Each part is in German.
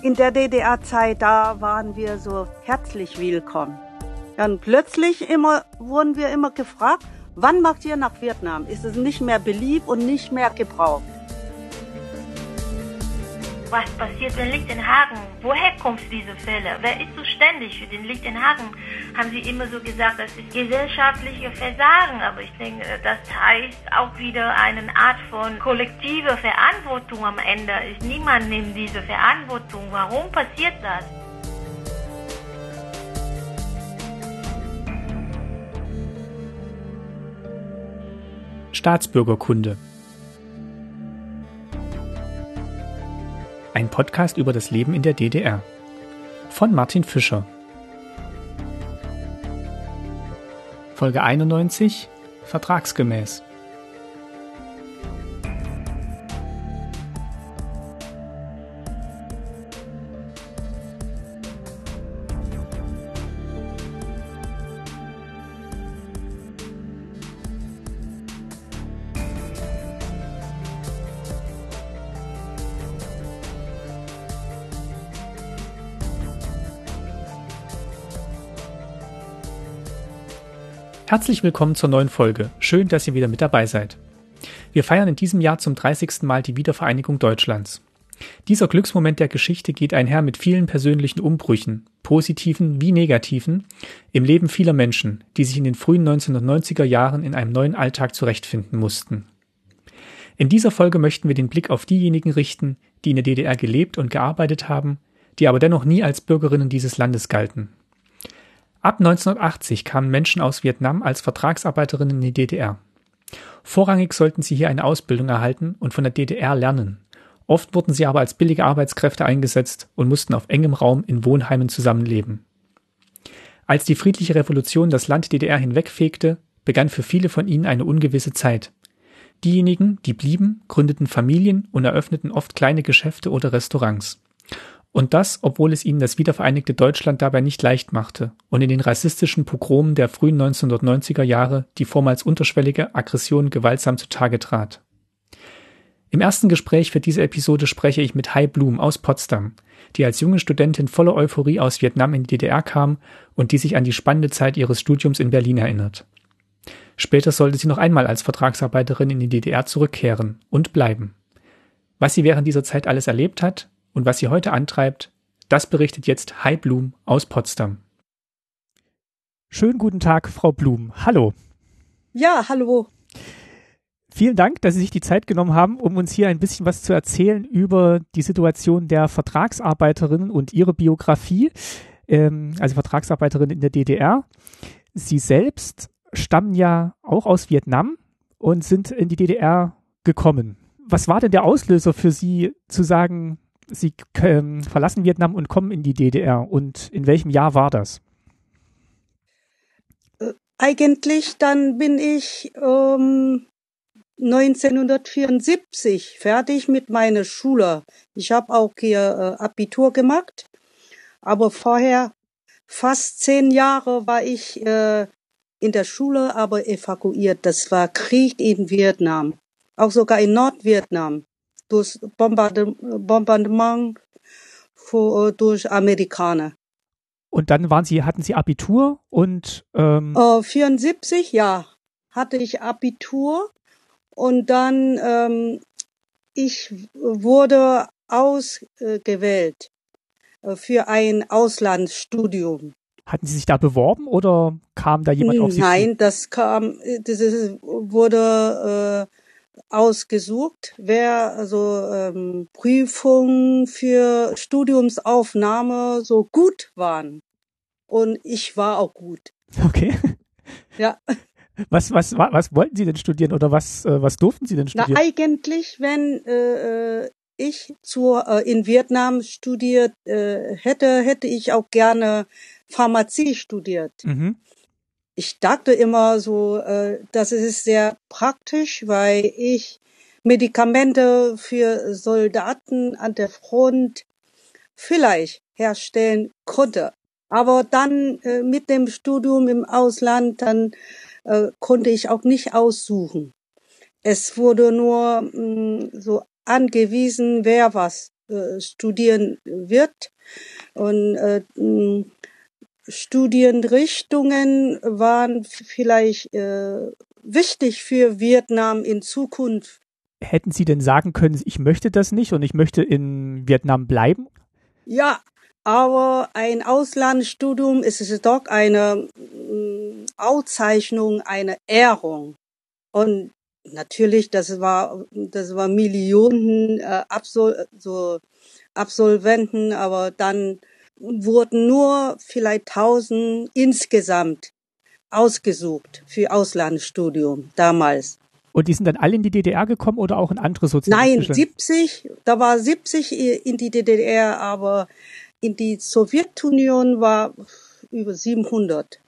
In der DDR-Zeit, da waren wir so herzlich willkommen. Dann plötzlich immer, wurden wir immer gefragt, wann macht ihr nach Vietnam? Ist es nicht mehr beliebt und nicht mehr gebraucht? Was passiert in Lichtenhagen? Woher kommen diese Fälle? Wer ist zuständig für den Lichtenhagen? Haben Sie immer so gesagt, das ist gesellschaftliche Versagen, aber ich denke, das heißt auch wieder eine Art von kollektiver Verantwortung am Ende. Niemand nimmt diese Verantwortung. Warum passiert das? Staatsbürgerkunde. Ein Podcast über das Leben in der DDR. Von Martin Fischer. Folge 91 Vertragsgemäß. Herzlich willkommen zur neuen Folge. Schön, dass ihr wieder mit dabei seid. Wir feiern in diesem Jahr zum 30. Mal die Wiedervereinigung Deutschlands. Dieser Glücksmoment der Geschichte geht einher mit vielen persönlichen Umbrüchen, positiven wie negativen, im Leben vieler Menschen, die sich in den frühen 1990er Jahren in einem neuen Alltag zurechtfinden mussten. In dieser Folge möchten wir den Blick auf diejenigen richten, die in der DDR gelebt und gearbeitet haben, die aber dennoch nie als Bürgerinnen dieses Landes galten. Ab 1980 kamen Menschen aus Vietnam als Vertragsarbeiterinnen in die DDR. Vorrangig sollten sie hier eine Ausbildung erhalten und von der DDR lernen. Oft wurden sie aber als billige Arbeitskräfte eingesetzt und mussten auf engem Raum in Wohnheimen zusammenleben. Als die friedliche Revolution das Land DDR hinwegfegte, begann für viele von ihnen eine ungewisse Zeit. Diejenigen, die blieben, gründeten Familien und eröffneten oft kleine Geschäfte oder Restaurants. Und das, obwohl es ihnen das wiedervereinigte Deutschland dabei nicht leicht machte und in den rassistischen Pogromen der frühen 1990er Jahre die vormals unterschwellige Aggression gewaltsam zutage trat. Im ersten Gespräch für diese Episode spreche ich mit Hai Blum aus Potsdam, die als junge Studentin voller Euphorie aus Vietnam in die DDR kam und die sich an die spannende Zeit ihres Studiums in Berlin erinnert. Später sollte sie noch einmal als Vertragsarbeiterin in die DDR zurückkehren und bleiben. Was sie während dieser Zeit alles erlebt hat, und was sie heute antreibt, das berichtet jetzt Hai Blum aus Potsdam. Schönen guten Tag, Frau Blum. Hallo. Ja, hallo. Vielen Dank, dass Sie sich die Zeit genommen haben, um uns hier ein bisschen was zu erzählen über die Situation der Vertragsarbeiterinnen und ihre Biografie, ähm, also Vertragsarbeiterinnen in der DDR. Sie selbst stammen ja auch aus Vietnam und sind in die DDR gekommen. Was war denn der Auslöser für Sie zu sagen, Sie ähm, verlassen Vietnam und kommen in die DDR. Und in welchem Jahr war das? Äh, eigentlich dann bin ich ähm, 1974 fertig mit meiner Schule. Ich habe auch hier äh, Abitur gemacht, aber vorher fast zehn Jahre war ich äh, in der Schule, aber evakuiert. Das war Krieg in Vietnam, auch sogar in Nordvietnam durch Bombardement für, durch Amerikaner. Und dann waren Sie, hatten Sie Abitur und ähm äh, 74, ja, hatte ich Abitur und dann ähm, ich wurde ausgewählt äh, für ein Auslandsstudium. Hatten Sie sich da beworben oder kam da jemand auf Sie Nein, zu? das kam, das wurde äh, ausgesucht, wer also ähm, Prüfungen für Studiumsaufnahme so gut waren. Und ich war auch gut. Okay. Ja. Was, was, was wollten Sie denn studieren oder was, äh, was durften Sie denn studieren? Na, eigentlich, wenn äh, äh ich zur, äh, in Vietnam studiert äh, hätte, hätte ich auch gerne Pharmazie studiert. Mhm ich dachte immer so, äh, das ist sehr praktisch, weil ich Medikamente für Soldaten an der Front vielleicht herstellen konnte. Aber dann äh, mit dem Studium im Ausland, dann äh, konnte ich auch nicht aussuchen. Es wurde nur mh, mm, so angewiesen, wer was äh, studieren wird. Und äh, Studienrichtungen waren vielleicht äh, wichtig für Vietnam in Zukunft. Hätten Sie denn sagen können, ich möchte das nicht und ich möchte in Vietnam bleiben? Ja, aber ein Auslandsstudium ist es doch eine mm, Auszeichnung, eine Ehrung. Und natürlich, das war, das war Millionen äh, Absol so Absolventen, aber dann wurden nur vielleicht tausend insgesamt ausgesucht für Auslandsstudium damals. Und die sind dann alle in die DDR gekommen oder auch in andere sozialistische? Nein, 70, da war 70 in die DDR, aber in die Sowjetunion war über 700.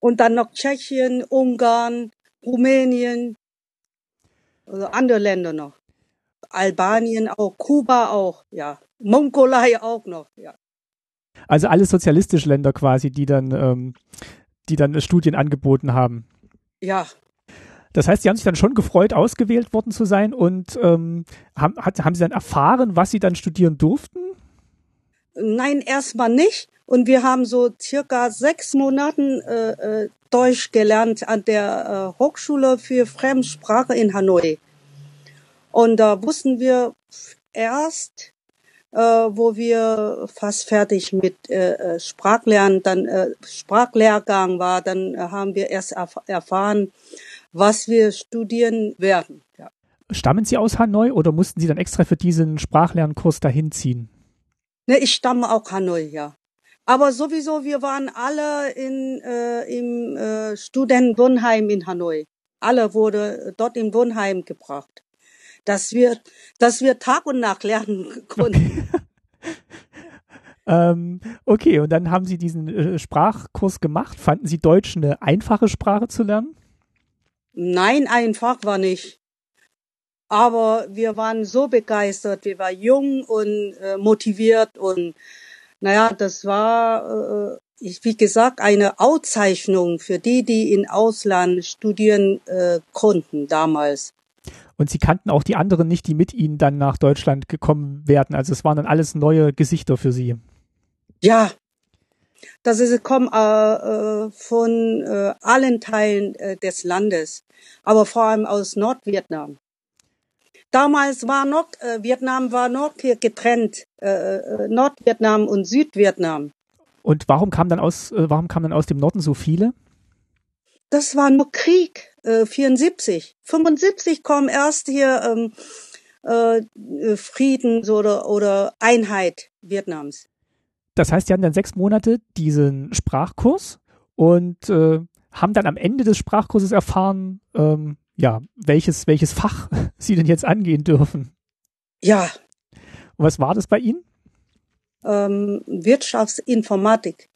Und dann noch Tschechien, Ungarn, Rumänien, also andere Länder noch. Albanien auch, Kuba auch, ja. Mongolei auch noch, ja. Also alle sozialistische Länder quasi, die dann, ähm, die dann Studien angeboten haben. Ja. Das heißt, Sie haben sich dann schon gefreut, ausgewählt worden zu sein und ähm, haben, hat, haben Sie dann erfahren, was Sie dann studieren durften? Nein, erstmal nicht. Und wir haben so circa sechs Monaten äh, äh, Deutsch gelernt an der äh, Hochschule für Fremdsprache in Hanoi. Und da wussten wir erst, wo wir fast fertig mit äh, äh Sprachlernen, dann äh, Sprachlehrgang war, dann äh, haben wir erst erf erfahren, was wir studieren werden. Ja. Stammen Sie aus Hanoi oder mussten Sie dann extra für diesen Sprachlernkurs dahin ziehen? Ne, ich stamme auch Hanoi, ja. Aber sowieso, wir waren alle in, äh, im äh, Studentenwohnheim in Hanoi. Alle wurde dort im Wohnheim gebracht. Dass wir, dass wir Tag und Nacht lernen konnten. ähm, okay, und dann haben Sie diesen äh, Sprachkurs gemacht. Fanden Sie Deutsch eine einfache Sprache zu lernen? Nein, einfach war nicht. Aber wir waren so begeistert, wir waren jung und äh, motiviert und naja, das war, äh, wie gesagt, eine Auszeichnung für die, die in Ausland studieren äh, konnten damals. Und Sie kannten auch die anderen nicht, die mit Ihnen dann nach Deutschland gekommen werden. Also es waren dann alles neue Gesichter für Sie. Ja, das ist kommen äh, äh, von äh, allen Teilen äh, des Landes, aber vor allem aus Nordvietnam. Damals war noch, äh, Vietnam war noch getrennt, äh, äh, Nordvietnam und Südvietnam. Und warum kam dann aus, äh, warum kam dann aus dem Norden so viele? Das war nur Krieg, äh, 74. 75 kommen erst hier ähm, äh, Frieden oder, oder Einheit Vietnams. Das heißt, Sie hatten dann sechs Monate diesen Sprachkurs und äh, haben dann am Ende des Sprachkurses erfahren, ähm, ja, welches, welches Fach Sie denn jetzt angehen dürfen. Ja. Und was war das bei Ihnen? Ähm, Wirtschaftsinformatik.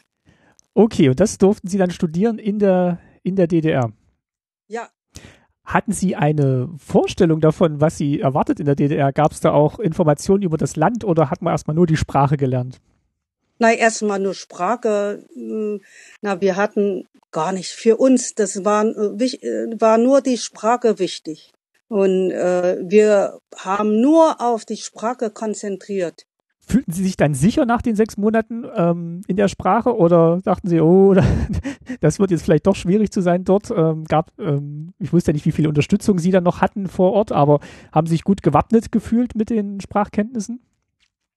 Okay, und das durften Sie dann studieren in der, in der DDR. Ja. Hatten Sie eine Vorstellung davon, was Sie erwartet in der DDR? Gab es da auch Informationen über das Land oder hat man erstmal nur die Sprache gelernt? Na, erstmal nur Sprache. Hm, na, wir hatten gar nicht für uns. Das war, äh, äh, war nur die Sprache wichtig. Und äh, wir haben nur auf die Sprache konzentriert. Fühlten Sie sich dann sicher nach den sechs Monaten ähm, in der Sprache oder dachten Sie, oh, das wird jetzt vielleicht doch schwierig zu sein dort? Ähm, gab, ähm, ich wusste ja nicht, wie viel Unterstützung Sie dann noch hatten vor Ort, aber haben Sie sich gut gewappnet gefühlt mit den Sprachkenntnissen?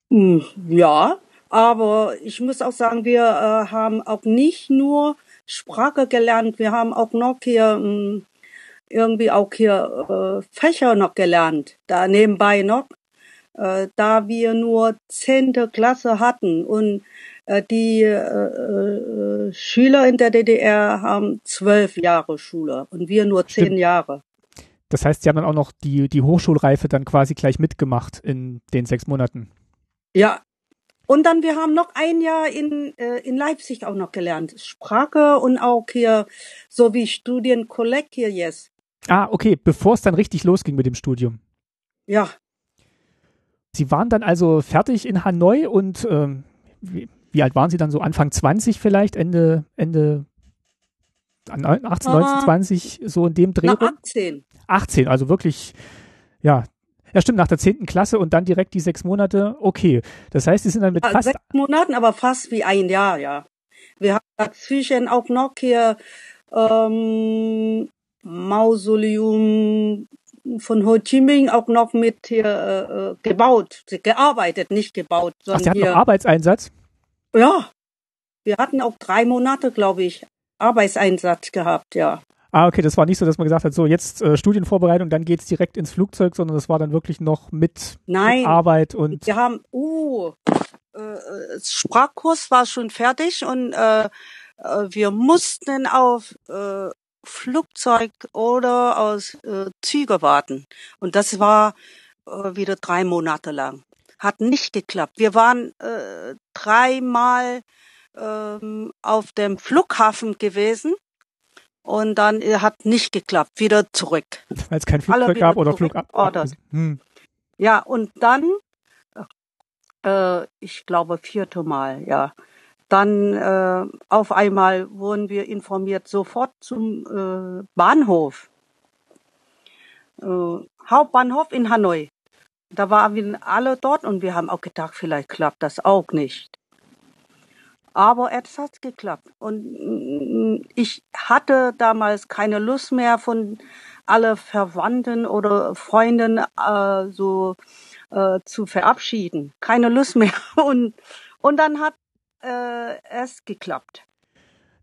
Hm, ja, aber ich muss auch sagen, wir äh, haben auch nicht nur Sprache gelernt, wir haben auch noch hier mh, hm, irgendwie auch hier äh, Fächer noch gelernt, da nebenbei noch, äh, da wir nur zehnte Klasse hatten und äh, die äh, äh, Schüler in der DDR haben zwölf Jahre Schule und wir nur zehn Stimmt. Jahre. Das heißt, Sie haben dann auch noch die, die Hochschulreife dann quasi gleich mitgemacht in den sechs Monaten. Ja, und dann, wir haben noch ein Jahr in, äh, in Leipzig auch noch gelernt. Sprache und auch hier, so wie Studienkolleg hier jetzt. Ah, okay, bevor es dann richtig losging mit dem Studium. Ja. Sie waren dann also fertig in Hanoi und ähm, wie, wie, alt waren Sie dann so? Anfang 20 vielleicht? Ende, Ende 18, 19, 20, so in dem Dreh? 18. 18, also wirklich, ja, Ja, stimmt, nach der zehnten Klasse und dann direkt die sechs Monate. Okay. Das heißt, Sie sind dann mit fast. Sechs Monaten, aber fast wie ein Jahr, ja. Wir haben dazwischen auch noch hier ähm, Mausoleum von Ho Chi Minh auch noch mit hier äh, äh gebaut, gearbeitet, nicht gebaut, sondern Ach, Sie hatten hier, Arbeitseinsatz? Ja, wir hatten auch drei Monate, glaube ich, Arbeitseinsatz gehabt, ja. Ah, okay, das war nicht so, dass man gesagt hat, so jetzt äh, Studienvorbereitung, dann geht's direkt ins Flugzeug, sondern das war dann wirklich noch mit, Nein, mit Arbeit und. Wir haben, uh, äh, Sprachkurs war schon fertig und äh, äh, wir mussten auf äh, Flugzeug oder aus äh, Züge warten. Und das war äh, wieder drei Monate lang. Hat nicht geklappt. Wir waren äh, dreimal ähm, auf dem Flughafen gewesen und dann äh, hat nicht geklappt. Wieder zurück. Weil es kein Flugzeug gab oder Flugab. Hm. Ja, und dann, äh, ich glaube, vierte Mal, ja. Dann äh, auf einmal wurden wir informiert, sofort zum äh, Bahnhof. Äh, Hauptbahnhof in Hanoi. Da waren wir alle dort und wir haben auch gedacht, vielleicht klappt das auch nicht. Aber es hat geklappt. Und mm, ich hatte damals keine Lust mehr von alle Verwandten oder Freunden äh, so äh, zu verabschieden. Keine Lust mehr. Und, und dann hat äh, es geklappt.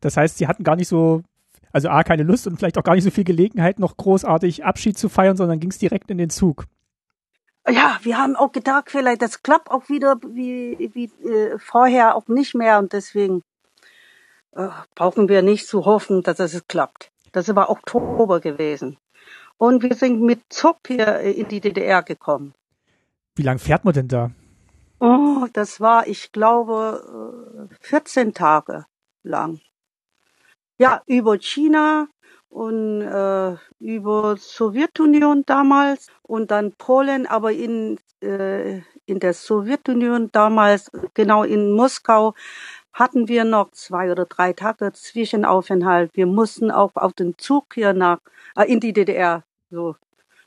Das heißt, Sie hatten gar nicht so, also A, keine Lust und vielleicht auch gar nicht so viel Gelegenheit, noch großartig Abschied zu feiern, sondern ging es direkt in den Zug. Ja, wir haben auch gedacht, vielleicht das klappt auch wieder wie, wie äh, vorher auch nicht mehr und deswegen äh, brauchen wir nicht zu hoffen, dass es klappt. Das war Oktober gewesen. Und wir sind mit Zug hier in die DDR gekommen. Wie lange fährt man denn da? Oh, das war, ich glaube, 14 äh, Tage lang. Ja, über China und äh, über Sowjetunion damals und dann Polen, aber in äh, in der Sowjetunion damals, genau in Moskau, hatten wir noch zwei oder drei Tage Zwischenaufenthalt. Wir mussten auch auf den Zug hier nach äh, in die DDR so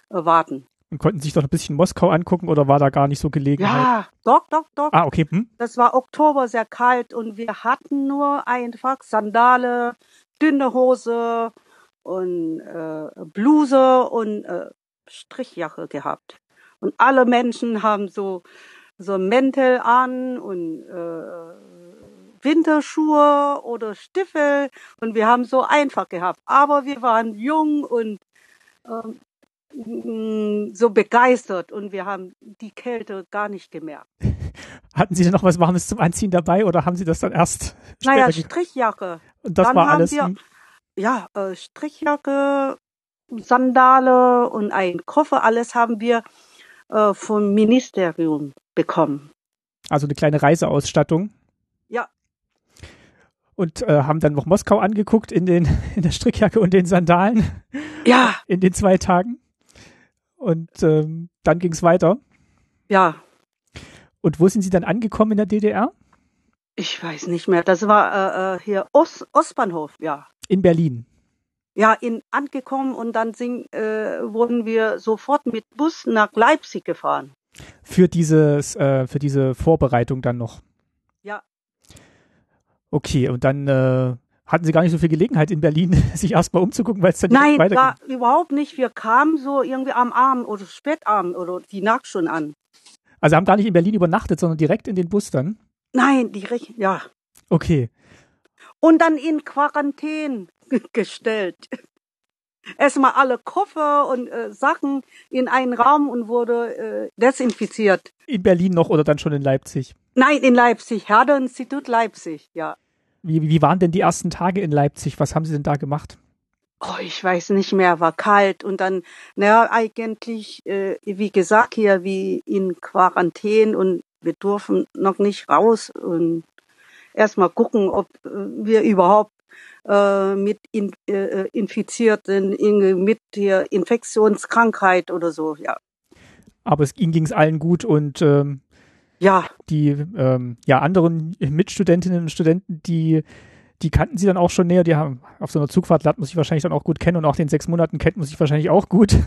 äh, warten. Und konnten sich doch ein bisschen Moskau angucken oder war da gar nicht so Gelegenheit? Ja, doch, doch, doch. Ah, okay. Hm? Das war Oktober sehr kalt und wir hatten nur einfach Sandale, dünne Hose und äh, Bluse und äh, Strichjacke gehabt. Und alle Menschen haben so so Mäntel an und äh, Winterschuhe oder Stiefel und wir haben so einfach gehabt. Aber wir waren jung und ähm, so begeistert und wir haben die Kälte gar nicht gemerkt. Hatten Sie denn noch was Warmes zum Anziehen dabei oder haben Sie das dann erst später? Naja, Strichjacke. Und das dann war alles? Wir, ja, äh, Strichjacke, Sandale und ein Koffer, alles haben wir äh, vom Ministerium bekommen. Also eine kleine Reiseausstattung? Ja. Und äh, haben dann noch Moskau angeguckt in, den, in der Strickjacke und den Sandalen? Ja. In den zwei Tagen? Und ähm, dann ging es weiter. Ja. Und wo sind Sie dann angekommen in der DDR? Ich weiß nicht mehr. Das war äh, äh, hier Ost, Ostbahnhof, ja. In Berlin. Ja, in angekommen und dann sind, äh, wurden wir sofort mit Bus nach Leipzig gefahren. Für dieses, äh, für diese Vorbereitung dann noch. Ja. Okay, und dann äh, hatten Sie gar nicht so viel Gelegenheit in Berlin, sich erstmal umzugucken, weil es dann Nein, weiterging? Nein, überhaupt nicht. Wir kamen so irgendwie am Abend oder Spätabend oder die Nacht schon an. Also haben gar nicht in Berlin übernachtet, sondern direkt in den Bus dann? Nein, direkt, ja. Okay. Und dann in Quarantäne gestellt. Erstmal alle Koffer und äh, Sachen in einen Raum und wurde äh, desinfiziert. In Berlin noch oder dann schon in Leipzig? Nein, in Leipzig, Herder-Institut Leipzig, ja. Wie, wie waren denn die ersten Tage in Leipzig? Was haben Sie denn da gemacht? Oh, ich weiß nicht mehr, war kalt und dann, naja, eigentlich, äh, wie gesagt, hier wie in Quarantäne und wir dürfen noch nicht raus und erstmal gucken, ob äh, wir überhaupt äh, mit in, äh, Infizierten, in, mit der Infektionskrankheit oder so, ja. Aber es, Ihnen ging es allen gut und ähm, ja. Die ähm, ja, anderen Mitstudentinnen und Studenten, die, die kannten sie dann auch schon näher. Die haben auf so einer Zugfahrt lernt man sich wahrscheinlich dann auch gut kennen und auch den sechs Monaten kennt man sich wahrscheinlich auch gut.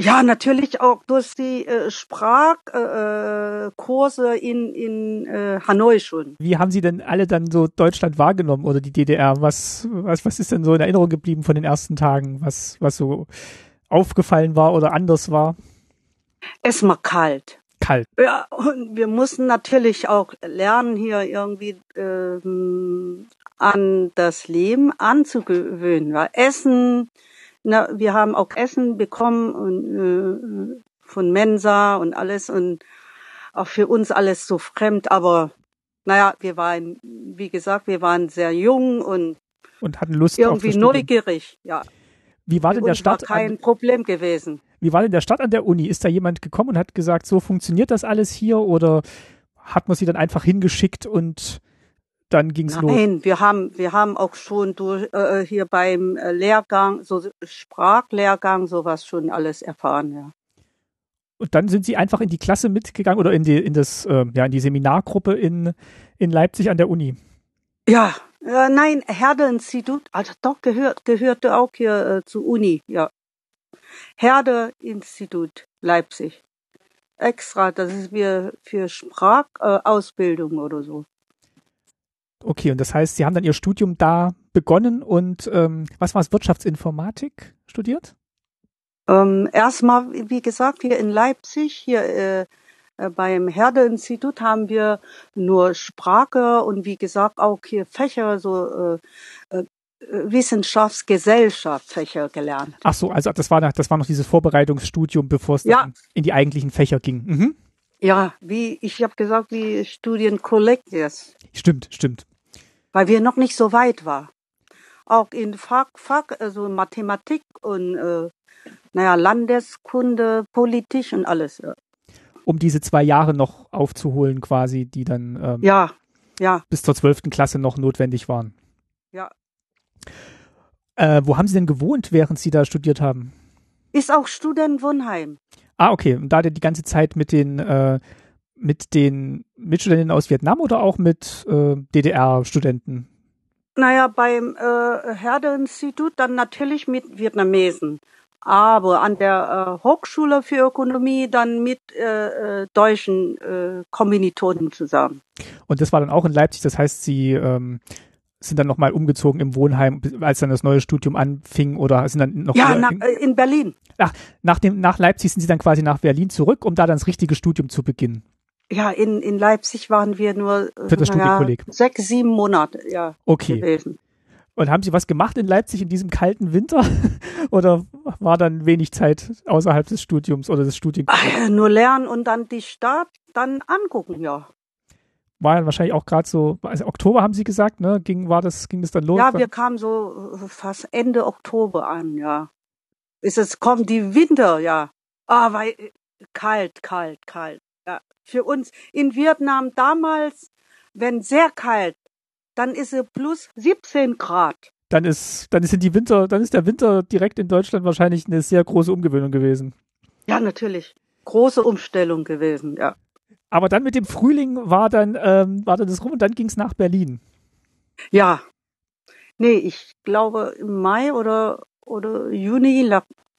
Ja, natürlich auch durch die äh, Sprachkurse äh, in, in äh, Hanoi schon. Wie haben Sie denn alle dann so Deutschland wahrgenommen oder die DDR? Was, was, was ist denn so in Erinnerung geblieben von den ersten Tagen? Was, was so aufgefallen war oder anders war? Es war kalt. Kalt. Ja, und wir mussten natürlich auch lernen, hier irgendwie ähm, an das Leben anzugewöhnen. Weil Essen, na, wir haben auch Essen bekommen und, äh, von Mensa und alles und auch für uns alles so fremd, aber naja, wir waren, wie gesagt, wir waren sehr jung und, und hatten Lust irgendwie neugierig, ja. Wie war denn der Start? War kein an, Problem gewesen. Wie war denn der Start an der Uni? Ist da jemand gekommen und hat gesagt, so funktioniert das alles hier oder hat man sie dann einfach hingeschickt und dann ging's Nein, los? Nein, wir haben, wir haben auch schon durch, äh, hier beim äh, Lehrgang, so Sprachlehrgang, sowas schon alles erfahren, ja. Und dann sind Sie einfach in die Klasse mitgegangen oder in die, in das, äh, ja, in die Seminargruppe in, in Leipzig an der Uni? Ja, äh, nein, Herde-Institut, also doch gehört, gehörte auch hier äh, zur Uni, ja. Herde-Institut Leipzig. Extra, das ist wir für Sprachausbildung äh, oder so. Okay, und das heißt, Sie haben dann Ihr Studium da begonnen und ähm, was war es, Wirtschaftsinformatik studiert? Ähm, erstmal, wie gesagt, hier in Leipzig, hier äh, äh, beim Herde-Institut haben wir nur Sprache und wie gesagt auch hier Fächer, so äh, äh, Wissenschaftsgesellschaft Fächer gelernt. Ach so, also das war noch, das war noch dieses Vorbereitungsstudium, bevor es ja. in die eigentlichen Fächer ging. Mhm. Ja, wie ich habe gesagt, wie Studienkollegies. Stimmt, stimmt. Weil wir noch nicht so weit war. Auch in Fach, Fach also Mathematik und äh, naja, Landeskunde, Politik und alles. Ja. Um diese zwei Jahre noch aufzuholen, quasi, die dann ähm, ja, ja. bis zur zwölften Klasse noch notwendig waren. Ja. Äh, wo haben Sie denn gewohnt, während Sie da studiert haben? Ist auch Studentenwohnheim. Ah, okay. Und da die ganze Zeit mit den äh, mit den Mitstudenten aus Vietnam oder auch mit äh, DDR-Studenten? Naja, beim äh, Herde-Institut dann natürlich mit Vietnamesen aber an der äh, Hochschule für Ökonomie dann mit äh, äh, deutschen äh, Kommilitonen zusammen. Und das war dann auch in Leipzig, das heißt, Sie ähm, sind dann nochmal umgezogen im Wohnheim, als dann das neue Studium anfing oder sind dann noch Ja, nach, in, äh, in Berlin. Ach, nach dem nach Leipzig sind Sie dann quasi nach Berlin zurück, um da dann das richtige Studium zu beginnen. Ja, in, in Leipzig waren wir nur äh, Für das ja, sechs, sieben Monate ja, okay. gewesen. Und haben Sie was gemacht in Leipzig in diesem kalten Winter? oder war dann wenig Zeit außerhalb des Studiums oder des Studiums? Nur lernen und dann die Stadt dann angucken, ja. War ja wahrscheinlich auch gerade so, also Oktober haben Sie gesagt, ne? Ging, war das, ging das dann los? Ja, wir kamen so fast Ende Oktober an, ja. Ist es, kommt die Winter, ja. Ah, weil, kalt, kalt, kalt. Ja. Für uns in Vietnam damals, wenn sehr kalt, dann ist es plus 17 Grad. Dann ist, dann sind die Winter, dann ist der Winter direkt in Deutschland wahrscheinlich eine sehr große Umgewöhnung gewesen. Ja, natürlich. Große Umstellung gewesen, ja. Aber dann mit dem Frühling war dann, ähm, war dann das rum und dann ging es nach Berlin. Ja. Nee, ich glaube im Mai oder, oder Juni,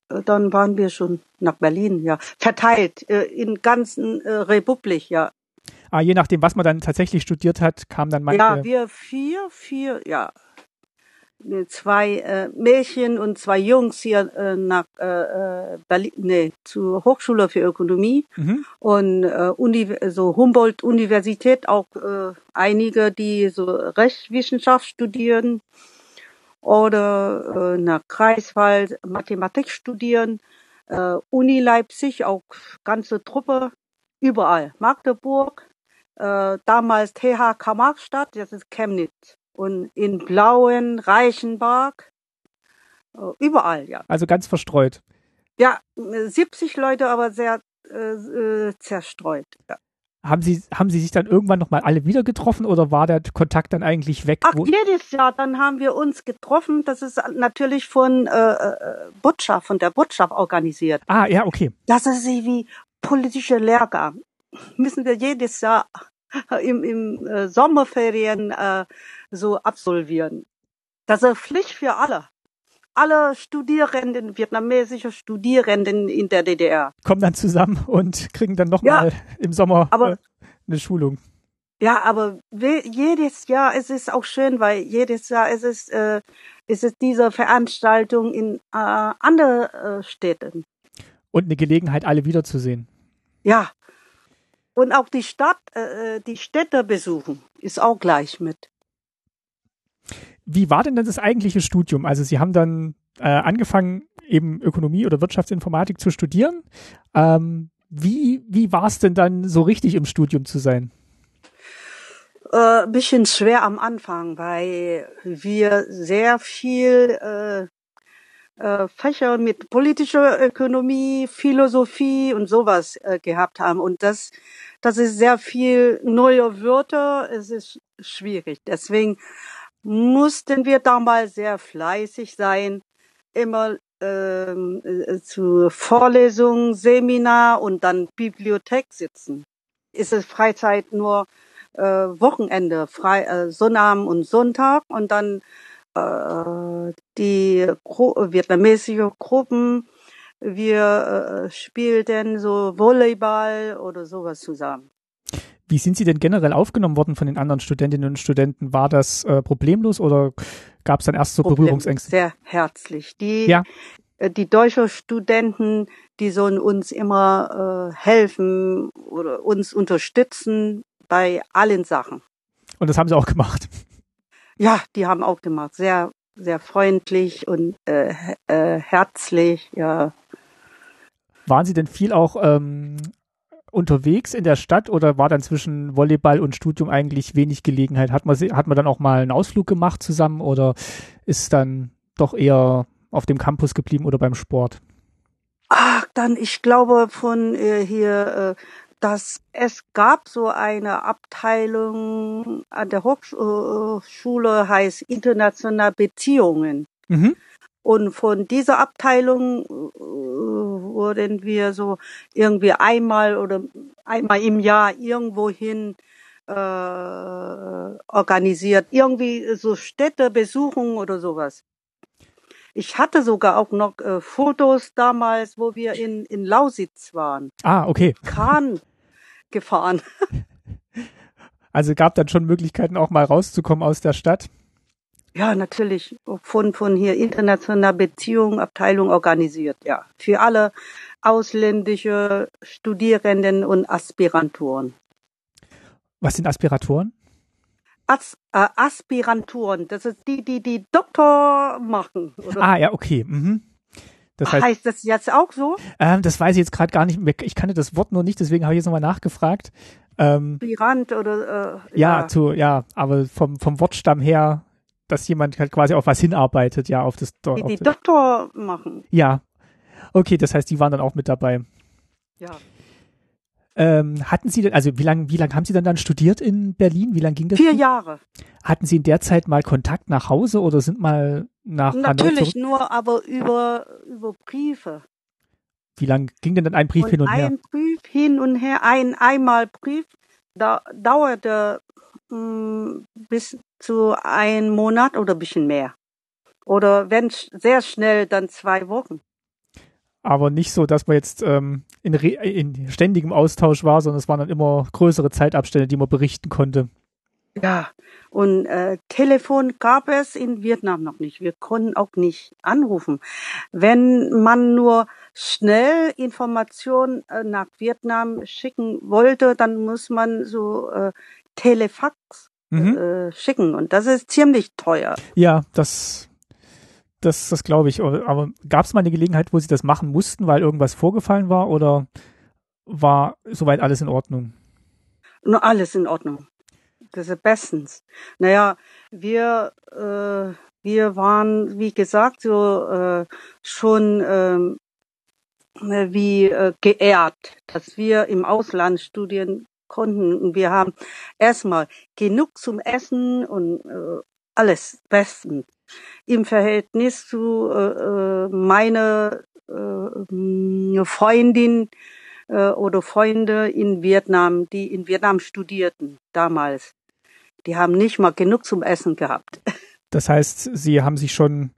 dann waren wir schon nach Berlin, ja. Verteilt, äh, in ganzen äh, Republik, ja. Ah, je nachdem, was man dann tatsächlich studiert hat, kam dann manche. Ja, wir vier, vier, ja. Zwei äh, Mädchen und zwei Jungs hier äh, nach äh, äh, Berlin, nee, zur Hochschule für Ökonomie mhm. und äh, Uni, so Humboldt-Universität, auch äh, einige, die so Rechtswissenschaft studieren oder äh, nach Kreiswald Mathematik studieren, äh, Uni Leipzig, auch ganze Truppe, überall. Magdeburg, äh, damals TH Markstadt, das ist Chemnitz. Und in Blauen, Reichenbach, äh, überall, ja. Also ganz verstreut. Ja, 70 Leute, aber sehr äh, äh, zerstreut. Ja. Haben Sie, haben Sie sich dann irgendwann nochmal alle wieder getroffen oder war der Kontakt dann eigentlich weg? Ach, jedes Jahr, dann haben wir uns getroffen. Das ist natürlich von äh, äh Botschaft, von der Botschaft organisiert. Ah, ja, okay. Das ist wie politischer Lehrgang müssen wir jedes Jahr im, im äh, Sommerferien äh, so absolvieren. Das ist Pflicht für alle. alle Studierenden, vietnamesische Studierenden in der DDR. Kommen dann zusammen und kriegen dann nochmal ja, im Sommer aber, äh, eine Schulung. Ja, aber jedes Jahr es ist auch schön, weil jedes Jahr es ist, äh, es ist diese Veranstaltung in äh, anderen äh, Städten. Und eine Gelegenheit, alle wiederzusehen. Ja. Und auch die Stadt, äh, äh die Städte besuchen, ist auch gleich mit. Wie war denn das eigentliche Studium? Also Sie haben dann äh, angefangen, eben Ökonomie oder Wirtschaftsinformatik zu studieren. Ähm, wie wie war es denn dann so richtig im Studium zu sein? Äh, bisschen schwer am Anfang, weil wir sehr viel äh, äh, Fächer mit politischer Ökonomie, Philosophie und sowas äh, gehabt haben. Und das, das ist sehr viel neue Wörter. Es ist schwierig. Deswegen mussten wir damals sehr fleißig sein, immer ähm, äh, zu Vorlesungen, Seminar und dann Bibliothek sitzen. Ist es Freizeit nur äh, Wochenende, frei, äh, Sonnabend und Sonntag und dann äh, die Gru vietnamesische Gruppen, wir äh, spielten so Volleyball oder sowas zusammen. Wie sind Sie denn generell aufgenommen worden von den anderen Studentinnen und Studenten? War das äh, problemlos oder gab es dann erst so Berührungsängste? Sehr herzlich. Die, ja. Äh, die deutschen Studenten, die sollen uns immer äh, helfen oder uns unterstützen bei allen Sachen. Und das haben sie auch gemacht. Ja, die haben auch gemacht. Sehr, sehr freundlich und äh, äh, herzlich, ja. Waren Sie denn viel auch ähm, unterwegs in der Stadt oder war dann zwischen Volleyball und Studium eigentlich wenig Gelegenheit? Hat man, hat man dann auch mal einen Ausflug gemacht zusammen oder ist dann doch eher auf dem Campus geblieben oder beim Sport? Ach, dann, ich glaube, von äh, hier äh, dass es gab so eine Abteilung an der Hochschule, heißt internationale Beziehungen. Mhm. Und von dieser Abteilung äh, wurden wir so irgendwie einmal oder einmal im Jahr irgendwohin äh, organisiert. Irgendwie so Städtebesuchungen oder sowas. Ich hatte sogar auch noch äh, Fotos damals, wo wir in, in Lausitz waren. Ah, okay. Kran gefahren. Also gab dann schon Möglichkeiten auch mal rauszukommen aus der Stadt? Ja, natürlich. Von, von hier internationaler Beziehung, Abteilung organisiert, ja. Für alle ausländische Studierenden und Aspiranturen. Was sind Aspiratoren? As, äh, Aspiranturen, das ist die, die die Doktor machen. Oder? Ah, ja, okay. Mhm. Das heißt, heißt das jetzt auch so? Ähm, das weiß ich jetzt gerade gar nicht mehr. Ich kannte das Wort nur nicht, deswegen habe ich jetzt nochmal nachgefragt. Ähm, Aspirant oder äh, ja, ja, zu, ja, aber vom, vom Wortstamm her, dass jemand halt quasi auf was hinarbeitet, ja, auf das Do Die, die Doktor machen. Ja. Okay, das heißt, die waren dann auch mit dabei. Ja. Ähm, hatten Sie denn, also wie lange wie lang haben Sie dann dann studiert in Berlin? Wie lange ging das? Vier Jahre. Hatten Sie in der Zeit mal Kontakt nach Hause oder sind mal nach Natürlich nur, aber über, über Briefe. Wie lange ging denn dann ein Brief und hin und ein her? Ein Brief hin und her, ein einmal Brief, da dauerte bis zu ein Monat oder ein bisschen mehr. Oder wenn sehr schnell, dann zwei Wochen aber nicht so, dass man jetzt ähm, in, in ständigem Austausch war, sondern es waren dann immer größere Zeitabstände, die man berichten konnte. Ja, und äh, Telefon gab es in Vietnam noch nicht. Wir konnten auch nicht anrufen. Wenn man nur schnell Informationen äh, nach Vietnam schicken wollte, dann muss man so äh, Telefax mhm. äh, schicken und das ist ziemlich teuer. Ja, das das, das glaube ich. Aber gab es mal eine Gelegenheit, wo sie das machen mussten, weil irgendwas vorgefallen war oder war soweit alles in Ordnung? Nur alles in Ordnung. Das ist bestens. Naja, wir, äh, wir waren, wie gesagt, so äh, schon ähm, wie äh, geehrt, dass wir im Ausland studieren konnten. Und wir haben erstmal genug zum Essen und äh, alles bestens im Verhältnis zu äh, äh meiner äh, Freundin äh, oder Freunde in Vietnam, die in Vietnam studierten damals. Die haben nicht mal genug zum Essen gehabt. Das heißt, Sie haben sich schon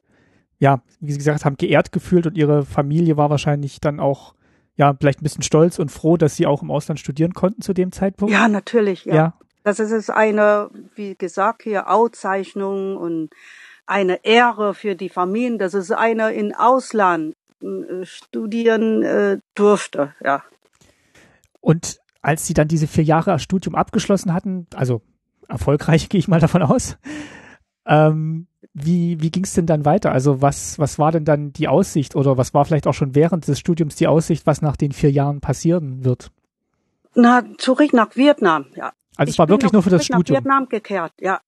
ja, wie Sie gesagt haben, geehrt gefühlt und Ihre Familie war wahrscheinlich dann auch ja, vielleicht ein bisschen stolz und froh, dass Sie auch im Ausland studieren konnten zu dem Zeitpunkt? Ja, natürlich, ja. ja. Das ist eine, wie gesagt, hier Auszeichnung und eine Ehre für die Familien, dass es einer in Ausland äh, studieren äh, durfte, ja. Und als Sie dann diese vier Jahre Studium abgeschlossen hatten, also erfolgreich gehe ich mal davon aus, ähm, wie, wie ging es denn dann weiter? Also was, was war denn dann die Aussicht oder was war vielleicht auch schon während des Studiums die Aussicht, was nach den vier Jahren passieren wird? Na, zurück nach Vietnam, ja. Also es war wirklich nur für das Studium. Nach Vietnam gekehrt, ja.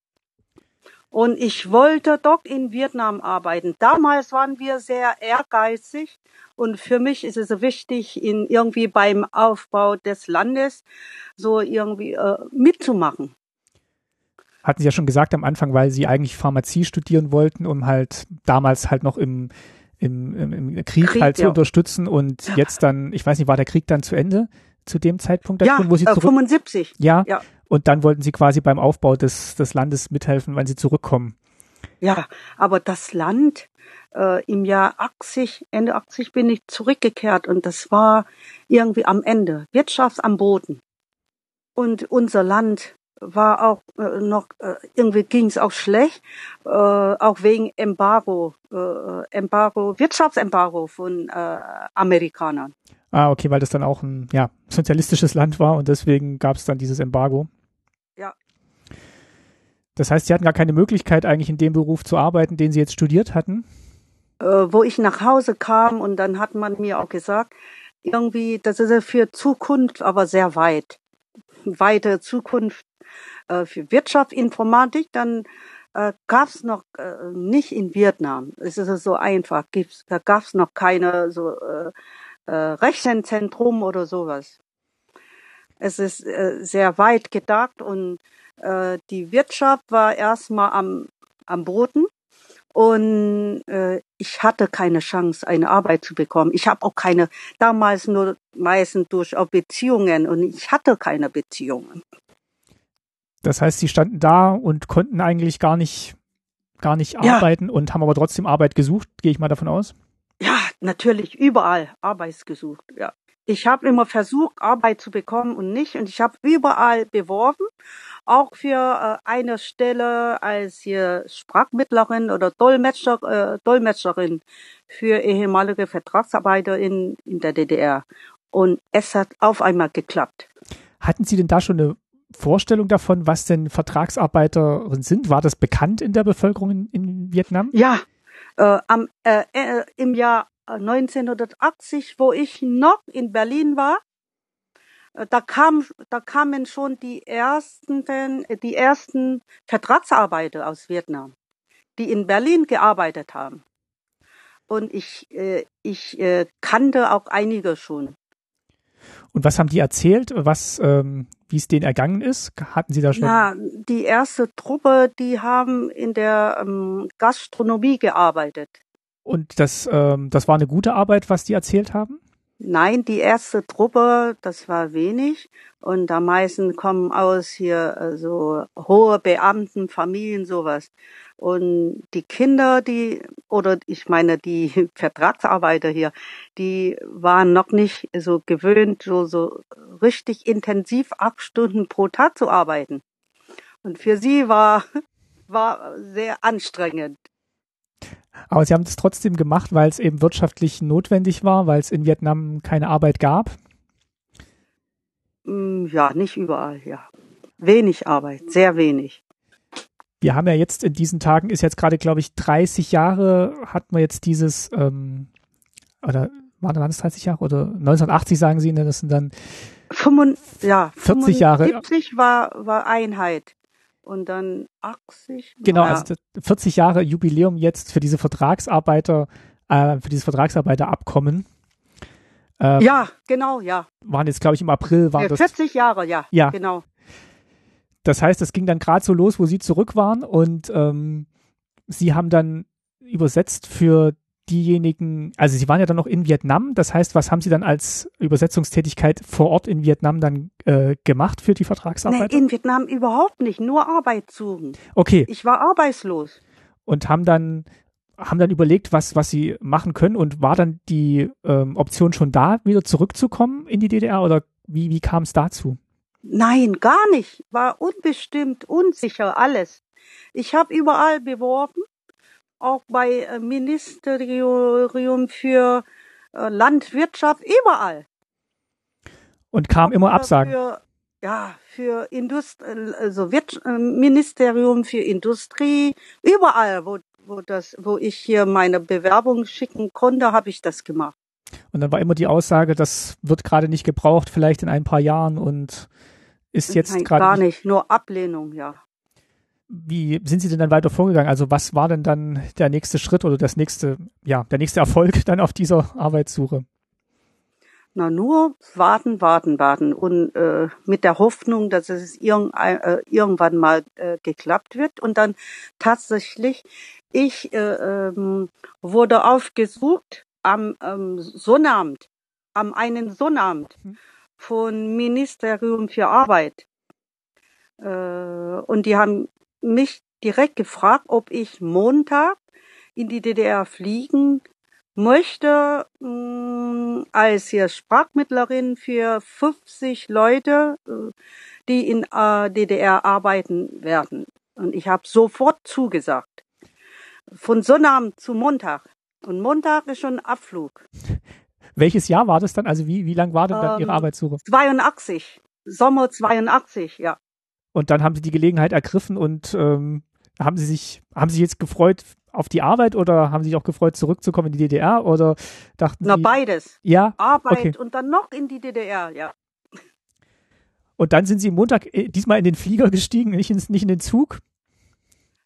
Und ich wollte doch in Vietnam arbeiten. Damals waren wir sehr ehrgeizig und für mich ist es wichtig, in irgendwie beim Aufbau des Landes so irgendwie äh, mitzumachen hatten Sie ja schon gesagt am Anfang, weil Sie eigentlich Pharmazie studieren wollten, um halt damals halt noch im, im, im, im Krieg, Krieg, halt ja. zu unterstützen und jetzt dann, ich weiß nicht, war der Krieg dann zu Ende zu dem Zeitpunkt, ja, wo Sie äh, zurück 75. Ja, ja. Und dann wollten Sie quasi beim Aufbau des, des Landes mithelfen, wenn Sie zurückkommen. Ja, aber das Land äh, im Jahr 80, Ende 80 bin ich zurückgekehrt und das war irgendwie am Ende, Wirtschafts am Boden. Und unser Land war auch äh, noch äh, irgendwie ging es auch schlecht, äh, auch wegen Embargo, äh, Embargo, Wirtschaftsembargo von äh, Amerikanern. Ah, okay, weil das dann auch ein ja, sozialistisches Land war und deswegen gab es dann dieses Embargo. Ja. Das heißt, Sie hatten gar keine Möglichkeit, eigentlich in dem Beruf zu arbeiten, den Sie jetzt studiert hatten? Äh, wo ich nach Hause kam und dann hat man mir auch gesagt, irgendwie, das ist ja für Zukunft aber sehr weit. Weite Zukunft äh, für Wirtschaftsinformatik, dann äh, gab es noch äh, nicht in Vietnam. Es ist so einfach. Gibt's, da gab es noch keine so äh, äh, Rechenzentrum oder sowas. Es ist äh, sehr weit gedacht und äh, die Wirtschaft war erstmal am, am Boden und äh, ich hatte keine Chance, eine Arbeit zu bekommen. Ich habe auch keine, damals nur meistens durch auch Beziehungen und ich hatte keine Beziehungen. Das heißt, sie standen da und konnten eigentlich gar nicht, gar nicht ja. arbeiten und haben aber trotzdem Arbeit gesucht, gehe ich mal davon aus. Ja, natürlich, überall Arbeit gesucht, ja. Ich habe immer versucht, Arbeit zu bekommen und nicht. Und ich habe überall beworben, auch für äh, eine Stelle als hier Sprachmittlerin oder Dolmetscher, äh, Dolmetscherin für ehemalige Vertragsarbeiter in, in der DDR. Und es hat auf einmal geklappt. Hatten Sie denn da schon eine Vorstellung davon, was denn Vertragsarbeiterinnen sind? War das bekannt in der Bevölkerung in, in Vietnam? Ja, äh, am, äh, äh, im Jahr 1980, wo ich noch in Berlin war, äh, da kam, da kamen schon die ersten, die ersten Vertragsarbeiter aus Vietnam, die in Berlin gearbeitet haben. Und ich, äh, ich äh, kannte auch einige schon. Und was haben die erzählt, was, ähm, wie es denen ergangen ist? Hatten Sie da schon? Ja, die erste Truppe, die haben in der ähm, Gastronomie gearbeitet. Und das, ähm, das war eine gute Arbeit, was die erzählt haben? Nein, die erste Truppe, das war wenig. Und am meisten kommen aus hier so hohe Beamtenfamilien, sowas. Und die Kinder, die, oder ich meine, die Vertragsarbeiter hier, die waren noch nicht so gewöhnt, so, so richtig intensiv acht Stunden pro Tag zu arbeiten. Und für sie war, war sehr anstrengend. Aber sie haben es trotzdem gemacht, weil es eben wirtschaftlich notwendig war, weil es in Vietnam keine Arbeit gab? Mm, ja, nicht überall, ja. Wenig Arbeit, sehr wenig wir haben ja jetzt in diesen Tagen, ist jetzt gerade, glaube ich, 30 Jahre, hat man jetzt dieses, ähm, oder waren es 30 Jahre oder 1980 sagen Sie, ne, das sind dann 45, ja, 40 Jahre. 70 war, war Einheit und dann 80. Genau, ja. also 40 Jahre Jubiläum jetzt für diese Vertragsarbeiter, äh, für dieses Vertragsarbeiterabkommen. Ähm, ja, genau, ja. Waren jetzt, glaube ich, im April waren 40 das. Jahre, ja. Ja. Genau. Das heißt, es ging dann gerade so los, wo sie zurück waren und ähm, sie haben dann übersetzt für diejenigen, also sie waren ja dann noch in Vietnam, das heißt, was haben sie dann als Übersetzungstätigkeit vor Ort in Vietnam dann äh, gemacht für die Vertragsarbeit? Nee, in Vietnam überhaupt nicht, nur Arbeit suchen. Okay. Ich war arbeitslos. Und haben dann haben dann überlegt, was, was sie machen können und war dann die ähm, Option schon da, wieder zurückzukommen in die DDR oder wie, wie kam es dazu? Nein, gar nicht. War unbestimmt, unsicher, alles. Ich habe überall beworben, auch bei äh, Ministerium für äh, Landwirtschaft, überall. Und kam immer Absagen. Für, ja, für Indust also Wirtsch Ministerium für Industrie, überall, wo, wo das, wo ich hier meine Bewerbung schicken konnte, habe ich das gemacht. Und dann war immer die Aussage, das wird gerade nicht gebraucht, vielleicht in ein paar Jahren und ist jetzt gerade. Gar nicht, nur Ablehnung, ja. Wie sind Sie denn dann weiter vorgegangen? Also was war denn dann der nächste Schritt oder das nächste, ja, der nächste Erfolg dann auf dieser Arbeitssuche? Na nur warten, warten, warten und äh, mit der Hoffnung, dass es irgend, äh, irgendwann mal äh, geklappt wird. Und dann tatsächlich, ich äh, ähm, wurde aufgesucht am ähm, Sonnabend, am einen Sonnabend mhm. von Ministerium für Arbeit. Äh, und die haben mich direkt gefragt, ob ich Montag in die DDR fliegen möchte mh, mm, als hier Sprachmittlerin für 50 Leute, äh, die in äh, DDR arbeiten werden. Und ich habe sofort zugesagt. Von Sonnabend zu Montag. Und Montag ist schon Abflug. Welches Jahr war das dann? Also wie, wie lang war denn dann ähm, Ihre Arbeitssuche? 82. Sommer 82, ja. Und dann haben Sie die Gelegenheit ergriffen und ähm, haben Sie sich, haben Sie jetzt gefreut auf die Arbeit oder haben Sie sich auch gefreut, zurückzukommen in die DDR oder dachten Na, Sie? beides. Ja. Arbeit okay. und dann noch in die DDR, ja. Und dann sind Sie Montag äh, diesmal in den Flieger gestiegen, nicht, ins, nicht in den Zug?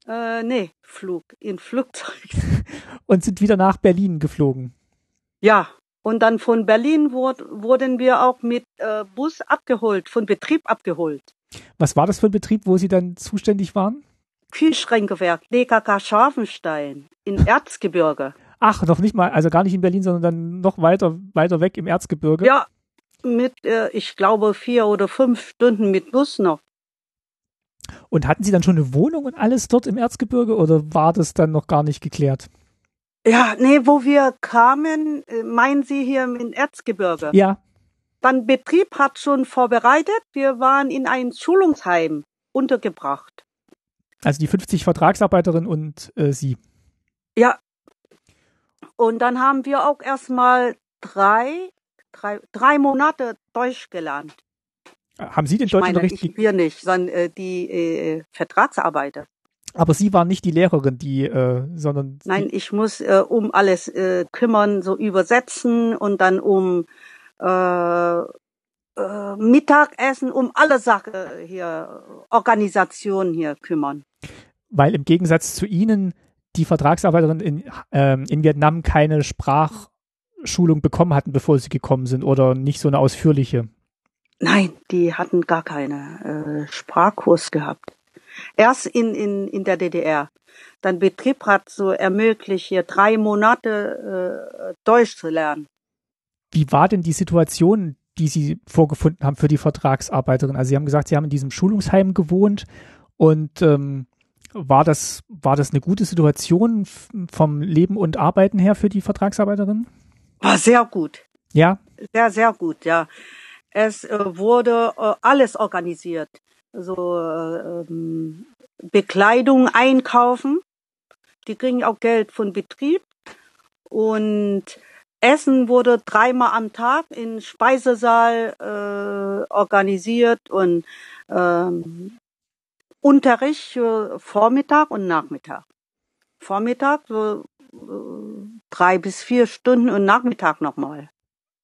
Äh, nee, Flug, in Flugzeug. und sind wieder nach Berlin geflogen? Ja, und dann von Berlin wurde, wurden wir auch mit äh, Bus abgeholt, von Betrieb abgeholt. Was war das für ein Betrieb, wo Sie dann zuständig waren? Kühlschränkewerk DKK Scharfenstein in Erzgebirge. Ach, noch nicht mal, also gar nicht in Berlin, sondern dann noch weiter, weiter weg im Erzgebirge. Ja, mit, äh, ich glaube, vier oder fünf Stunden mit Bus noch. Und hatten Sie dann schon eine Wohnung und alles dort im Erzgebirge oder war das dann noch gar nicht geklärt? Ja, nee, wo wir kamen, äh, meinen Sie hier im Erzgebirge? Ja. Dann Betrieb hat schon vorbereitet. Wir waren in einem Schulungsheim untergebracht. Also die 50 Vertragsarbeiterinnen und äh, Sie. Ja. Und dann haben wir auch erstmal drei, drei, drei Monate Deutsch gelernt. Haben Sie den ich Deutschunterricht? Meine, ich, wir nicht, sondern äh, die äh, Vertragsarbeiter. Aber Sie waren nicht die Lehrerin, die, äh, sondern. Nein, ich muss äh, um alles äh, kümmern, so übersetzen und dann um äh, äh, Mittagessen, um alle Sachen hier, Organisation hier kümmern. Weil im Gegensatz zu Ihnen die Vertragsarbeiterinnen in, ähm, in Vietnam keine Sprachschulung bekommen hatten, bevor sie gekommen sind oder nicht so eine ausführliche. Nein, die hatten gar keine äh, Sprachkurs gehabt. Erst in, in, in der DDR. Dann Betrieb hat so ermöglicht, hier drei Monate äh, Deutsch zu lernen. Wie war denn die Situation die Sie vorgefunden haben für die Vertragsarbeiterin? Also Sie haben gesagt, Sie haben in diesem Schulungsheim gewohnt und ähm, war das, war das eine gute Situation vom Leben und Arbeiten her für die Vertragsarbeiterin? War sehr gut. Ja? Sehr, sehr gut, ja. Es äh, wurde äh, alles organisiert. So äh, ähm, Bekleidung einkaufen. Die kriegen auch Geld von Betrieb. Und Essen wurde dreimal am Tag im Speisesaal äh, organisiert und ähm, Unterricht für Vormittag und Nachmittag. Vormittag so äh, drei bis vier Stunden und Nachmittag nochmal.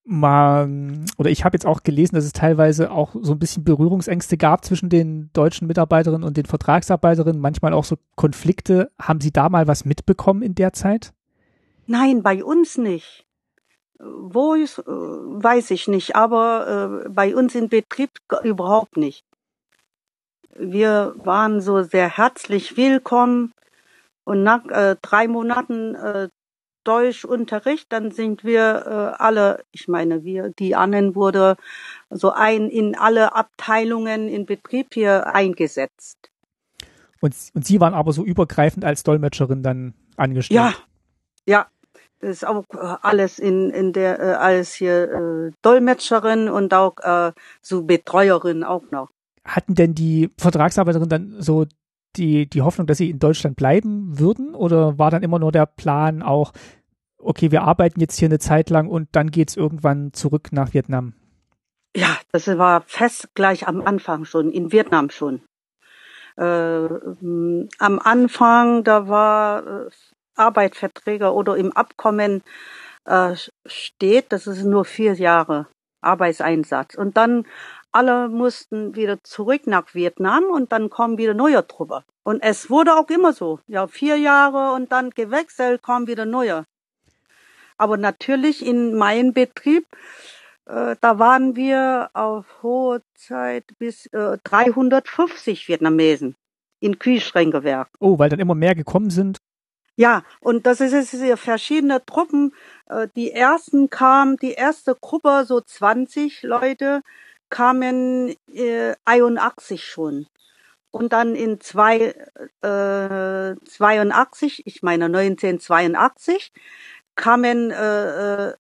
Mal, oder ich habe jetzt auch gelesen, dass es teilweise auch so ein bisschen Berührungsängste gab zwischen den deutschen Mitarbeiterinnen und den Vertragsarbeiterinnen, manchmal auch so Konflikte. Haben Sie da mal was mitbekommen in der Zeit? Nein, bei uns nicht. Wo ist, äh, weiß ich nicht, aber äh, bei uns im Betrieb überhaupt nicht. Wir waren so sehr herzlich willkommen und nach äh, drei Monaten äh, Deutschunterricht, dann sind wir äh, alle, ich meine, wir, die anderen wurde so ein in alle Abteilungen in Betrieb hier eingesetzt. Und, und Sie waren aber so übergreifend als Dolmetscherin dann angestellt? Ja, Ja, ist auch äh, alles in in der äh, alles hier äh, Dolmetscherin und auch äh, so Betreuerin auch noch. Hatten denn die Vertragsarbeiterinnen dann so die die Hoffnung, dass sie in Deutschland bleiben würden oder war dann immer nur der Plan auch okay, wir arbeiten jetzt hier eine Zeit lang und dann geht's irgendwann zurück nach Vietnam? Ja, das war fest gleich am Anfang schon, in Vietnam schon. Äh, am Anfang, da war äh, Arbeitsverträge oder im Abkommen äh, steht, das ist nur vier Jahre Arbeitseinsatz. Und dann alle mussten wieder zurück nach Vietnam und dann kommen wieder neue Truppe. Und es wurde auch immer so. Ja, vier Jahre und dann gewechselt, kommen wieder neue. Aber natürlich in meinem Betrieb, äh, da waren wir auf hohe Zeit bis äh, 350 Vietnamesen in Kühlschränkewerk. Oh, weil dann immer mehr gekommen sind? Ja, und das ist hier verschiedene Truppen. Äh, die ersten kamen, die erste Gruppe, so 20 Leute, kamen äh, 81 schon. Und dann in zwei, äh, 82, ich meine 1982, kamen äh, äh,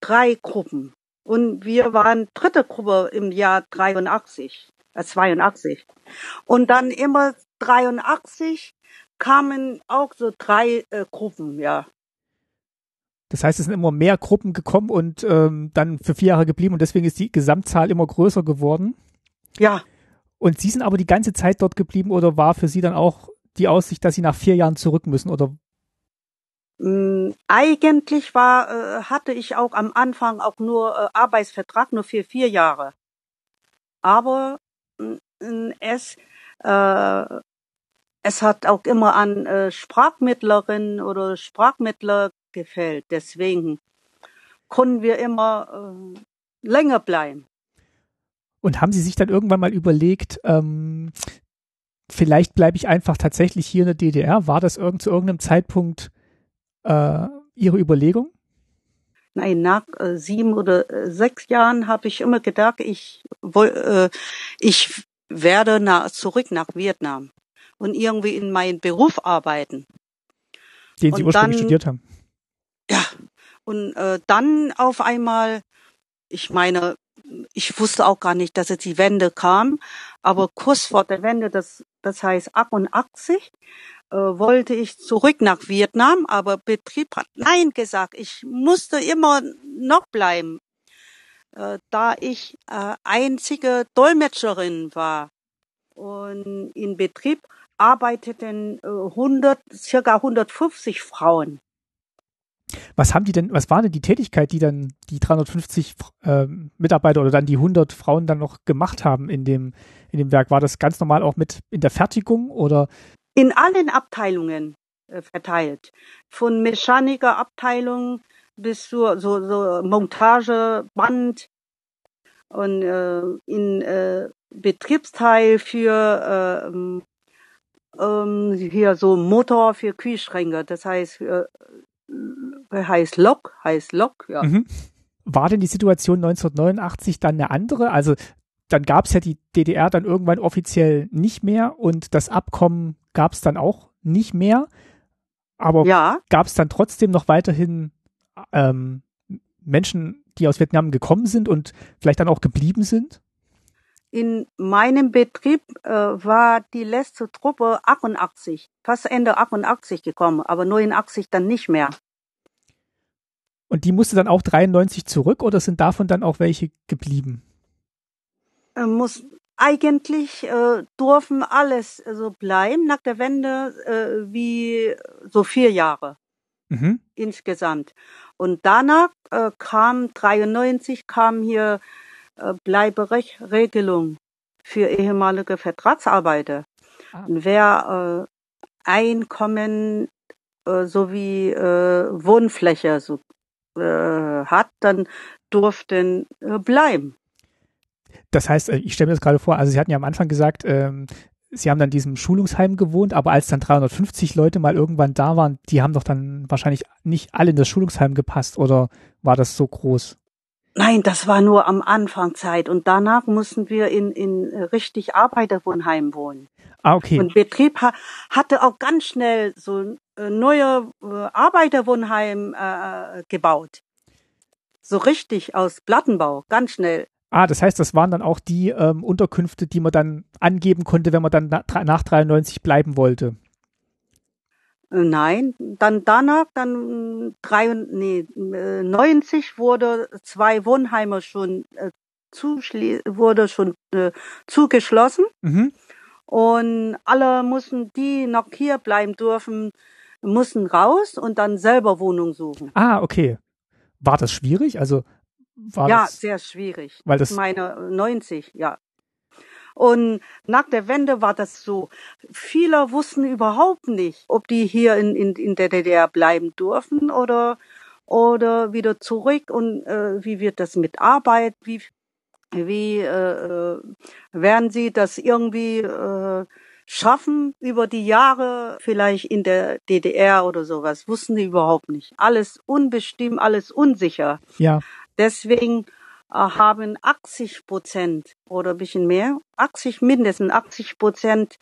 drei Gruppen. Und wir waren dritte Gruppe im Jahr 83, äh 82. Und dann immer 83 kamen auch so drei äh, Gruppen, ja. Das heißt, es sind immer mehr Gruppen gekommen und ähm, dann für vier Jahre geblieben und deswegen ist die Gesamtzahl immer größer geworden. Ja. Und Sie sind aber die ganze Zeit dort geblieben oder war für Sie dann auch die Aussicht, dass Sie nach vier Jahren zurück müssen oder hm, eigentlich war, äh, hatte ich auch am Anfang auch nur äh, Arbeitsvertrag nur für vier Jahre. Aber äh, es, äh, es hat auch immer an äh, Sprachmittlerin oder Sprachmittler gefällt. Deswegen konnten wir immer äh, länger bleiben. Und haben Sie sich dann irgendwann mal überlegt, ähm, vielleicht bleibe ich einfach tatsächlich hier in der DDR? War das irgend zu irgendeinem Zeitpunkt äh, Ihre Überlegung? Nein, nach äh, sieben oder äh, sechs Jahren habe ich immer gedacht, ich, woll, äh, ich werde nach, zurück nach Vietnam und irgendwie in meinen Beruf arbeiten. Den Sie und ursprünglich dann, studiert haben. Ja, und äh, dann auf einmal, ich meine, ich wusste auch gar nicht, dass jetzt die Wende kam, aber kurz vor der Wende, das, das heißt 88, äh, wollte ich zurück nach Vietnam, aber Betrieb hat Nein gesagt. Ich musste immer noch bleiben, äh, da ich äh, einzige Dolmetscherin war. Und in Betrieb arbeiteten äh, 100, circa 150 Frauen. Was haben die denn, was war denn die Tätigkeit, die dann die 350 äh, Mitarbeiter oder dann die 100 Frauen dann noch gemacht haben in dem, in dem Werk? War das ganz normal auch mit in der Fertigung oder in allen Abteilungen äh, verteilt. Von Mechanikerabteilung bis zur so, so Montageband und äh, in äh, Betriebsteil für äh, ähm, hier so Motor für Kühlschränke. Das heißt, äh, heißt Lok, heißt Lok, ja. Mhm. War denn die Situation 1989 dann eine andere? Also dann gab es ja die DDR dann irgendwann offiziell nicht mehr und das Abkommen gab es dann auch nicht mehr. Aber ja. gab es dann trotzdem noch weiterhin ähm, Menschen, die aus Vietnam gekommen sind und vielleicht dann auch geblieben sind? In meinem Betrieb äh, war die letzte Truppe 88, fast Ende 88 gekommen, aber 89 dann nicht mehr. Und die musste dann auch 93 zurück oder sind davon dann auch welche geblieben? Äh, muss eigentlich äh, durften alles so also bleiben nach der Wende äh, wie so vier Jahre mhm. insgesamt. Und danach äh, kam 93 kam hier äh, Bleiberechtregelung für ehemalige Vertragsarbeiter. Ah. Und wer äh, Einkommen äh, sowie äh, Wohnfläche so, äh, hat, dann durften äh, bleiben. Das heißt, äh, ich stelle mir das gerade vor, also Sie hatten ja am Anfang gesagt, ähm, Sie haben dann diesem Schulungsheim gewohnt, aber als dann 350 Leute mal irgendwann da waren, die haben doch dann wahrscheinlich nicht alle in das Schulungsheim gepasst oder war das so groß? Nein, das war nur am Anfangszeit und danach mussten wir in, in richtig Arbeiterwohnheim wohnen. Ah, okay. Und Betrieb ha hatte auch ganz schnell so äh, neue äh, Arbeiterwohnheim äh, gebaut. So richtig aus Plattenbau, ganz schnell. Ah, das heißt, das waren dann auch die ähm, Unterkünfte, die man dann angeben konnte, wenn man dann na, nach 93 bleiben wollte. Äh, nein, dann danach, dann drei, nee, 90 wurde zwei Wohnheime schon äh, wurde schon äh, zugeschlossen. Mhm. Und alle mussten, die noch hier bleiben dürfen, mussten raus und dann selber Wohnung suchen. Ah, okay. War das schwierig? Also war ja, das, sehr schwierig. Weil das meine 90, ja. Und nach der Wende war das so. Viele wussten überhaupt nicht, ob die hier in, in, in der DDR bleiben dürfen oder, oder wieder zurück und äh, wie wird das mit Arbeit, wie, wie äh, äh werden sie das irgendwie äh, schaffen über die Jahre vielleicht in der DDR oder sowas, wussten die überhaupt nicht. Alles unbestimmt, alles unsicher. Ja. Deswegen haben 80 Prozent oder ein bisschen mehr, 80 mindestens 80 Prozent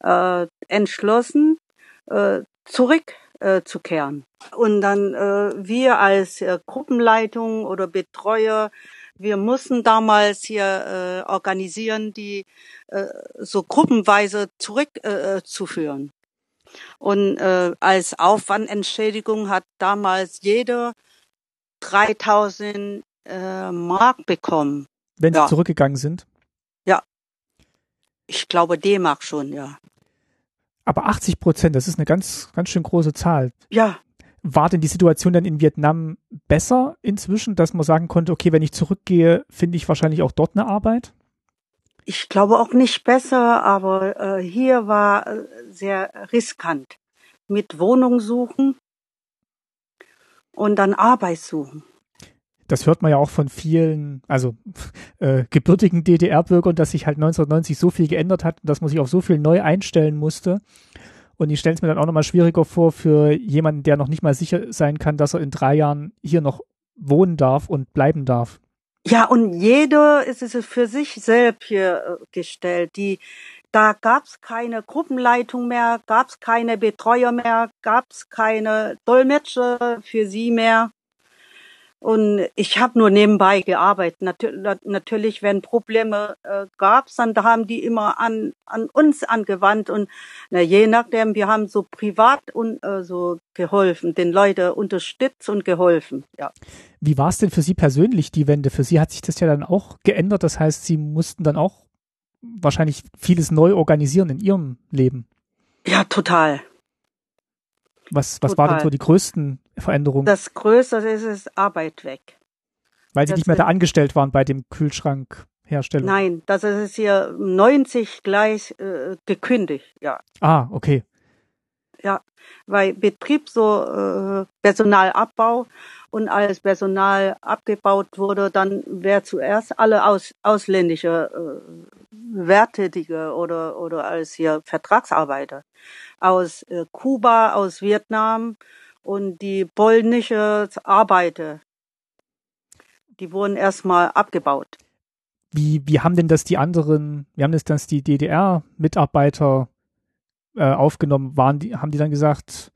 äh, entschlossen, äh, zurückzukehren. Äh, Und dann äh, wir als äh, Gruppenleitung oder Betreuer wir mussten damals hier äh, organisieren, die äh, so gruppenweise zurückzuführen. Äh, Und äh, als Aufwandentschädigung hat damals jeder 3000 äh, Mark bekommen. Wenn ja. sie zurückgegangen sind? Ja. Ich glaube D-Mark schon, ja. Aber 80 Prozent, das ist eine ganz, ganz schön große Zahl. Ja. War denn die Situation dann in Vietnam besser inzwischen, dass man sagen konnte, okay, wenn ich zurückgehe, finde ich wahrscheinlich auch dort eine Arbeit? Ich glaube auch nicht besser, aber äh, hier war äh, sehr riskant. Mit Wohnung suchen und dann Arbeit suchen. Das hört man ja auch von vielen, also äh, gebürtigen DDR-Bürgern, dass sich halt 1990 so viel geändert hat, dass man sich auf so viel neu einstellen musste. Und ich stelle es mir dann auch nochmal schwieriger vor für jemanden, der noch nicht mal sicher sein kann, dass er in drei Jahren hier noch wohnen darf und bleiben darf. Ja, und jeder ist es für sich selbst hier äh, gestellt. Die, da gab's keine Gruppenleitung mehr, gab's keine Betreuer mehr, gab's keine Dolmetscher für sie mehr. Und ich habe nur nebenbei gearbeitet. Natürlich, wenn Probleme äh, gab, dann da haben die immer an, an uns angewandt. Und na, je nachdem, wir haben so privat und äh, so geholfen, den Leuten unterstützt und geholfen. Ja. Wie war es denn für Sie persönlich, die Wende? Für Sie hat sich das ja dann auch geändert. Das heißt, Sie mussten dann auch wahrscheinlich vieles neu organisieren in Ihrem Leben. Ja, total. Was, was waren denn so die größten Veränderungen? Das Größte ist es Arbeit weg. Weil sie das nicht mehr da angestellt waren bei dem Kühlschrankhersteller? Nein, das ist hier 90 gleich äh, gekündigt, ja. Ah, okay. Ja, weil Betrieb so äh, Personalabbau und als Personal abgebaut wurde, dann wäre zuerst alle aus, ausländische äh, Werttätige oder, oder als hier Vertragsarbeiter aus äh, Kuba, aus Vietnam und die polnische Arbeiter, die wurden erstmal abgebaut. Wie, wie haben denn das die anderen, wie haben das, das die DDR-Mitarbeiter äh, aufgenommen? Waren die, haben die dann gesagt,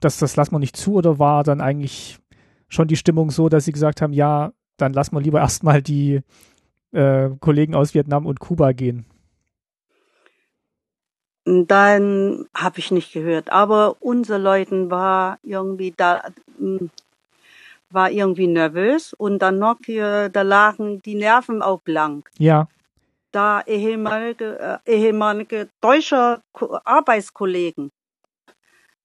dass das lassen wir nicht zu oder war dann eigentlich schon die Stimmung so, dass sie gesagt haben, ja, dann lassen wir lieber erstmal die äh, Kollegen aus Vietnam und Kuba gehen? Dann habe ich nicht gehört. Aber unsere Leuten war irgendwie da, hm, war irgendwie nervös und dann noch hier, da lagen die Nerven auch blank. Ja. Da ehemalige, äh, ehemalige deutsche Arbeitskollegen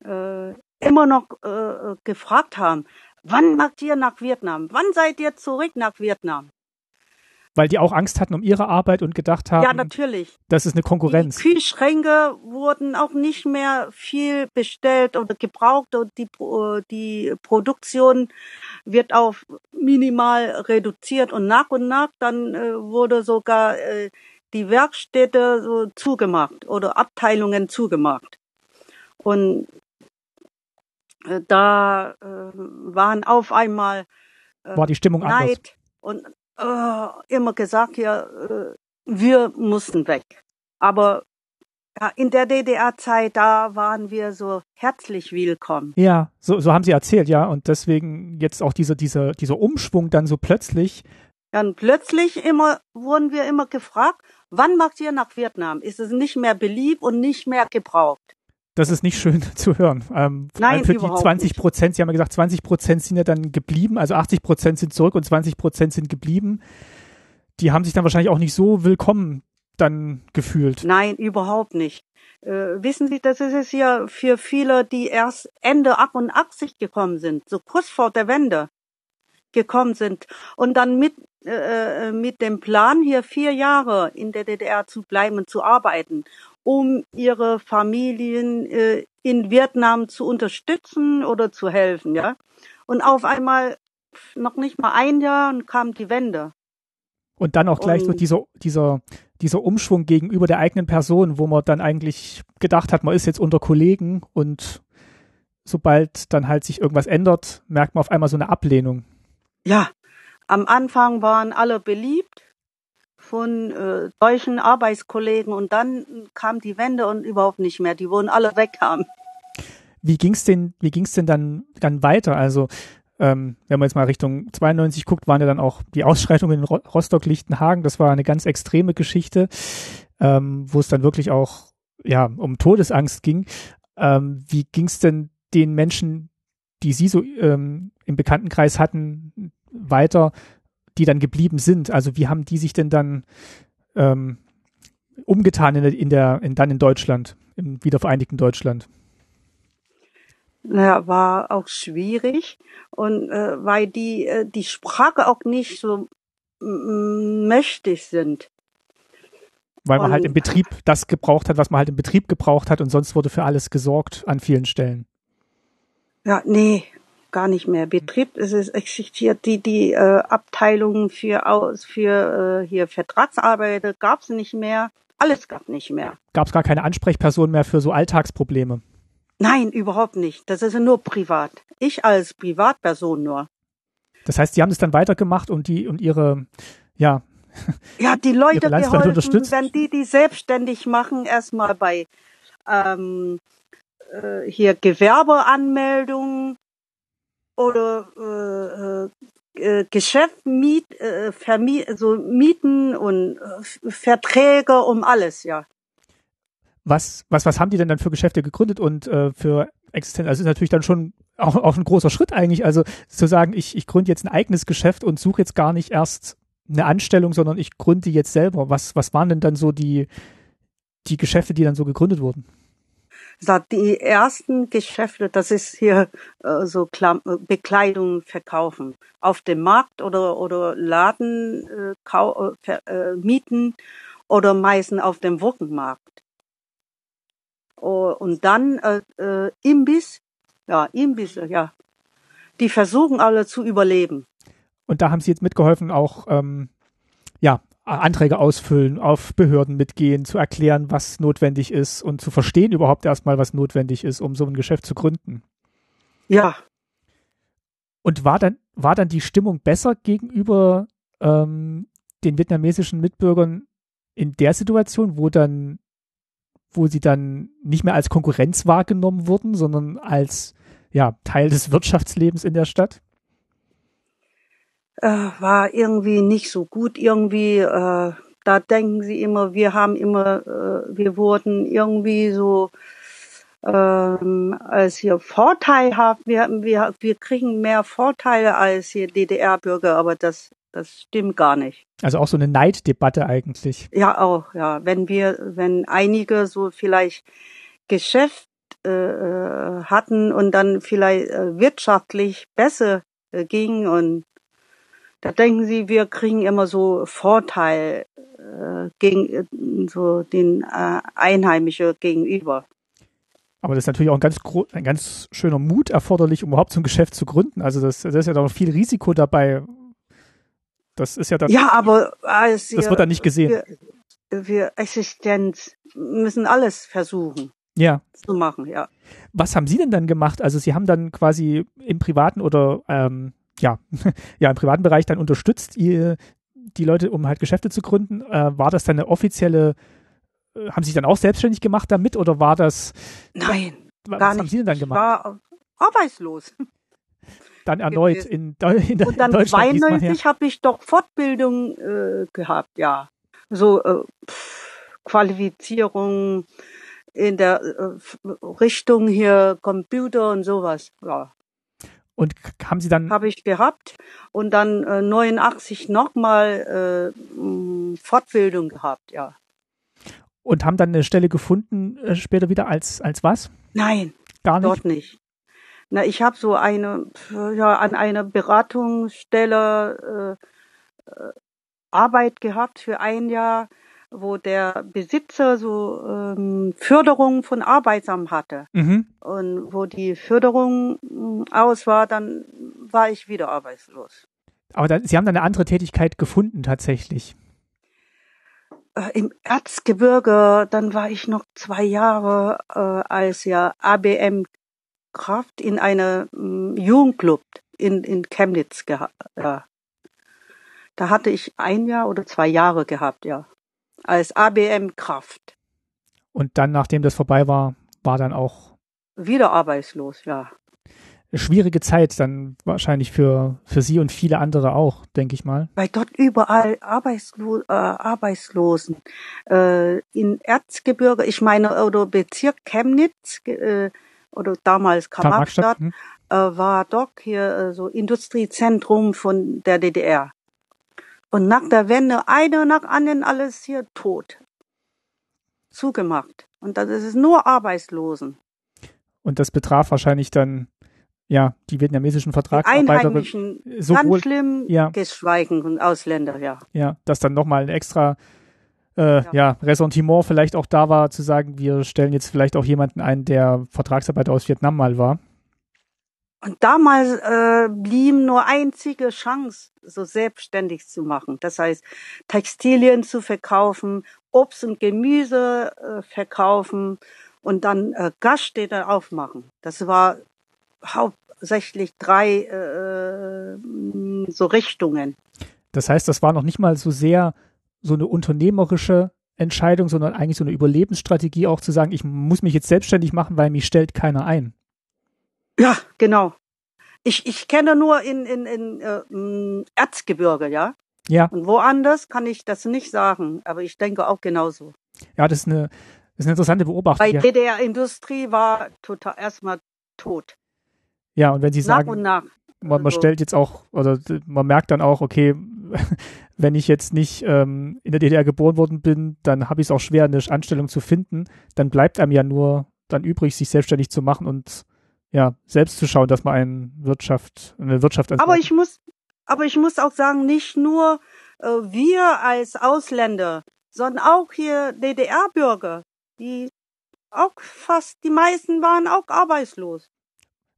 äh, immer noch äh, gefragt haben, wann macht ihr nach Vietnam? Wann seid ihr zurück nach Vietnam? Weil die auch Angst hatten um ihre Arbeit und gedacht haben, ja, natürlich. das ist eine Konkurrenz. Die Kühlschränke wurden auch nicht mehr viel bestellt oder gebraucht und die, die Produktion wird auf minimal reduziert und nach und nach dann äh, wurde sogar äh, die Werkstätte so zugemacht oder Abteilungen zugemacht. Und äh, da äh, waren auf einmal äh, war die Stimmung Neid anders. und äh, immer gesagt, ja, äh, wir mussten weg. Aber Ja, in der DDR-Zeit, da waren wir so herzlich willkommen. Ja, so, so haben Sie erzählt, ja. Und deswegen jetzt auch dieser, dieser, dieser Umschwung dann so plötzlich. Dann plötzlich immer, wurden wir immer gefragt, wann macht ihr nach Vietnam? Ist es nicht mehr beliebt und nicht mehr gebraucht? Das ist nicht schön zu hören. Ähm, Nein, für die 20 Prozent, Sie haben ja gesagt, 20 Prozent sind ja dann geblieben, also 80 Prozent sind zurück und 20 Prozent sind geblieben. Die haben sich dann wahrscheinlich auch nicht so willkommen dann gefühlt. Nein, überhaupt nicht. Äh, wissen Sie, das ist es ja für viele, die erst Ende 88 gekommen sind, so kurz vor der Wende gekommen sind und dann mit äh, äh, mit dem Plan hier vier Jahre in der DDR zu bleiben und zu arbeiten, um ihre Familien äh, in Vietnam zu unterstützen oder zu helfen, ja. Und auf einmal noch nicht mal ein Jahr kam die Wende. Und dann auch gleich und, so dieser, dieser, dieser Umschwung gegenüber der eigenen Person, wo man dann eigentlich gedacht hat, man ist jetzt unter Kollegen und sobald dann halt sich irgendwas ändert, merkt man auf einmal so eine Ablehnung. Ja, am Anfang waren alle beliebt von äh, deutschen Arbeitskollegen und dann kam die Wende und überhaupt nicht mehr. Die wurden alle wegkamen. Wie ging's denn, wie ging's denn dann, dann weiter? Also ähm, wenn man jetzt mal Richtung 92 guckt, waren ja dann auch die Ausschreitungen in Rostock-Lichtenhagen. Das war eine ganz extreme Geschichte, ähm, wo es dann wirklich auch ja um Todesangst ging. Ähm, wie ging es denn den Menschen, die Sie so ähm, im Bekanntenkreis hatten, weiter, die dann geblieben sind? Also wie haben die sich denn dann ähm, umgetan in der, in der in, dann in Deutschland, im wiedervereinigten Deutschland? naja, war auch schwierig und äh, weil die äh, die Sprache auch nicht so mächtig sind. Weil man und, halt im Betrieb das gebraucht hat, was man halt im Betrieb gebraucht hat und sonst wurde für alles gesorgt an vielen Stellen. Ja, nee, gar nicht mehr. Betrieb es ist, existiert die die äh, Abteilungen für aus für äh, hier Vertragsarbeiter gab's nicht mehr. Alles gab nicht mehr. Gab es gar keine Ansprechperson mehr für so Alltagsprobleme. Nein, überhaupt nicht. Das ist nur privat. Ich als Privatperson nur. Das heißt, Sie haben es dann weitergemacht und die und Ihre, ja. Ja, die Leute geholfen, wenn die die selbstständig machen, erstmal bei ähm, äh, hier Gewerbeanmeldungen oder äh, äh, Geschäft, Miet, äh, Vermiet, so Mieten und äh, Verträge um alles, ja was, was, was haben die denn dann für Geschäfte gegründet und äh, für Existenz? Also ist natürlich dann schon auch, auch ein großer Schritt eigentlich. Also zu sagen, ich, ich gründe jetzt ein eigenes Geschäft und suche jetzt gar nicht erst eine Anstellung, sondern ich gründe jetzt selber. Was, was waren denn dann so die, die Geschäfte, die dann so gegründet wurden? Die ersten Geschäfte, das ist hier äh, so Klam Bekleidung verkaufen. Auf dem Markt oder, oder Laden äh, äh, äh mieten oder meistens auf dem Wochenmarkt. Oh, und dann äh, äh, Imbiss, ja, Imbisse, ja. Die versuchen alle zu überleben. Und da haben Sie jetzt mitgeholfen, auch ähm, Anträge ausfüllen, auf Behörden mitgehen, zu erklären, was notwendig ist und zu verstehen überhaupt erstmal, was notwendig ist, um so ein Geschäft zu gründen. Ja. Und war dann, war dann die Stimmung besser gegenüber ähm, den vietnamesischen Mitbürgern in der Situation, wo dann wo sie dann nicht mehr als Konkurrenz wahrgenommen wurden, sondern als ja, Teil des Wirtschaftslebens in der Stadt? Äh, war irgendwie nicht so gut. Irgendwie, äh, da denken sie immer, wir haben immer, äh, wir wurden irgendwie so ähm, als hier vorteilhaft. Wir, wir, wir kriegen mehr Vorteile als hier DDR-Bürger, aber das das stimmt gar nicht. Also auch so eine Neiddebatte eigentlich. Ja, auch, ja. Wenn wir, wenn einige so vielleicht Geschäft äh, äh hatten und dann vielleicht äh, wirtschaftlich besser ging und da denken sie, wir kriegen immer so Vorteil äh, gegen äh, so den äh, Einheimischen gegenüber. Aber das ist natürlich auch ein ganz, ein ganz schöner Mut erforderlich, um überhaupt so ein Geschäft zu gründen. Also das, das ist ja doch viel Risiko dabei, das ist ja dann. Ja, aber also das wird dann nicht gesehen. Wir, wir Existenz müssen alles versuchen. Ja. Zu machen, ja. Was haben Sie denn dann gemacht? Also Sie haben dann quasi im privaten oder ähm, ja, ja, im privaten Bereich dann unterstützt, ihr, die Leute, um halt Geschäfte zu gründen. Äh, war das dann eine offizielle äh, haben Sie sich dann auch selbstständig gemacht damit oder war das? Nein, was gar haben nicht. Sie denn dann gemacht? Ich war arbeitslos. dann erneut in, in, Und dann in Deutschland. 92 habe ich doch Fortbildung äh, gehabt, ja. So äh, Qualifizierung in der äh, Richtung hier Computer und sowas, ja. Und haben Sie dann habe ich gehabt und dann äh, 89 nochmal äh, Fortbildung gehabt, ja. Und haben dann eine Stelle gefunden äh, später wieder als als was? Nein, gar nicht. Dort nicht. Na, ich habe so eine ja an einer Beratungsstelle äh, äh, Arbeit gehabt für ein Jahr, wo der Besitzer so ähm, Förderung von Arbeitsamt hatte. Mhm. Und wo die Förderung mh, aus war, dann war ich wieder arbeitslos. Aber da, Sie haben dann eine andere Tätigkeit gefunden tatsächlich. Äh, Im Erzgebirge, dann war ich noch zwei Jahre äh, als ja ABM Kraft in einer mm, Jugendclub in, in Chemnitz gehabt. Ja. Da hatte ich ein Jahr oder zwei Jahre gehabt, ja. Als ABM Kraft. Und dann, nachdem das vorbei war, war dann auch Wieder arbeitslos, ja. schwierige Zeit dann wahrscheinlich für, für Sie und viele andere auch, denke ich mal. Weil dort überall Arbeitslo äh, Arbeitslosen. Äh, in Erzgebirge, ich meine, oder Bezirk Chemnitz, äh, oder damals Karl-Marx-Stadt, hm. äh, war doch hier äh, so Industriezentrum von der DDR. Und nach der Wende einer nach anderen alles hier tot. Zugemacht. Und das ist nur Arbeitslosen. Und das betraf wahrscheinlich dann ja die vietnamesischen Vertragsarbeiter Einheimischen sowohl ganz schlimm, ja. geschweigen und Ausländer, ja. ja, dass dann nochmal ein extra äh, ja. Ja. Ressentiment vielleicht auch da war, zu sagen, wir stellen jetzt vielleicht auch jemanden ein, der Vertragsarbeiter aus Vietnam mal war. Und damals äh, blieb nur einzige Chance, so selbstständig zu machen. Das heißt, Textilien zu verkaufen, Obst und Gemüse äh, verkaufen und dann äh, Gaststätte aufmachen. Das war hauptsächlich drei äh, so Richtungen. Das heißt, das war noch nicht mal so sehr so eine unternehmerische Entscheidung, sondern eigentlich so eine Überlebensstrategie auch zu sagen, ich muss mich jetzt selbstständig machen, weil mich stellt keiner ein. Ja, genau. Ich, ich kenne nur in, in, in äh, Erzgebirge, ja. Ja. Und woanders kann ich das nicht sagen, aber ich denke auch genauso. Ja, das ist eine, das ist eine interessante Beobachtung. Weil Ja, DDR-Industrie war total erstmal tot. ja, und wenn Sie Nach sagen, und nach. man, man Also- stellt jetzt auch, oder man merkt dann auch, okay, wenn ich jetzt nicht ähm, in der DDR geboren worden bin, dann habe ich es auch schwer, eine Anstellung zu finden. Dann bleibt einem ja nur dann übrig, sich selbstständig zu machen und ja, selbst zu schauen, dass man eine Wirtschaft, eine Wirtschaft Aber ich muss, aber ich muss auch sagen, nicht nur äh, wir als Ausländer, sondern auch hier DDR-Bürger, die auch fast, die meisten waren auch arbeitslos.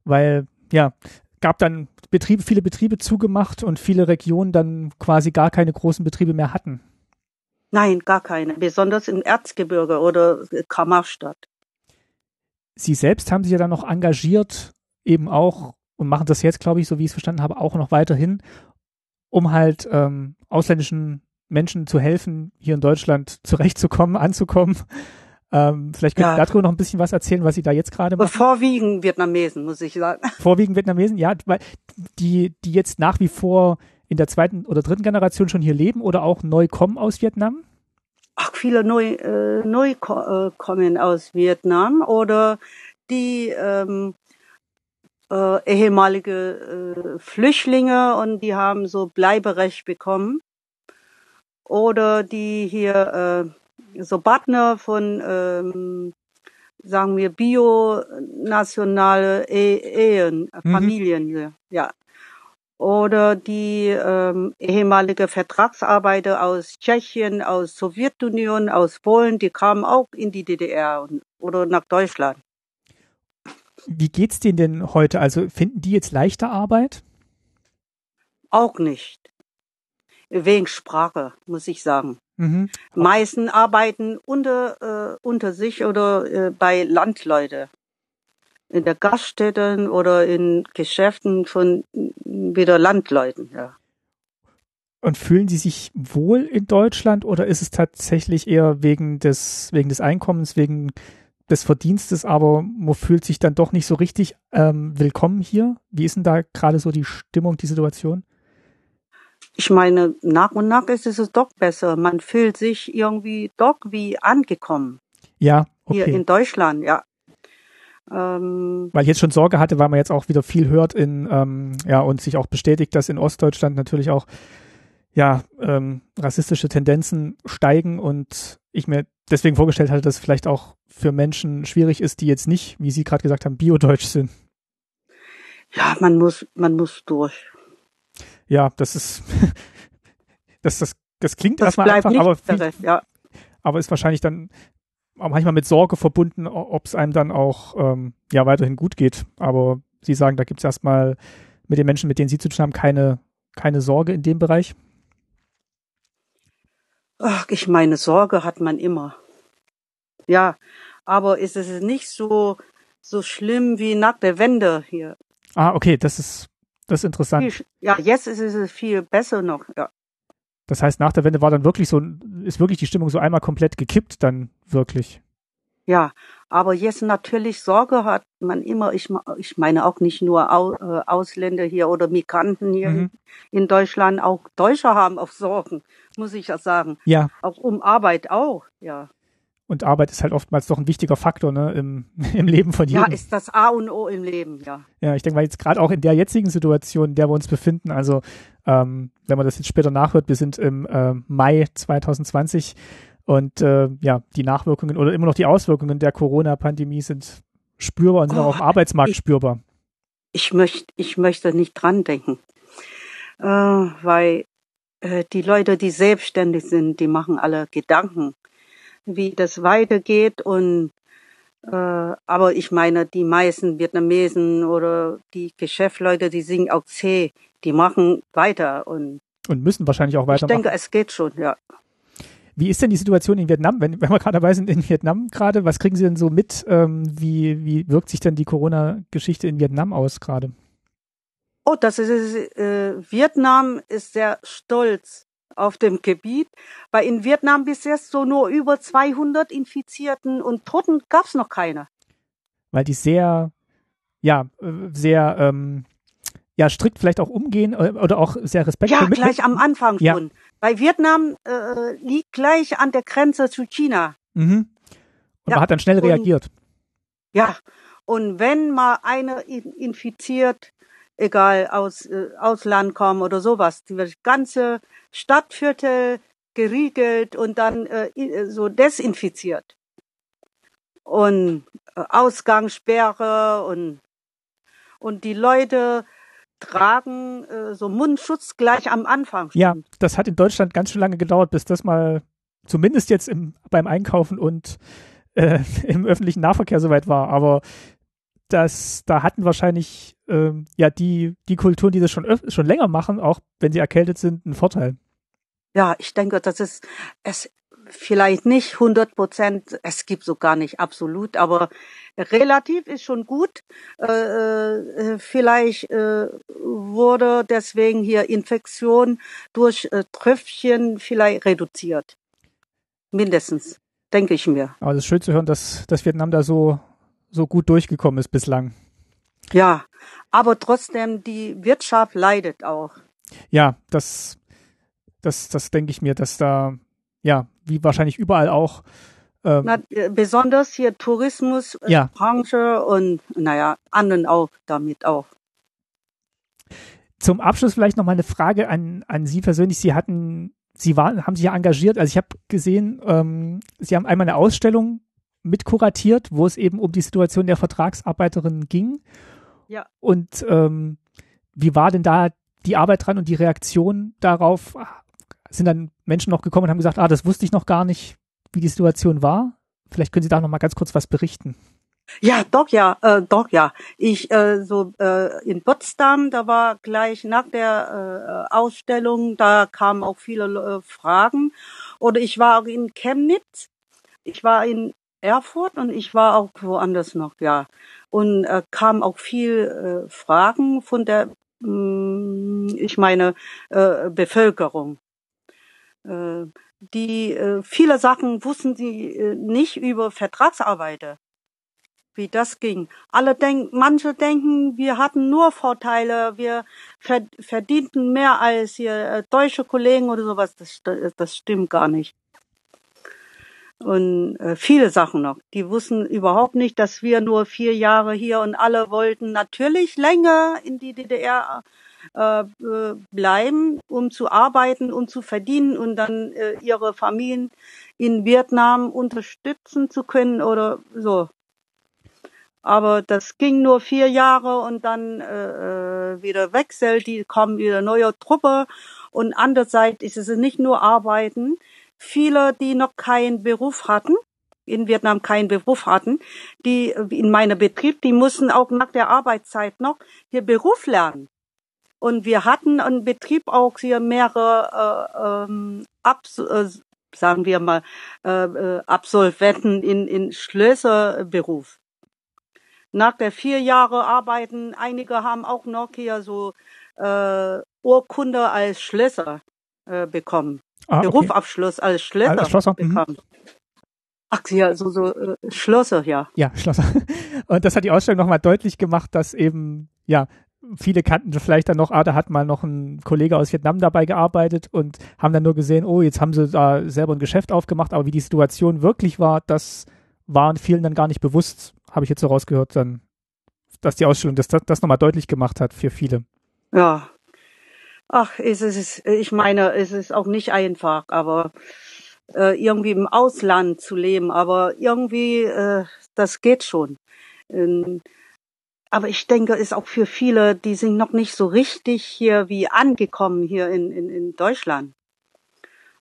weil ja, gab dann Betriebe, viele Betriebe zugemacht und viele Regionen dann quasi gar keine großen Betriebe mehr hatten. Nein, gar keine, besonders im Erzgebirge oder Kammerstadt. Sie selbst haben sich ja dann noch engagiert, eben auch und machen das jetzt, glaube ich, so wie ich es verstanden habe, auch noch weiterhin, um halt ähm, ausländischen Menschen zu helfen, hier in Deutschland zurechtzukommen, anzukommen. Ähm, vielleicht können Ja. Sie darüber noch ein bisschen was erzählen, was Sie da jetzt gerade machen. Vorwiegend Vietnamesen, muss ich sagen. Vorwiegend Vietnamesen, ja, weil die, die jetzt nach wie vor in der zweiten oder dritten Generation schon hier leben oder auch neu kommen aus Vietnam? Ach, viele neu, äh, neu ko äh, kommen aus Vietnam oder die ähm, äh, ehemalige äh, Flüchtlinge und die haben so Bleiberecht bekommen. Oder die hier äh, so Partner von, ähm, sagen wir, bionationale e Ehen, Mhm. Familien, ja. Oder die ähm, ehemalige Vertragsarbeiter aus Tschechien, aus Sowjetunion, aus Polen, die kamen auch in die DDR und, oder nach Deutschland. Wie geht's denen denn heute? Also finden die jetzt leichter Arbeit? Auch nicht. Wegen Sprache, muss ich sagen. Mhm. Meisten arbeiten unter, äh, unter sich oder äh, bei Landleute. In der Gaststätten oder in Geschäften von wieder Landleuten, ja. Und fühlen Sie sich wohl in Deutschland oder ist es tatsächlich eher wegen des, wegen des Einkommens, wegen des Verdienstes, aber man fühlt sich dann doch nicht so richtig ähm, willkommen hier? Wie ist denn da gerade so die Stimmung, die Situation? Ich meine, nach und nach ist es doch besser. Man fühlt sich irgendwie doch wie angekommen. Ja, okay. Hier in Deutschland, ja. Ähm, weil ich jetzt schon Sorge hatte, weil man jetzt auch wieder viel hört in, ähm, ja, und sich auch bestätigt, dass in Ostdeutschland natürlich auch, ja, ähm, rassistische Tendenzen steigen und ich mir deswegen vorgestellt hatte, dass es vielleicht auch für Menschen schwierig ist, die jetzt nicht, wie Sie gerade gesagt haben, biodeutsch sind. Ja, man muss, man muss durch. Ja, das ist, das, das, das klingt das erstmal einfach, aber, viel, ja. aber ist wahrscheinlich dann manchmal mit Sorge verbunden, ob es einem dann auch ähm, ja weiterhin gut geht. Aber Sie sagen, da gibt es erstmal mit den Menschen, mit denen Sie zu tun haben, keine, keine Sorge in dem Bereich. Ach, ich meine, Sorge hat man immer. Ja, aber ist es nicht so, so schlimm wie nach der Wende hier. Ah, okay, das ist, das ist interessant. Ja, jetzt ist es viel besser noch, ja. Das heißt, nach der Wende war dann wirklich so, ist wirklich die Stimmung so einmal komplett gekippt, dann wirklich. Ja, aber jetzt natürlich Sorge hat man immer, ich, ich meine auch nicht nur äh, Ausländer hier oder Migranten hier mhm. in Deutschland, auch Deutsche haben auch Sorgen, muss ich ja sagen. Ja. Auch um Arbeit auch, ja. Und Arbeit ist halt oftmals doch ein wichtiger Faktor ne, im, im Leben von jedem. Ja, ist das A und O im Leben, ja. Ja, ich denke mal jetzt gerade auch in der jetzigen Situation, in der wir uns befinden, also ähm, wenn man das jetzt später nachhört, wir sind im äh, Mai 2020 und äh, ja, die Nachwirkungen oder immer noch die Auswirkungen der Corona-Pandemie sind spürbar und sind oh, auch auf dem Arbeitsmarkt ich, spürbar. Ich möchte, ich möchte nicht dran denken, äh, weil äh, die Leute, die selbstständig sind, die machen alle Gedanken wie das weitergeht und äh, aber ich meine, die meisten Vietnamesen oder die Geschäftsleute, die singen auch C, die machen weiter und und müssen wahrscheinlich auch weitermachen. Ich denke, es geht schon, ja. Wie ist denn die Situation in Vietnam, wenn, wenn wir gerade dabei sind in Vietnam gerade? Was kriegen Sie denn so mit? Ähm, wie, wie wirkt sich denn die Corona-Geschichte in Vietnam aus gerade? Oh, das ist äh, Vietnam ist sehr stolz auf dem Gebiet, weil in Vietnam bis jetzt so nur über 200 Infizierten und Toten gab es noch keine. Weil die sehr, ja, sehr, ähm, ja, strikt vielleicht auch umgehen äh, oder auch sehr respektvoll. Ja, gleich am Anfang ja. schon. Weil Vietnam äh, liegt gleich an der Grenze zu China. Mhm. Und ja. man hat dann schnell reagiert. ja, und wenn mal einer infiziert, egal aus äh, Ausland kommen oder sowas. Die ganze Stadtviertel geriegelt und dann äh, äh, so desinfiziert. Und äh, Ausgangssperre und und die Leute tragen äh, so Mundschutz gleich am Anfang. Ja, das hat in Deutschland ganz schön lange gedauert, bis das mal zumindest jetzt im, beim Einkaufen und äh, im öffentlichen Nahverkehr soweit war. Aber das, da hatten wahrscheinlich ähm, ja die, die Kulturen, die das schon, schon länger machen, auch wenn sie erkältet sind, einen Vorteil. Ja, ich denke, das ist es vielleicht nicht 100 Prozent, es gibt so gar nicht absolut, aber relativ ist schon gut. Äh, äh, vielleicht äh, wurde deswegen hier Infektion durch äh, Tröpfchen vielleicht reduziert. Mindestens, denke ich mir. Aber es ist schön zu hören, dass, dass Vietnam da so so gut durchgekommen ist bislang. Ja, aber trotzdem, die Wirtschaft leidet auch. Ja, das, das, das denke ich mir, dass da, ja, wie wahrscheinlich überall auch. Ähm, Na, äh, besonders hier Tourismus, äh, ja. Branche und, naja, anderen auch, damit auch. Zum Abschluss vielleicht noch mal eine Frage an, an Sie persönlich. Sie hatten, Sie waren, haben sich ja engagiert. Also ich habe gesehen, ähm, Sie haben einmal eine Ausstellung mitkuratiert, wo es eben um die Situation der Vertragsarbeiterinnen ging. Ja. Und ähm, wie war denn da die Arbeit dran und die Reaktion darauf? Sind dann Menschen noch gekommen und haben gesagt, ah, das wusste ich noch gar nicht, wie die Situation war? Vielleicht können Sie da noch mal ganz kurz was berichten. Ja, doch ja, äh, doch ja. Ich äh, so äh, in Potsdam, da war gleich nach der äh, Ausstellung, da kamen auch viele äh, Fragen. Oder ich war auch in Chemnitz. Ich war in Erfurt und ich war auch woanders noch, ja. Und äh, kam auch viel äh, Fragen von der mm, ich meine äh, Bevölkerung. Äh, die äh, viele Sachen wussten sie äh, nicht über Vertragsarbeiter, wie das ging. Alle denken, manche denken, wir hatten nur Vorteile, wir verdienten mehr als hier äh, deutsche Kollegen oder sowas. Das, das stimmt gar nicht und äh, viele Sachen noch. Die wussten überhaupt nicht, dass wir nur vier Jahre hier und alle wollten natürlich länger in die DDR äh, bleiben, um zu arbeiten und zu verdienen und dann äh, ihre Familien in Vietnam unterstützen zu können oder so. Aber das ging nur vier Jahre und dann äh, äh wieder wechselt, die kommen wieder neue Truppe und andererseits ist es nicht nur Arbeiten, viele, die noch keinen Beruf hatten, in Vietnam keinen Beruf hatten, die in meinem Betrieb, die mussten auch nach der Arbeitszeit noch hier Beruf lernen. Und wir hatten einen Betrieb auch hier mehrere äh, ähm, Abs äh, sagen wir mal äh, äh Absolventen in in Schlösserberuf. Nach der vier Jahre Arbeiten, einige haben auch noch hier so äh, Urkunde als Schlösser äh, bekommen ah, Berufsabschluss als Schlosser, als Schlosser mhm. bekam. Ach ja, so, so äh, Schlosser, ja. Ja, Schlosser. Und das hat die Ausstellung nochmal deutlich gemacht, dass eben, ja, viele kannten vielleicht dann noch, ah, da hat mal noch ein Kollege aus Vietnam dabei gearbeitet und haben dann nur gesehen, oh, jetzt haben sie da selber ein Geschäft aufgemacht, aber wie die Situation wirklich war, das waren vielen dann gar nicht bewusst, habe ich jetzt so rausgehört, dann, dass die Ausstellung das, das, das nochmal deutlich gemacht hat für viele. Ja, ach, es ist, ich meine, es ist auch nicht einfach, aber äh, irgendwie im Ausland zu leben, aber irgendwie, äh, das geht schon. Ähm, aber ich denke, ist auch für viele, die sind noch nicht so richtig hier wie angekommen hier in, in, in Deutschland.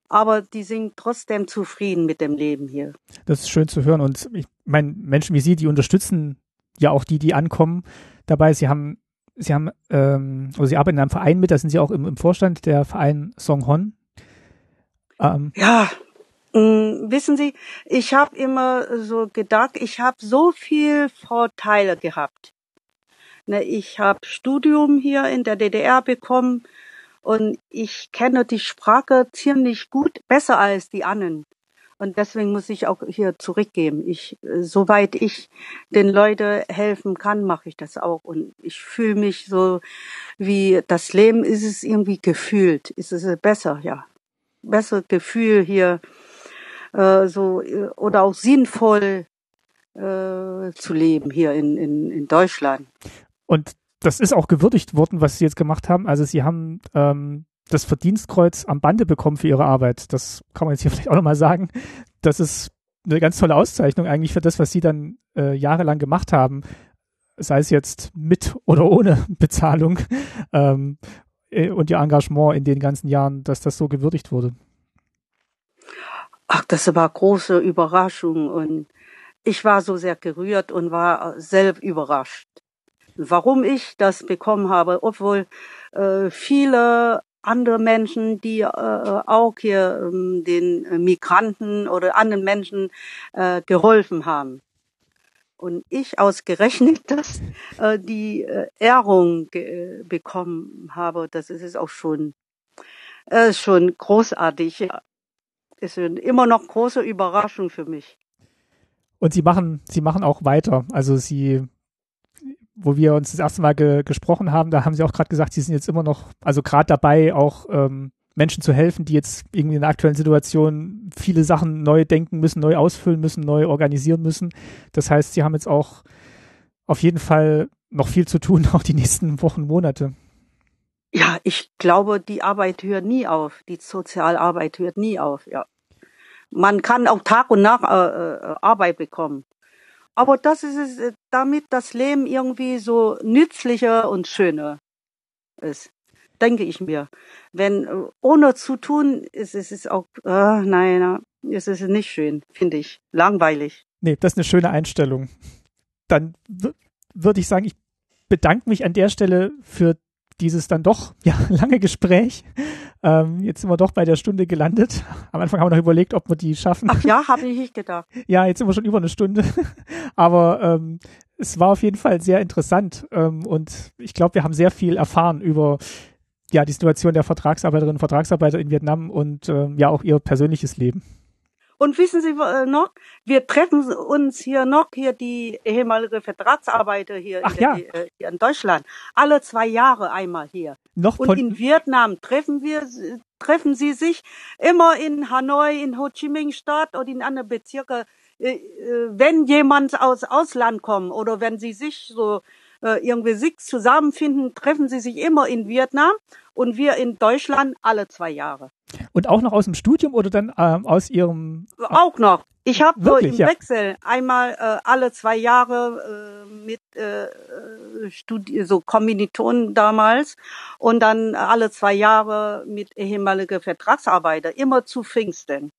Aber die sind trotzdem zufrieden mit dem Leben hier. Das ist schön zu hören. Und ich meine, Menschen wie Sie, die unterstützen ja auch die, die ankommen dabei. Sie haben Sie haben, ähm, oder Sie arbeiten in einem Verein mit, da sind Sie auch im, im Vorstand, der Verein Songhon. Ähm. Ja, mh, mm, wissen Sie, ich habe immer so gedacht, ich habe so viel Vorteile gehabt. Ne, ich habe Studium hier in der DDR bekommen und ich kenne die Sprache ziemlich gut, besser als die anderen. Und deswegen muss ich auch hier zurückgeben. Ich, soweit ich den Leuten helfen kann, mache ich das auch. Und ich fühle mich so, wie das Leben ist es irgendwie gefühlt. Ist es besser, ja. Besser Gefühl hier, äh, so, oder auch sinnvoll äh, zu leben hier in, in, in Deutschland. Und das ist auch gewürdigt worden, was Sie jetzt gemacht haben. Also Sie haben ähm, das Verdienstkreuz am Bande bekommen für ihre Arbeit. Das kann man jetzt hier vielleicht auch nochmal sagen. Das ist eine ganz tolle Auszeichnung eigentlich für das, was sie dann äh, jahrelang gemacht haben, sei es jetzt mit oder ohne Bezahlung ähm, äh, und ihr Engagement in den ganzen Jahren, dass das so gewürdigt wurde. Ach, das war große Überraschung und ich war so sehr gerührt und war selbst überrascht, warum ich das bekommen habe, obwohl äh, viele andere Menschen, die äh, auch hier ähm, den äh, Migranten oder anderen Menschen äh, geholfen haben. Und ich ausgerechnet, dass äh, die äh, Ehrung äh, bekommen habe, das ist auch schon, äh, schon großartig. Ist immer noch große Überraschung für mich. Und sie machen, sie machen auch weiter. Also sie wo wir uns das erste Mal ge gesprochen haben, da haben sie auch gerade gesagt, sie sind jetzt immer noch, also gerade dabei, auch ähm, Menschen zu helfen, die jetzt irgendwie in der aktuellen Situation viele Sachen neu denken müssen, neu ausfüllen müssen, neu organisieren müssen. Das heißt, sie haben jetzt auch auf jeden Fall noch viel zu tun, auch die nächsten Wochen, Monate. Ja, ich glaube, die Arbeit hört nie auf. Die Sozialarbeit hört nie auf, ja. Man kann auch Tag und Nacht äh, äh, Arbeit bekommen. Aber das ist es, äh, damit das Leben irgendwie so nützlicher und schöner ist, denke ich mir. Wenn äh, ohne zu tun ist es ist auch, äh, nein, es ist nicht schön, finde ich. Langweilig. Nee, das ist eine schöne Einstellung. Dann würde ich sagen, ich bedanke mich an der Stelle für dieses dann doch ja lange Gespräch. Ähm, jetzt sind wir doch bei der Stunde gelandet. Am Anfang haben wir noch überlegt, ob wir die schaffen. Ach ja, habe ich nicht gedacht. ja, jetzt sind wir schon über eine Stunde. Aber ähm, es war auf jeden Fall sehr interessant ähm, und ich glaube, wir haben sehr viel erfahren über ja, die Situation der Vertragsarbeiterinnen und Vertragsarbeiter in Vietnam und ähm, ja auch ihr persönliches Leben. Und wissen Sie äh, noch, wir treffen uns hier noch, hier die ehemalige Vertragsarbeiter hier, Ach, in, ja. äh, hier in Deutschland, alle zwei Jahre einmal hier. Noch Und in Vietnam treffen wir, treffen sie sich immer in Hanoi, in Ho Chi Minh Stadt oder in anderen Bezirken. Äh, äh, wenn jemand aus Ausland kommt oder wenn sie sich so äh, irgendwie sich zusammenfinden, treffen sie sich immer in Vietnam und wir in Deutschland alle zwei Jahre. Und auch noch aus dem Studium oder dann ähm, aus Ihrem? Auch noch. Ich habe so im ja. Wechsel einmal äh, alle zwei Jahre äh, mit äh, Studi so Kommilitonen damals und dann alle zwei Jahre mit ehemaligen Vertragsarbeiter, immer zu Pfingsten.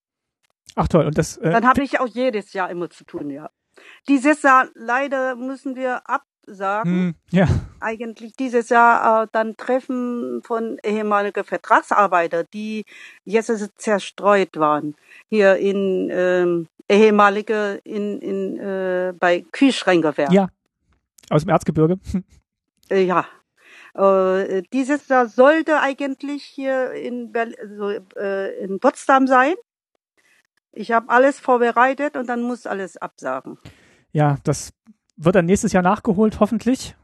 Ach toll. Und das. Äh, dann habe ich auch jedes Jahr immer zu tun, ja. Dieses Jahr leider müssen wir ab sagen. Hm, ja. Eigentlich dieses Jahr äh, dann Treffen von ehemaligen Vertragsarbeiter, die jetzt zerstreut waren. Hier in ähm, ehemalige in, in äh, bei Kühlschränkewerk. Ja. Aus dem Erzgebirge. Äh, ja. Äh, dieses Jahr sollte eigentlich hier in, Berlin, also, äh, in Potsdam sein. Ich habe alles vorbereitet und dann muss alles absagen. Ja, das wird dann nächstes Jahr nachgeholt, hoffentlich.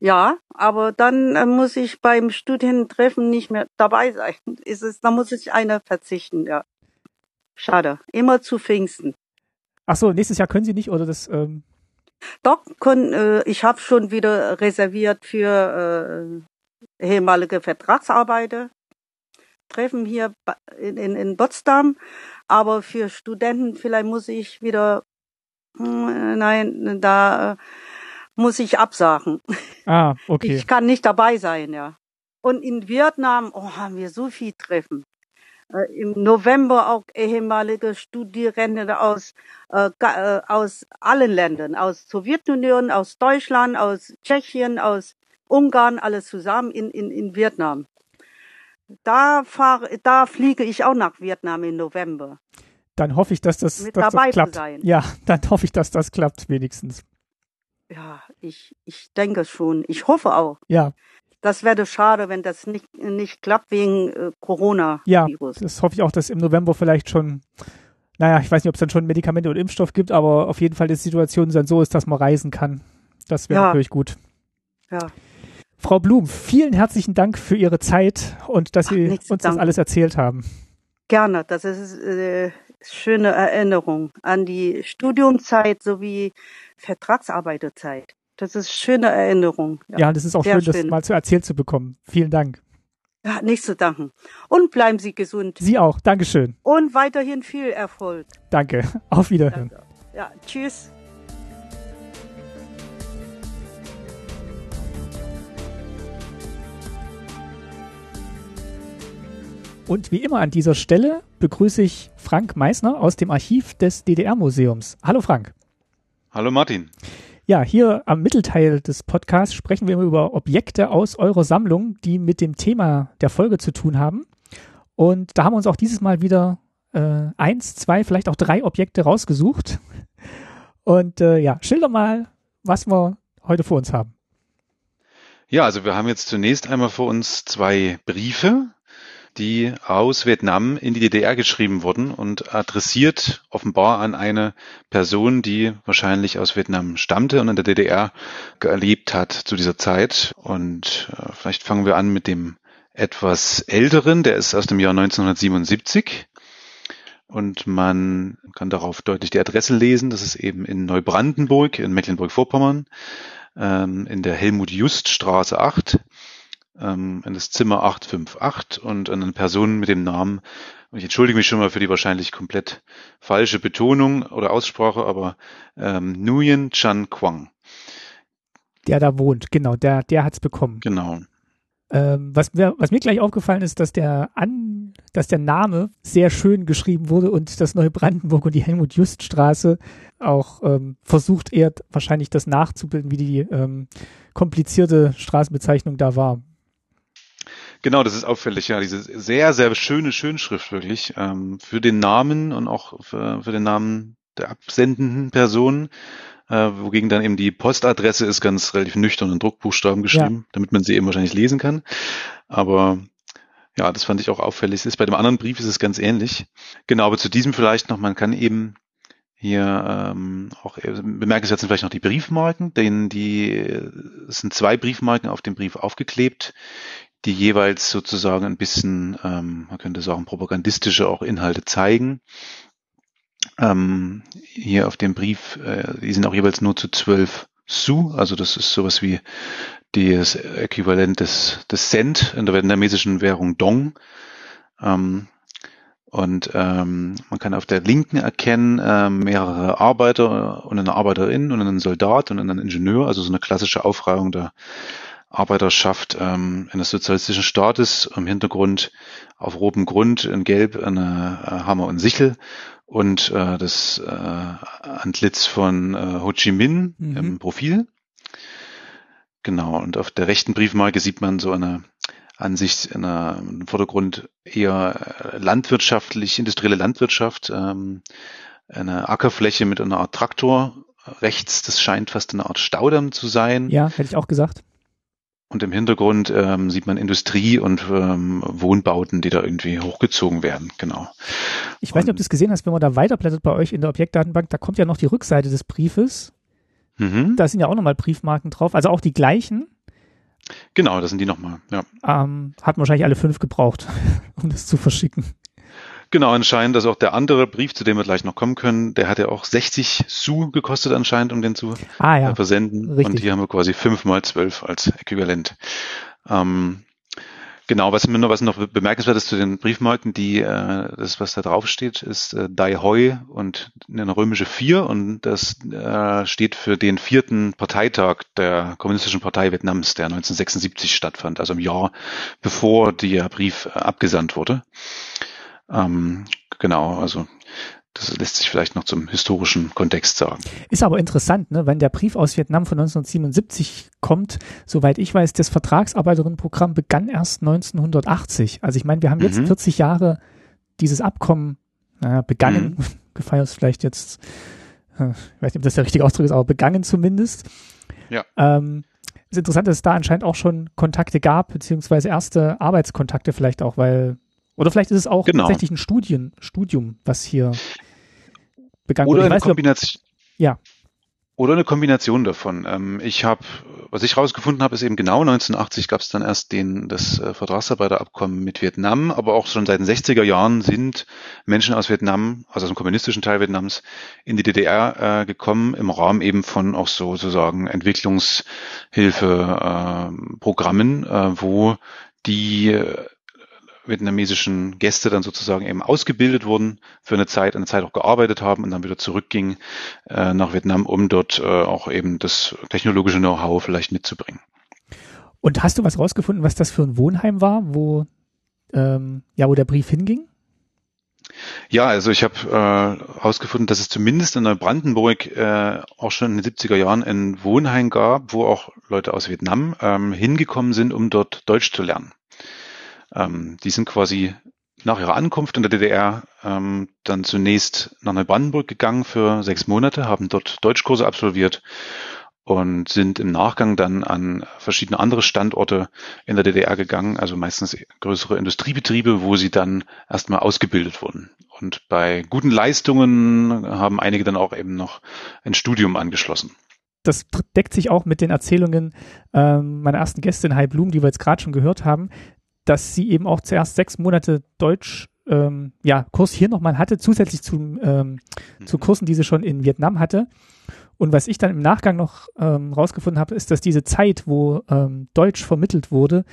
Ja, aber dann äh, muss ich beim Studientreffen nicht mehr dabei sein. Ist es, da muss ich einer verzichten, ja. Schade. Immer zu Pfingsten. Ach so, nächstes Jahr können Sie nicht oder das? Ähm Doch, können, äh, ich habe schon wieder reserviert für äh, ehemalige Vertragsarbeiter. Treffen hier in, in, in Potsdam, aber für Studenten vielleicht muss ich wieder nein, da äh, muss ich absagen. Ah, okay. Ich kann nicht dabei sein, ja. Und in Vietnam oh, haben wir so viel Treffen. Äh, Im November auch ehemalige Studierende aus, äh, äh, aus allen Ländern, aus Sowjetunion, aus Deutschland, aus Tschechien, aus Ungarn, alles zusammen in, in, in Vietnam. Da fahre, da fliege ich auch nach Vietnam im November dann hoffe ich, dass das, mit dass dabei das klappt. Sein. Ja, dann hoffe ich, dass das klappt, wenigstens. Ja, ich, ich denke schon. Ich hoffe auch. Ja. Das wäre schade, wenn das nicht, nicht klappt wegen äh, Corona. -Virus. Ja, das hoffe ich auch, dass im November vielleicht schon, naja, ich weiß nicht, ob es dann schon Medikamente und Impfstoff gibt, aber auf jeden Fall die Situation dann so ist, dass man reisen kann. Das wäre ja. natürlich gut. Ja. Frau Blum, vielen herzlichen Dank für Ihre Zeit und dass Ach, Sie uns Dank. das alles erzählt haben. Gerne, das ist äh, schöne Erinnerung an die Studiumzeit sowie Vertragsarbeiterzeit. Das ist schöne Erinnerung. Ja, ja das ist auch schön, schön, das mal zu erzählt zu bekommen. Vielen Dank. Ja, nichts zu danken. Und bleiben Sie gesund. Sie auch. Dankeschön. Und weiterhin viel Erfolg. Danke. Auf Wiederhören. Danke. Ja, tschüss. Und wie immer an dieser Stelle begrüße ich Frank Meissner aus dem Archiv des DDR-Museums. Hallo Frank. Hallo Martin. Ja, hier am Mittelteil des Podcasts sprechen wir über Objekte aus eurer Sammlung, die mit dem Thema der Folge zu tun haben. Und da haben wir uns auch dieses Mal wieder äh, eins, zwei, vielleicht auch drei Objekte rausgesucht. Und äh, ja, schilder mal, was wir heute vor uns haben. Ja, also wir haben jetzt zunächst einmal vor uns zwei Briefe, die aus Vietnam in die DDR geschrieben wurden und adressiert offenbar an eine Person, die wahrscheinlich aus Vietnam stammte und in der DDR gelebt hat zu dieser Zeit. Und äh, vielleicht fangen wir an mit dem etwas älteren, der ist aus dem Jahr 1977. Und man kann darauf deutlich die Adresse lesen. Das ist eben in Neubrandenburg in Mecklenburg-Vorpommern ähm, in der Helmut-Just-Straße 8 ähm, in das Zimmer 858 und an eine Person mit dem Namen, und ich entschuldige mich schon mal für die wahrscheinlich komplett falsche Betonung oder Aussprache, aber ähm, Nguyen Chan Quang. Der da wohnt, genau, der, der hat's bekommen. Genau. Ähm, was, mir, was mir gleich aufgefallen ist, dass der An, dass der Name sehr schön geschrieben wurde und das Neubrandenburg und die Helmut-Just-Straße auch ähm, versucht eher wahrscheinlich das nachzubilden, wie die ähm, komplizierte Straßenbezeichnung da war. Genau, das ist auffällig, ja, diese sehr, sehr schöne Schönschrift wirklich ähm, für den Namen und auch für, für den Namen der absendenden Person. äh, wogegen dann eben die Postadresse ist ganz relativ nüchtern in Druckbuchstaben geschrieben, ja. damit man sie eben wahrscheinlich lesen kann. Aber ja, das fand ich auch auffällig. Ist bei dem anderen Brief ist es ganz ähnlich. Genau, aber zu diesem vielleicht noch, man kann eben hier ähm, auch bemerkenswert sind vielleicht noch die Briefmarken, denn die es sind zwei Briefmarken auf dem Brief aufgeklebt, die jeweils sozusagen ein bisschen, ähm, man könnte sagen, propagandistische auch Inhalte zeigen. Ähm, hier auf dem Brief, äh, die sind auch jeweils nur zu zwölf Su, also das ist sowas wie das Äquivalent des, des Cent in der vietnamesischen Währung Dong. Ähm, und ähm, man kann auf der linken erkennen äh, mehrere Arbeiter und eine Arbeiterin und einen Soldat und einen Ingenieur, also so eine klassische Aufreihung der Arbeiterschaft ähm, eines sozialistischen Staates. Im Hintergrund auf rotem Grund in Gelb eine äh, Hammer und Sichel und äh, das äh, Antlitz von äh, Ho Chi Minh mhm. im Profil. Genau, und auf der rechten Briefmarke sieht man so eine Ansicht in einer, im Vordergrund eher äh, landwirtschaftlich, industrielle Landwirtschaft, ähm, eine Ackerfläche mit einer Art Traktor rechts, das scheint fast eine Art Staudamm zu sein. Ja, hätte ich auch gesagt. Und im Hintergrund ähm, sieht man Industrie und ähm, Wohnbauten, die da irgendwie hochgezogen werden, genau. Ich weiß nicht, ob du es gesehen hast, wenn man da weiterblättert bei euch in der Objektdatenbank, da kommt ja noch die Rückseite des Briefes. Mhm. Da sind ja auch nochmal Briefmarken drauf, also auch die gleichen. Genau, das sind die nochmal, ja. Ähm, hat wahrscheinlich alle fünf gebraucht, um das zu verschicken. Genau, anscheinend, dass auch der andere Brief, zu dem wir gleich noch kommen können, der hat ja auch 60 Su gekostet anscheinend, um den zu ah, ja. versenden. Richtig. Und hier haben wir quasi fünf mal zwölf als Äquivalent. Ähm, Genau, was mir noch, was noch bemerkenswert ist zu den Briefmarken, die, äh, das, was da drauf steht, ist äh, Dai Hoi und eine römische Vier und das äh, steht für den vierten Parteitag der Kommunistischen Partei Vietnams, der 1976 stattfand, also im Jahr bevor der Brief äh, abgesandt wurde. Ähm, genau, also das lässt sich vielleicht noch zum historischen Kontext sagen. Ist aber interessant, ne? wenn der Brief aus Vietnam von 1977 kommt, soweit ich weiß, das Vertragsarbeiterinnenprogramm begann erst 1980. Also ich meine, wir haben jetzt mhm. 40 Jahre dieses Abkommen naja, begangen, mhm. gefeiert vielleicht jetzt, äh, ich weiß nicht, ob das der richtige Ausdruck ist, aber begangen zumindest. Ja. Ähm, ist interessant, dass es da anscheinend auch schon Kontakte gab, beziehungsweise erste Arbeitskontakte vielleicht auch, weil oder vielleicht ist es auch genau. tatsächlich ein Studien, Studium, was hier begangen Oder eine Kombination. ja. Oder eine Kombination davon. Ähm, ich habe, was ich rausgefunden habe, ist eben genau 1980 gab es dann erst den das äh, Vertragsarbeiterabkommen mit Vietnam, aber auch schon seit den 60er Jahren sind Menschen aus Vietnam, also aus dem kommunistischen Teil Vietnams, in die DDR äh, gekommen im Rahmen eben von auch so sozusagen Entwicklungshilfeprogrammen, äh, äh, wo die vietnamesischen Gäste dann sozusagen eben ausgebildet wurden für eine Zeit, eine Zeit auch gearbeitet haben und dann wieder zurückgingen äh, nach Vietnam, um dort äh, auch eben das technologische Know-how vielleicht mitzubringen. Und hast du was rausgefunden, was das für ein Wohnheim war, wo ähm, ja, wo der Brief hinging? Ja, also ich habe herausgefunden, äh, dass es zumindest in Neubrandenburg äh, auch schon in den 70er Jahren ein Wohnheim gab, wo auch Leute aus Vietnam ähm, hingekommen sind, um dort Deutsch zu lernen. Ähm, die sind quasi nach ihrer Ankunft in der DDR ähm, dann zunächst nach Neubrandenburg gegangen für sechs Monate, haben dort Deutschkurse absolviert und sind im Nachgang dann an verschiedene andere Standorte in der DDR gegangen, also meistens größere Industriebetriebe, wo sie dann erstmal ausgebildet wurden. Und bei guten Leistungen haben einige dann auch eben noch ein Studium angeschlossen das deckt sich auch mit den Erzählungen ähm, meiner ersten Gästin Hai Blum, die wir jetzt gerade schon gehört haben, dass sie eben auch zuerst sechs Monate Deutsch ähm, ja, Kurs hier nochmal hatte, zusätzlich zum, ähm, mhm. zu Kursen, die sie schon in Vietnam hatte. Und was ich dann im Nachgang noch ähm, rausgefunden habe, ist, dass diese Zeit, wo ähm, Deutsch vermittelt wurde,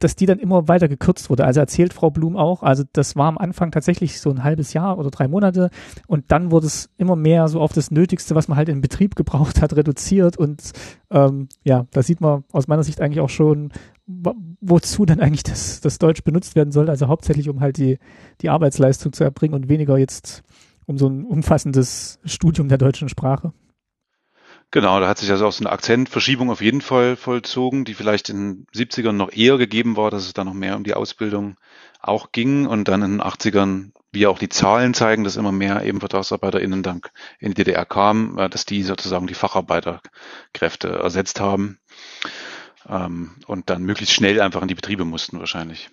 dass die dann immer weiter gekürzt wurde. Also erzählt Frau Blum auch, also das war am Anfang tatsächlich so ein halbes Jahr oder drei Monate und dann wurde es immer mehr so auf das Nötigste, was man halt im Betrieb gebraucht hat, reduziert und ähm, ja, da sieht man aus meiner Sicht eigentlich auch schon, wozu dann eigentlich das, das Deutsch benutzt werden soll. Also hauptsächlich, um halt die, die Arbeitsleistung zu erbringen und weniger jetzt um so ein umfassendes Studium der deutschen Sprache. Genau, da hat sich also auch so eine Akzentverschiebung auf jeden Fall vollzogen, die vielleicht in den 70ern noch eher gegeben war, dass es da noch mehr um die Ausbildung auch ging und dann in den 80ern, wie auch die Zahlen zeigen, dass immer mehr eben VertragsarbeiterInnen dann in die DDR kamen, äh, dass die sozusagen die Facharbeiterkräfte ersetzt haben ähm, und dann möglichst schnell einfach in die Betriebe mussten wahrscheinlich.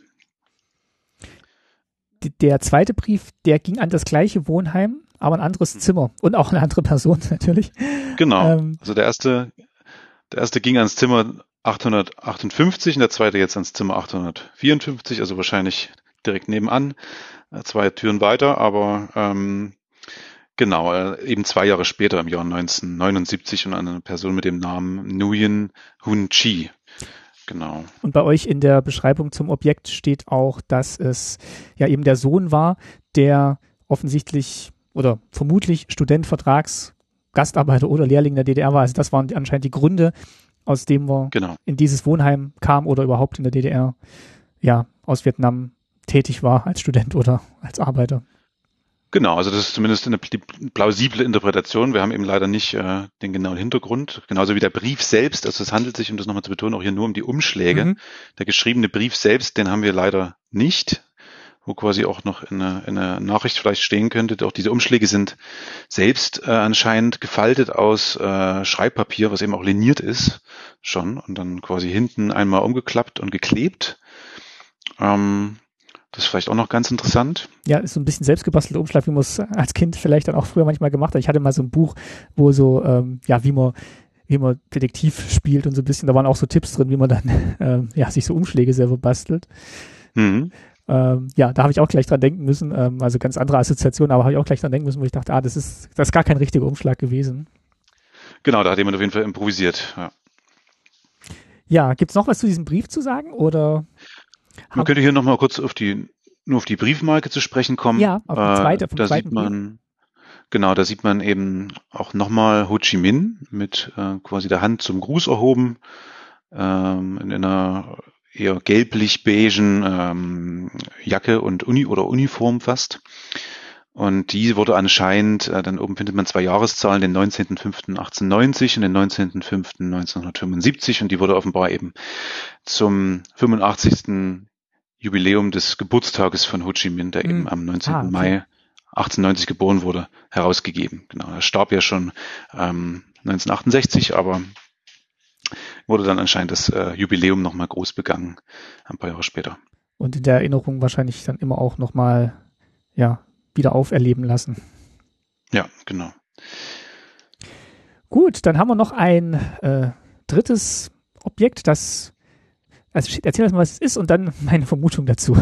Der zweite Brief, der ging an das gleiche Wohnheim, aber ein anderes. Zimmer und auch eine andere Person natürlich. Genau. Ähm, also der erste, der erste ging ans Zimmer 858 und der zweite jetzt ans Zimmer 854, also wahrscheinlich direkt nebenan, äh, zwei Türen weiter, aber ähm, genau, äh, eben zwei Jahre später im Jahr 1979 und eine Person mit dem Namen Nguyen Hun Chi. Genau. Und bei euch in der Beschreibung zum Objekt steht auch, dass es ja eben der Sohn war, der offensichtlich oder vermutlich Student, Vertrags, Gastarbeiter oder Lehrling der DDR war. Also das waren anscheinend die Gründe, aus dem wir genau. in dieses Wohnheim kam oder überhaupt in der DDR, ja, aus Vietnam tätig war als Student oder als Arbeiter. Genau, also das ist zumindest eine plausible Interpretation. Wir haben eben leider nicht äh, den genauen Hintergrund. Genauso wie der Brief selbst. Also es handelt sich, um das nochmal zu betonen, auch hier nur um die Umschläge. Mhm. Der geschriebene Brief selbst, den haben wir leider nicht wo quasi auch noch in einer, in einer Nachricht vielleicht stehen könnte. Auch diese Umschläge sind selbst äh, anscheinend gefaltet aus äh, Schreibpapier, was eben auch liniert ist schon und dann quasi hinten einmal umgeklappt und geklebt. Ähm, das ist vielleicht auch noch ganz interessant. Ja, ist so ein bisschen selbstgebastelter Umschlag, wie man es als Kind vielleicht dann auch früher manchmal gemacht hat. Ich hatte mal so ein Buch, wo so, ähm, ja, wie man wie man Detektiv spielt und so ein bisschen, da waren auch so Tipps drin, wie man dann ähm, ja, sich so Umschläge selber bastelt. Mhm. Ähm, ja, da habe ich auch gleich dran denken müssen, ähm, also ganz andere Assoziation, aber habe ich auch gleich dran denken müssen, wo ich dachte, ah, das ist, das ist gar kein richtiger Umschlag gewesen. Genau, da hat jemand auf jeden Fall improvisiert, ja. Ja, gibt's noch was zu diesem Brief zu sagen oder? Man könnte hier nochmal kurz auf die, nur auf die Briefmarke zu sprechen kommen. Ja, auf die zweite, äh, da sieht man, genau, da sieht man eben auch nochmal Ho Chi Minh mit äh, quasi der Hand zum Gruß erhoben, ähm, in einer eher gelblich-beigen ähm, Jacke und Uni oder Uniform fast. Und die wurde anscheinend, äh, dann oben findet man zwei Jahreszahlen, den 19.05.1890 und den 19.05.1975 und die wurde offenbar eben zum 85. Jubiläum des Geburtstages von Ho Chi Minh, der mhm. eben am 19. Ah, okay. Mai 1890 geboren wurde, herausgegeben. Genau, er starb ja schon ähm, 1968, aber wurde dann anscheinend das äh, Jubiläum nochmal groß begangen, ein paar Jahre später. Und in der Erinnerung wahrscheinlich dann immer auch nochmal, ja, wieder auferleben lassen. Ja, genau. Gut, dann haben wir noch ein äh, drittes Objekt, das, also erzähl uns mal, was es ist und dann meine Vermutung dazu.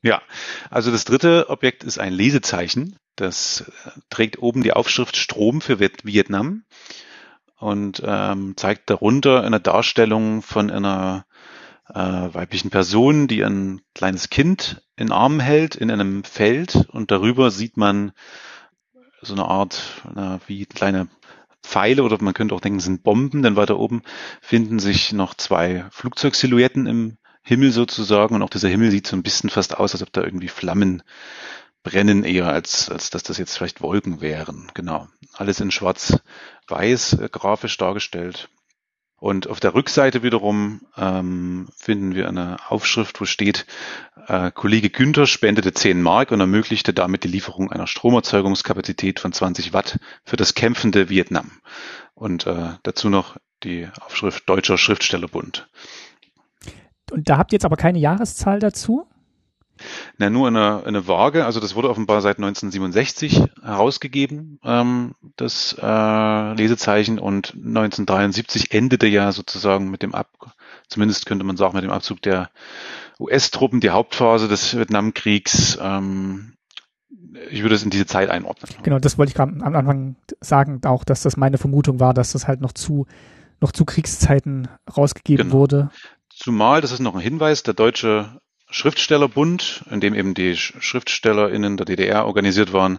Ja, also das dritte Objekt ist ein Lesezeichen. Das äh, trägt oben die Aufschrift Strom für Vietnam und ähm, zeigt darunter eine Darstellung von einer äh, weiblichen Person, die ein kleines Kind in Armen hält in einem Feld und darüber sieht man so eine Art na, wie kleine Pfeile oder man könnte auch denken, sind Bomben, denn weiter oben finden sich noch zwei Flugzeugsilhouetten im Himmel sozusagen und auch dieser Himmel sieht so ein bisschen fast aus, als ob da irgendwie Flammen brennen eher, als, als dass das jetzt vielleicht Wolken wären. Genau. Alles in schwarz-weiß äh, grafisch dargestellt. Und auf der Rückseite wiederum ähm, finden wir eine Aufschrift, wo steht, äh, Kollege Günther spendete 10 Mark und ermöglichte damit die Lieferung einer Stromerzeugungskapazität von 20 Watt für das kämpfende Vietnam. Und äh, dazu noch die Aufschrift Deutscher Schriftstellerbund. Und da habt ihr jetzt aber keine Jahreszahl dazu? Na, nur eine, eine Waage, also das wurde offenbar seit 1967 herausgegeben, ähm, das äh, Lesezeichen und 1973 endete ja sozusagen mit dem Ab, zumindest könnte man sagen, mit dem Abzug der US-Truppen die Hauptphase des Vietnamkriegs. Ähm, ich würde es in diese Zeit einordnen. Genau, das wollte ich gerade am Anfang sagen, auch, dass das meine Vermutung war, dass das halt noch zu noch zu Kriegszeiten rausgegeben genau. wurde. Zumal, das ist noch ein Hinweis, der deutsche Schriftstellerbund, in dem eben die SchriftstellerInnen der DDR organisiert waren,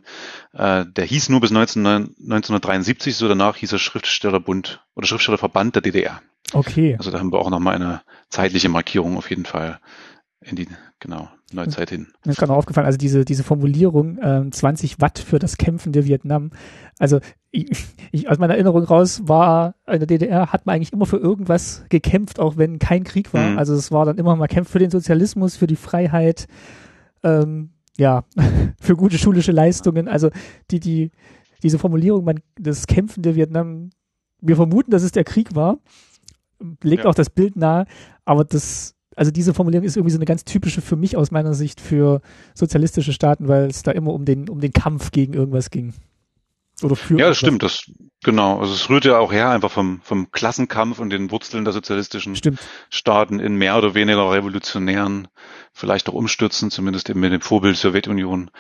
äh, der hieß nur bis 19, 1973, so danach hieß er Schriftstellerbund oder Schriftstellerverband der DDR. Okay. Also da haben wir auch nochmal eine zeitliche Markierung auf jeden Fall in die genau Neuzeit hin. Mir ist gerade noch aufgefallen, also diese diese Formulierung äh, 20 Watt für das Kämpfen der Vietnam. Also ich, ich, aus meiner Erinnerung raus war in der DDR hat man eigentlich immer für irgendwas gekämpft, auch wenn kein Krieg war. Mhm. Also es war dann immer mal Kämpf für den Sozialismus, für die Freiheit, ähm, ja, für gute schulische Leistungen. Also die die diese Formulierung, man das Kämpfen der Vietnam, wir vermuten, dass es der Krieg war, legt ja. auch das Bild nahe, aber das also diese Formulierung ist irgendwie so eine ganz typische für mich aus meiner Sicht für sozialistische Staaten, weil es da immer um den, um den Kampf gegen irgendwas ging. Oder für ja, das stimmt, das, genau. Also es rührt ja auch her einfach vom, vom Klassenkampf und den Wurzeln der sozialistischen stimmt. Staaten in mehr oder weniger revolutionären, vielleicht auch umstürzen, zumindest eben mit dem Vorbild Sowjetunion.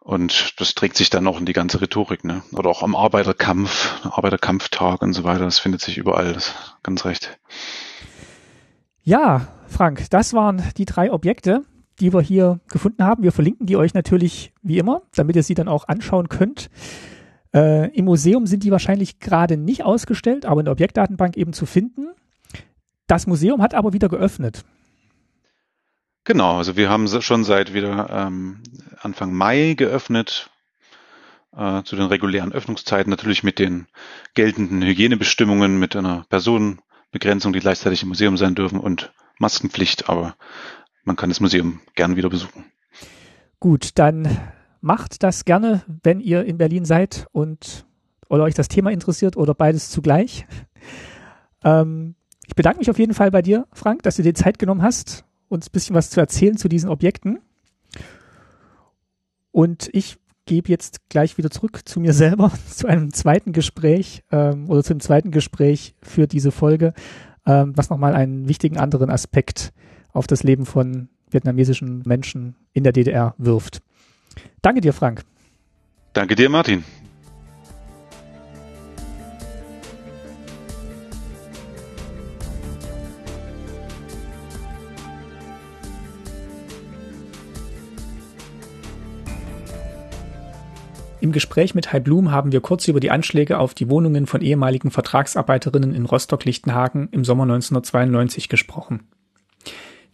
Und das trägt sich dann auch in die ganze Rhetorik, ne? Oder auch am Arbeiterkampf, Arbeiterkampftag und so weiter. Das findet sich überall, das ganz recht. Ja, Frank, das waren die drei Objekte, die wir hier gefunden haben. Wir verlinken die euch natürlich wie immer, damit ihr sie dann auch anschauen könnt. Äh, Im Museum sind die wahrscheinlich gerade nicht ausgestellt, aber in der Objektdatenbank eben zu finden. Das Museum hat aber wieder geöffnet. Genau, also wir haben schon seit wieder ähm, Anfang Mai geöffnet, äh, zu den regulären Öffnungszeiten, natürlich mit den geltenden Hygienebestimmungen, mit einer Personenbegrenzung, die gleichzeitig im Museum sein dürfen und Maskenpflicht, aber man kann das Museum gern wieder besuchen. Gut, dann macht das gerne, wenn ihr in Berlin seid und oder euch das Thema interessiert oder beides zugleich. Ähm, ich bedanke mich auf jeden Fall bei dir, Frank, dass du dir Zeit genommen hast, uns ein bisschen was zu erzählen zu diesen Objekten. Und ich gebe jetzt gleich wieder zurück zu mir selber, zu einem zweiten Gespräch ähm, oder zum zweiten Gespräch für diese Folge, ähm, was nochmal einen wichtigen anderen Aspekt auf das Leben von vietnamesischen Menschen in der DDR wirft. Danke dir, Frank. Danke dir, Martin. Im Gespräch mit Hai Blum haben wir kurz über die Anschläge auf die Wohnungen von ehemaligen Vertragsarbeiterinnen in Rostock-Lichtenhagen im Sommer 1992 gesprochen.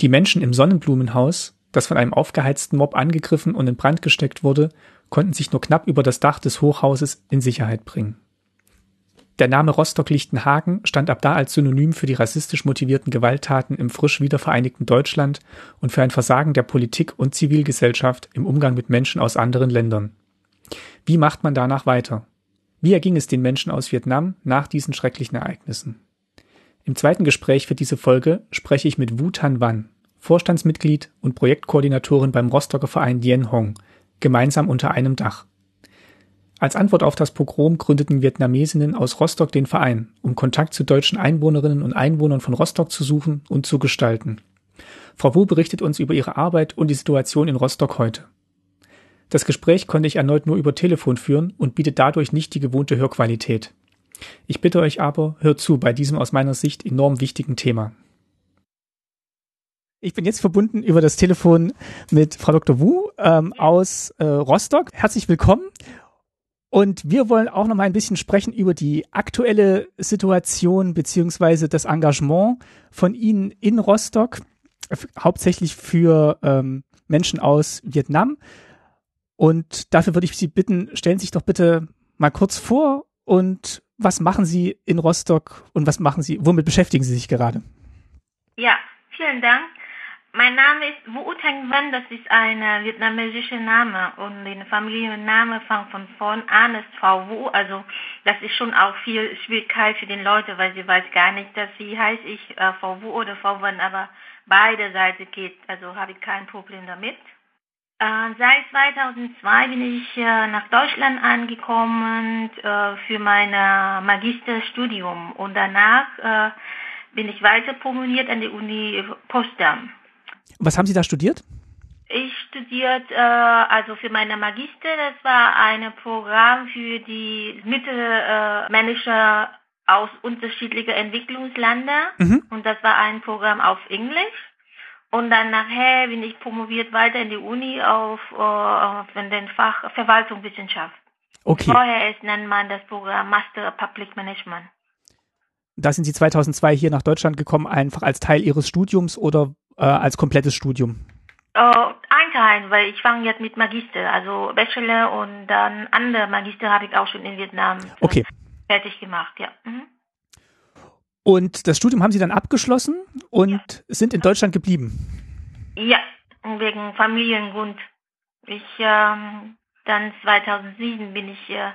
Die Menschen im Sonnenblumenhaus, das von einem aufgeheizten Mob angegriffen und in Brand gesteckt wurde, konnten sich nur knapp über das Dach des Hochhauses in Sicherheit bringen. Der Name Rostock-Lichtenhagen stand ab da als Synonym für die rassistisch motivierten Gewalttaten im frisch wiedervereinigten Deutschland und für ein Versagen der Politik und Zivilgesellschaft im Umgang mit Menschen aus anderen Ländern. Wie macht man danach weiter? Wie erging es den Menschen aus Vietnam nach diesen schrecklichen Ereignissen? Im zweiten Gespräch für diese Folge spreche ich mit Wu Tan Wan, Vorstandsmitglied und Projektkoordinatorin beim Rostocker Verein Dien Hong, gemeinsam unter einem Dach. Als Antwort auf das Pogrom gründeten Vietnamesinnen aus Rostock den Verein, um Kontakt zu deutschen Einwohnerinnen und Einwohnern von Rostock zu suchen und zu gestalten. Frau Wu berichtet uns über ihre Arbeit und die Situation in Rostock heute. Das Gespräch konnte ich erneut nur über Telefon führen und bietet dadurch nicht die gewohnte Hörqualität. Ich bitte euch aber, hört zu bei diesem aus meiner Sicht enorm wichtigen Thema. Ich bin jetzt verbunden über das Telefon mit Frau Dr. Wu ähm, aus äh, Rostock. Herzlich willkommen. Und wir wollen auch noch mal ein bisschen sprechen über die aktuelle Situation beziehungsweise das Engagement von Ihnen in Rostock, hauptsächlich für ähm, Menschen aus Vietnam. Und dafür würde ich Sie bitten, stellen Sie sich doch bitte mal kurz vor und was machen Sie in Rostock und was machen Sie, womit beschäftigen Sie sich gerade? Ja, vielen Dank. Mein Name ist Wu Tang Wan, das ist ein vietnamesischer Name und der Familienname fängt von vorn an, ist Frau Wu, also das ist schon auch viel Schwierigkeit für die Leute, weil sie weiß gar nicht, dass sie heißt ich äh, Frau Wu oder Frau Wan, aber beide Seiten geht, also habe ich kein Problem damit. Äh, seit 2002 bin ich äh, nach Deutschland angekommen äh, für mein Magisterstudium und danach äh, bin ich weiter promoviert an der Uni Potsdam. Was haben Sie da studiert? Ich studiert äh, also für meine Magister, das war ein Programm für die Mittelmanager aus unterschiedlichen Entwicklungsländern mhm. und das war ein Programm auf Englisch. Und dann nachher bin ich promoviert weiter in die Uni auf, äh, auf den Fach Verwaltungswissenschaft. Okay. Vorher ist, nennt man das Programm Master Public Management. Da sind Sie 2002 hier nach Deutschland gekommen, einfach als Teil Ihres Studiums oder äh, als komplettes Studium? Ein Teil, weil ich fange jetzt mit Magister, also Bachelor und dann andere Magister habe ich auch schon in Vietnam okay. fertig gemacht, ja. Mhm. Und das Studium haben Sie dann abgeschlossen und ja. sind in Deutschland geblieben? Ja, wegen Familiengrund. Ich ähm, dann 2007 bin ich äh,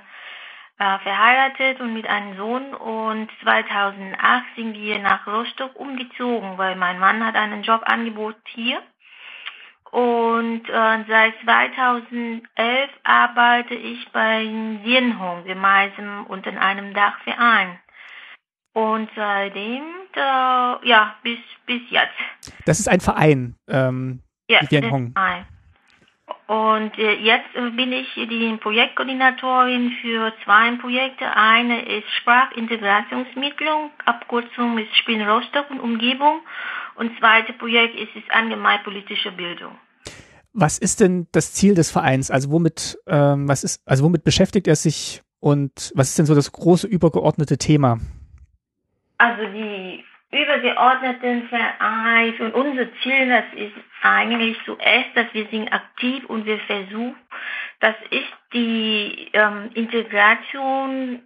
verheiratet und mit einem Sohn und 2008 sind wir nach Rostock umgezogen, weil mein Mann hat einen Jobangebot hier. Und äh, seit 2011 arbeite ich bei Sienhong gemeinsam unter einem Dachverein. Und seitdem, äh, ja, bis, bis jetzt. Das ist ein Verein, ähm, ja, Sienhong. Ein. Und äh, jetzt äh, bin ich die Projektkoordinatorin für zwei Projekte. Eine ist Sprachintegrationsmittlung, Abkürzung ist Spin Rostock und Umgebung. Und zweite Projekt ist, ist allgemein politische Bildung. Was ist denn das Ziel des Vereins? Also womit, ähm, was ist, also womit beschäftigt er sich und was ist denn so das große übergeordnete Thema? Also die übergeordneten Verein und unser Ziel, das ist eigentlich zuerst, dass wir sind aktiv und wir versuchen, dass ist die ähm, Integration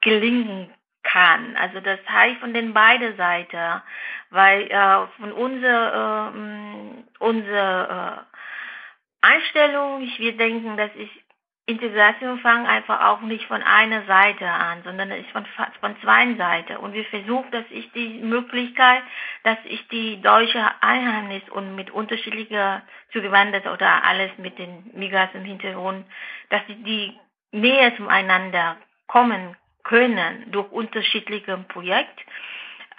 gelingen kann. Also das heißt von den beiden Seiten, weil äh, von unserer äh, unserer äh, Einstellung, ich wir denken, das ist Integration fangen einfach auch nicht von einer Seite an, sondern ist von, von zwei Seiten. Und wir versuchen, dass ich die Möglichkeit, dass ich die deutsche Einheimnis und mit unterschiedlicher zugewandert oder alles mit den Migrationshintergrund, dass die, die näher zueinander kommen können durch unterschiedliche Projekte.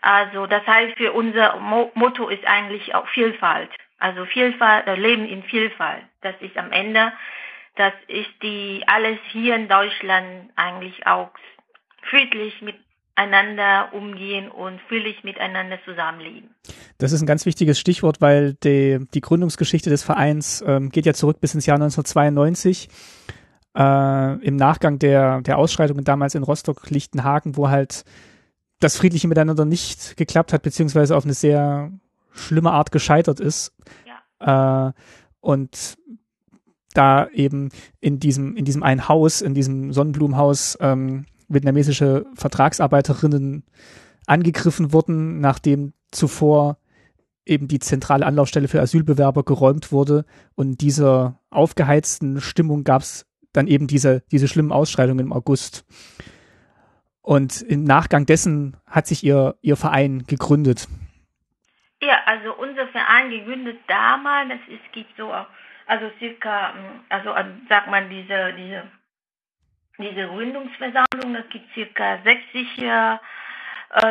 Also das heißt, für unser Motto ist eigentlich auch Vielfalt. Also Vielfalt, äh, Leben in Vielfalt. Das ist am Ende dass ich die alles hier in Deutschland eigentlich auch friedlich miteinander umgehen und friedlich miteinander zusammenleben. Das ist ein ganz wichtiges Stichwort, weil die, die Gründungsgeschichte des Vereins ähm, geht ja zurück bis ins Jahr 1992. Äh, Im Nachgang der, der Ausschreitungen damals in Rostock-Lichtenhagen, wo halt das friedliche Miteinander nicht geklappt hat, beziehungsweise auf eine sehr schlimme Art gescheitert ist. Ja. Äh, und da eben in diesem, in diesem einen Haus, in diesem Sonnenblumenhaus, ähm, vietnamesische Vertragsarbeiterinnen angegriffen wurden, nachdem zuvor eben die zentrale Anlaufstelle für Asylbewerber geräumt wurde. Und dieser aufgeheizten Stimmung gab es dann eben diese, diese schlimmen Ausschreitungen im August. Und im Nachgang dessen hat sich ihr, ihr Verein gegründet. Ja, also unser Verein gegründet damals, das ist, gibt so auch also circa, also sagt man diese, diese, diese Gründungsversammlung, es gibt circa 60 äh,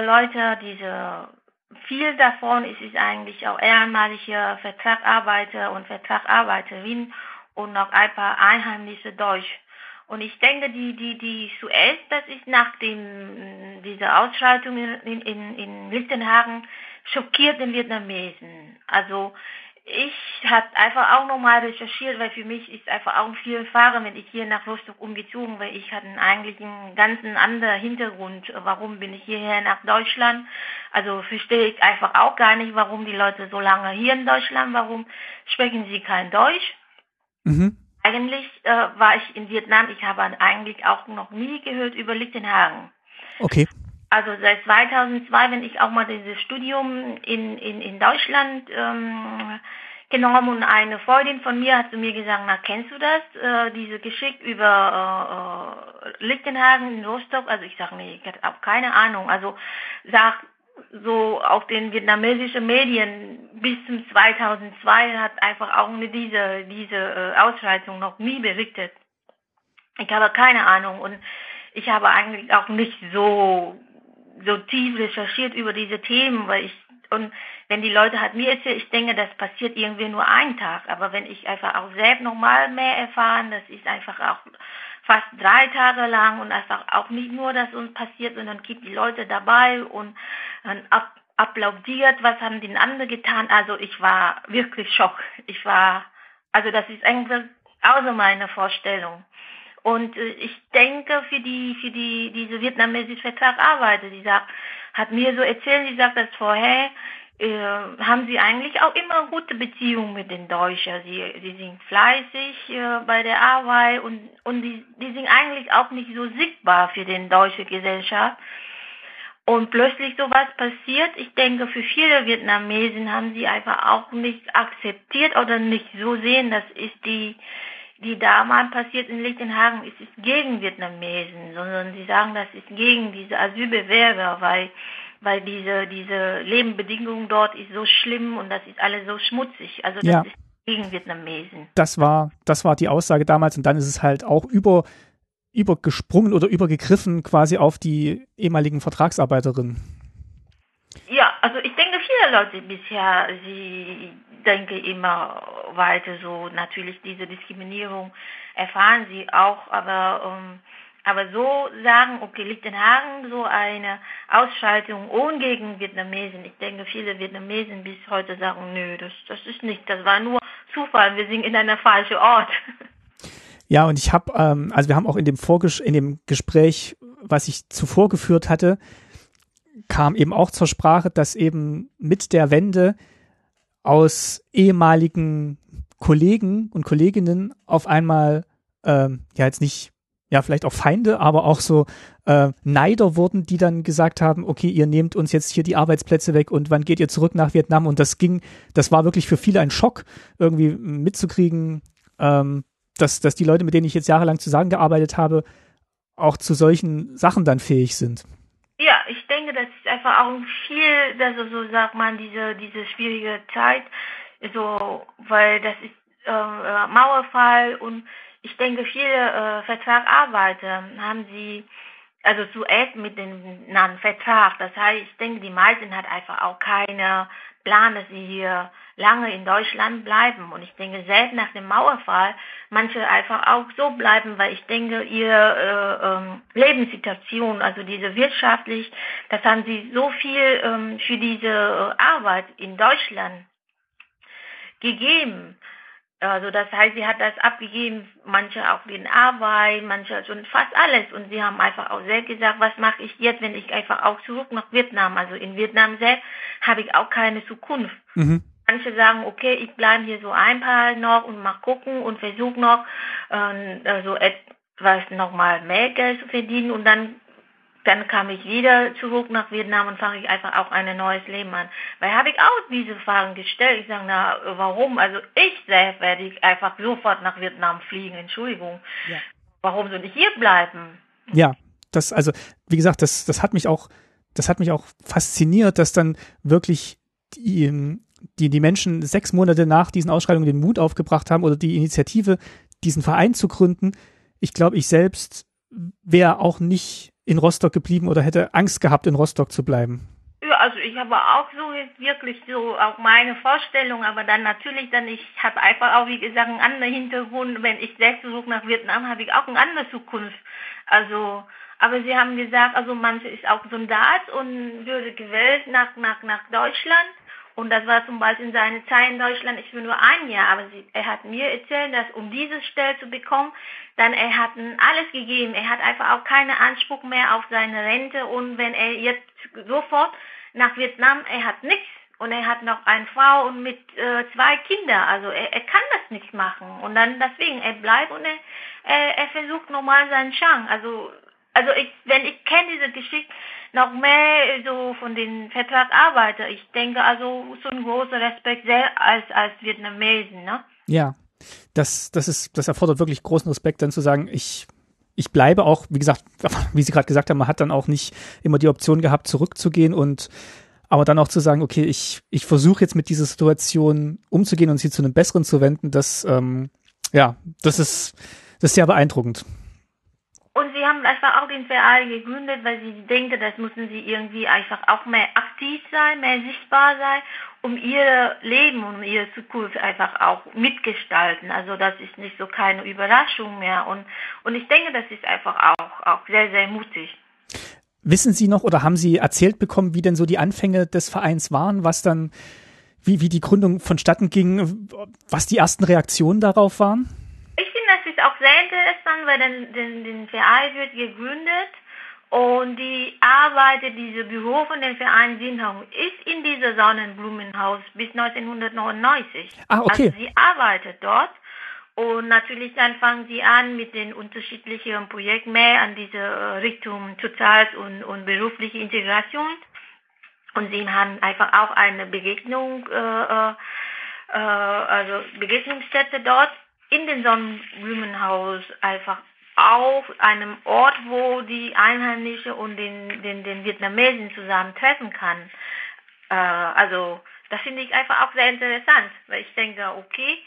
Leute, diese, viel davon ist es eigentlich auch ehemalige Vertragsarbeiter und Vertragsarbeiterinnen und noch ein paar Einheimische Deutsch. Und ich denke, die, die, die zuerst, das ist nach dem, dieser Ausschreitung in, in, in Lichtenhagen, schockiert den Vietnamesen. Also, ich habe einfach auch nochmal recherchiert, weil für mich ist einfach auch viel Erfahrung, wenn ich hier nach Rostock umgezogen, weil ich hatte eigentlich einen ganz anderen Hintergrund. Warum bin ich hierher nach Deutschland? Also verstehe ich einfach auch gar nicht, warum die Leute so lange hier in Deutschland, warum sprechen sie kein Deutsch? Mhm. Eigentlich äh, war ich in Vietnam, ich habe eigentlich auch noch nie gehört über Lichtenhagen. Okay. Also seit 2002, wenn ich auch mal dieses Studium in, in, in Deutschland ähm, genommen und eine Freundin von mir hat zu mir gesagt, na kennst du das, äh, diese Geschichte über äh, äh, Lichtenhagen in Rostock? Also ich sage, nee, ich habe auch keine Ahnung. Also sag so auf den vietnamesischen Medien bis zum 2002 hat einfach auch diese diese äh, Ausschreitung noch nie berichtet. Ich habe keine Ahnung und ich habe eigentlich auch nicht so so tief recherchiert über diese Themen, weil ich und wenn die Leute halt mir erzählen, ich denke, das passiert irgendwie nur einen Tag, aber wenn ich einfach auch selbst nochmal mehr erfahren, das ist einfach auch fast drei Tage lang und einfach auch nicht nur, dass uns passiert, sondern gibt die Leute dabei und dann ab, applaudiert, was haben die anderen getan. Also ich war wirklich schock. Ich war, also das ist eigentlich außer meiner Vorstellung. Und äh, ich denke, für die, für die, diese vietnamesische Vertragsarbeiter, die sagt, hat mir so erzählt, die sagt das vorher, äh, haben sie eigentlich auch immer gute Beziehungen mit den Deutschen. Sie, sie sind fleißig äh, bei der Arbeit und, und die, die sind eigentlich auch nicht so sichtbar für die deutsche Gesellschaft. Und plötzlich sowas passiert. Ich denke, für viele Vietnamesen haben sie einfach auch nicht akzeptiert oder nicht so sehen, das ist die, die damals passiert in Lichtenhagen, es ist gegen Vietnamesen, sondern sie sagen, das ist gegen diese Asylbewerber, weil weil diese, diese Lebensbedingungen dort ist so schlimm und das ist alles so schmutzig. Also das ja. ist gegen Vietnamesen. Das war, das war die Aussage damals und dann ist es halt auch über, übergesprungen oder übergegriffen quasi auf die ehemaligen Vertragsarbeiterinnen. Ja, also ich denke, viele Leute bisher, sie denken immer weiter so, natürlich diese Diskriminierung erfahren sie auch, aber ähm, aber so sagen, okay, liegt in Hagen so eine Ausschaltung ohne gegen Vietnamesen. Ich denke, viele Vietnamesen bis heute sagen, nö, das, das ist nicht, das war nur Zufall, wir sind in einer falschen Ort. Ja, und ich habe, ähm, also wir haben auch in dem Vorges in dem Gespräch, was ich zuvor geführt hatte, kam eben auch zur Sprache, dass eben mit der Wende aus ehemaligen Kollegen und Kolleginnen auf einmal ähm, ja jetzt nicht ja, vielleicht auch Feinde, aber auch so äh, Neider wurden, die dann gesagt haben, okay, ihr nehmt uns jetzt hier die Arbeitsplätze weg und wann geht ihr zurück nach Vietnam? Und das ging, das war wirklich für viele ein Schock, irgendwie mitzukriegen, ähm, dass, dass die Leute, mit denen ich jetzt jahrelang zusammengearbeitet habe, auch zu solchen Sachen dann fähig sind. Ja, ich denke, das einfach auch viel, also so sagt man, diese, diese schwierige Zeit, so, weil das ist äh Mauerfall und ich denke, viele äh, Vertragarbeiter haben sie also zuerst mit dem Namen Vertrag. Das heißt, ich denke, die meisten hat einfach auch keine Plan, dass sie hier lange in Deutschland bleiben. Und ich denke, selbst nach dem Mauerfall, manche einfach auch so bleiben, weil ich denke, ihre äh, ähm, Lebenssituation, also diese wirtschaftlich, das haben sie so viel ähm, für diese Arbeit in Deutschland gegeben. Also das heißt, sie hat das abgegeben, manche auch den Arbeit, manche schon fast alles. Und sie haben einfach auch selbst gesagt, was mache ich jetzt, wenn ich einfach auch zurück nach Vietnam, also in Vietnam selbst, habe ich auch keine Zukunft. Mhm. Manche sagen, okay, ich bleibe hier so ein paar noch und mal gucken und versuche noch äh, also etwas nochmal mehr Geld zu verdienen und dann dann kam ich wieder zurück nach Vietnam und fange ich einfach auch ein neues Leben an. Weil habe ich auch diese Fragen gestellt. Ich sage, na, warum? Also ich selbst werde ich einfach sofort nach Vietnam fliegen. Entschuldigung. Ja. Warum soll ich hier bleiben? Ja, das, also, wie gesagt, das, das hat mich auch, das hat mich auch fasziniert, dass dann wirklich die, die, die Menschen sechs Monate nach diesen Ausschreibungen den Mut aufgebracht haben oder die Initiative, diesen Verein zu gründen. Ich glaube, ich selbst wäre auch nicht in Rostock geblieben oder hätte Angst gehabt, in Rostock zu bleiben? Ja, also ich habe auch so wirklich so auch meine Vorstellung, aber dann natürlich dann, ich habe einfach auch, wie gesagt, einen anderen Hintergrund. Wenn ich selbst zurück nach Vietnam, habe ich auch eine andere Zukunft. Also, aber sie haben gesagt, also manche ist auch Soldat und würde gewählt nach, nach, nach Deutschland. Und das war zum Beispiel in seiner Zeit in Deutschland, ich für nur ein Jahr, aber sie, er hat mir erzählt, dass um diese Stelle zu bekommen, dann er hat alles gegeben. Er hat einfach auch keinen Anspruch mehr auf seine Rente und wenn er jetzt sofort nach Vietnam, er hat nichts und er hat noch eine Frau und mit äh, zwei Kindern, also er, er kann das nicht machen und dann deswegen er bleibt und er, er, er versucht nochmal seinen Chance. Also also ich, wenn ich kenne diese Geschichte noch mehr so von den Vertragsarbeitern, ich denke also so ein großer Respekt sehr als als Vietnamesen, ne? Ja, das das ist das erfordert wirklich großen Respekt, dann zu sagen, ich ich bleibe auch, wie gesagt, wie Sie gerade gesagt haben, man hat dann auch nicht immer die Option gehabt, zurückzugehen und aber dann auch zu sagen, okay, ich, ich versuche jetzt mit dieser Situation umzugehen und sie zu einem besseren zu wenden, das, ähm, ja, das ist, das ist sehr beeindruckend. Und sie haben einfach auch den Verein gegründet, weil sie denken, das müssen sie irgendwie einfach auch mehr aktiv sein, mehr sichtbar sein, um ihr Leben und ihre Zukunft einfach auch mitgestalten. Also das ist nicht so keine Überraschung mehr. Und, und ich denke, das ist einfach auch, auch sehr, sehr mutig. Wissen Sie noch oder haben Sie erzählt bekommen, wie denn so die Anfänge des Vereins waren, was dann, wie, wie die Gründung vonstatten ging, was die ersten Reaktionen darauf waren? Sehr interessant, weil den, den, den Verein wird gegründet Und die arbeitet, diese Büro von dem Verein Sinhong, ist in dieser Sonnenblumenhaus bis 1999. Ah, okay. Also sie arbeitet dort. Und natürlich dann fangen sie an mit den unterschiedlichen Projekten mehr an diese äh, Richtung Sozial- und, und berufliche Integration. Und sie haben einfach auch eine Begegnung, äh, äh, äh also Begegnungsstätte dort in den Sonnenblumenhaus einfach auf einem Ort, wo die Einheimische und den, den, den Vietnamesen zusammen treffen kann. Äh, also das finde ich einfach auch sehr interessant, weil ich denke, okay,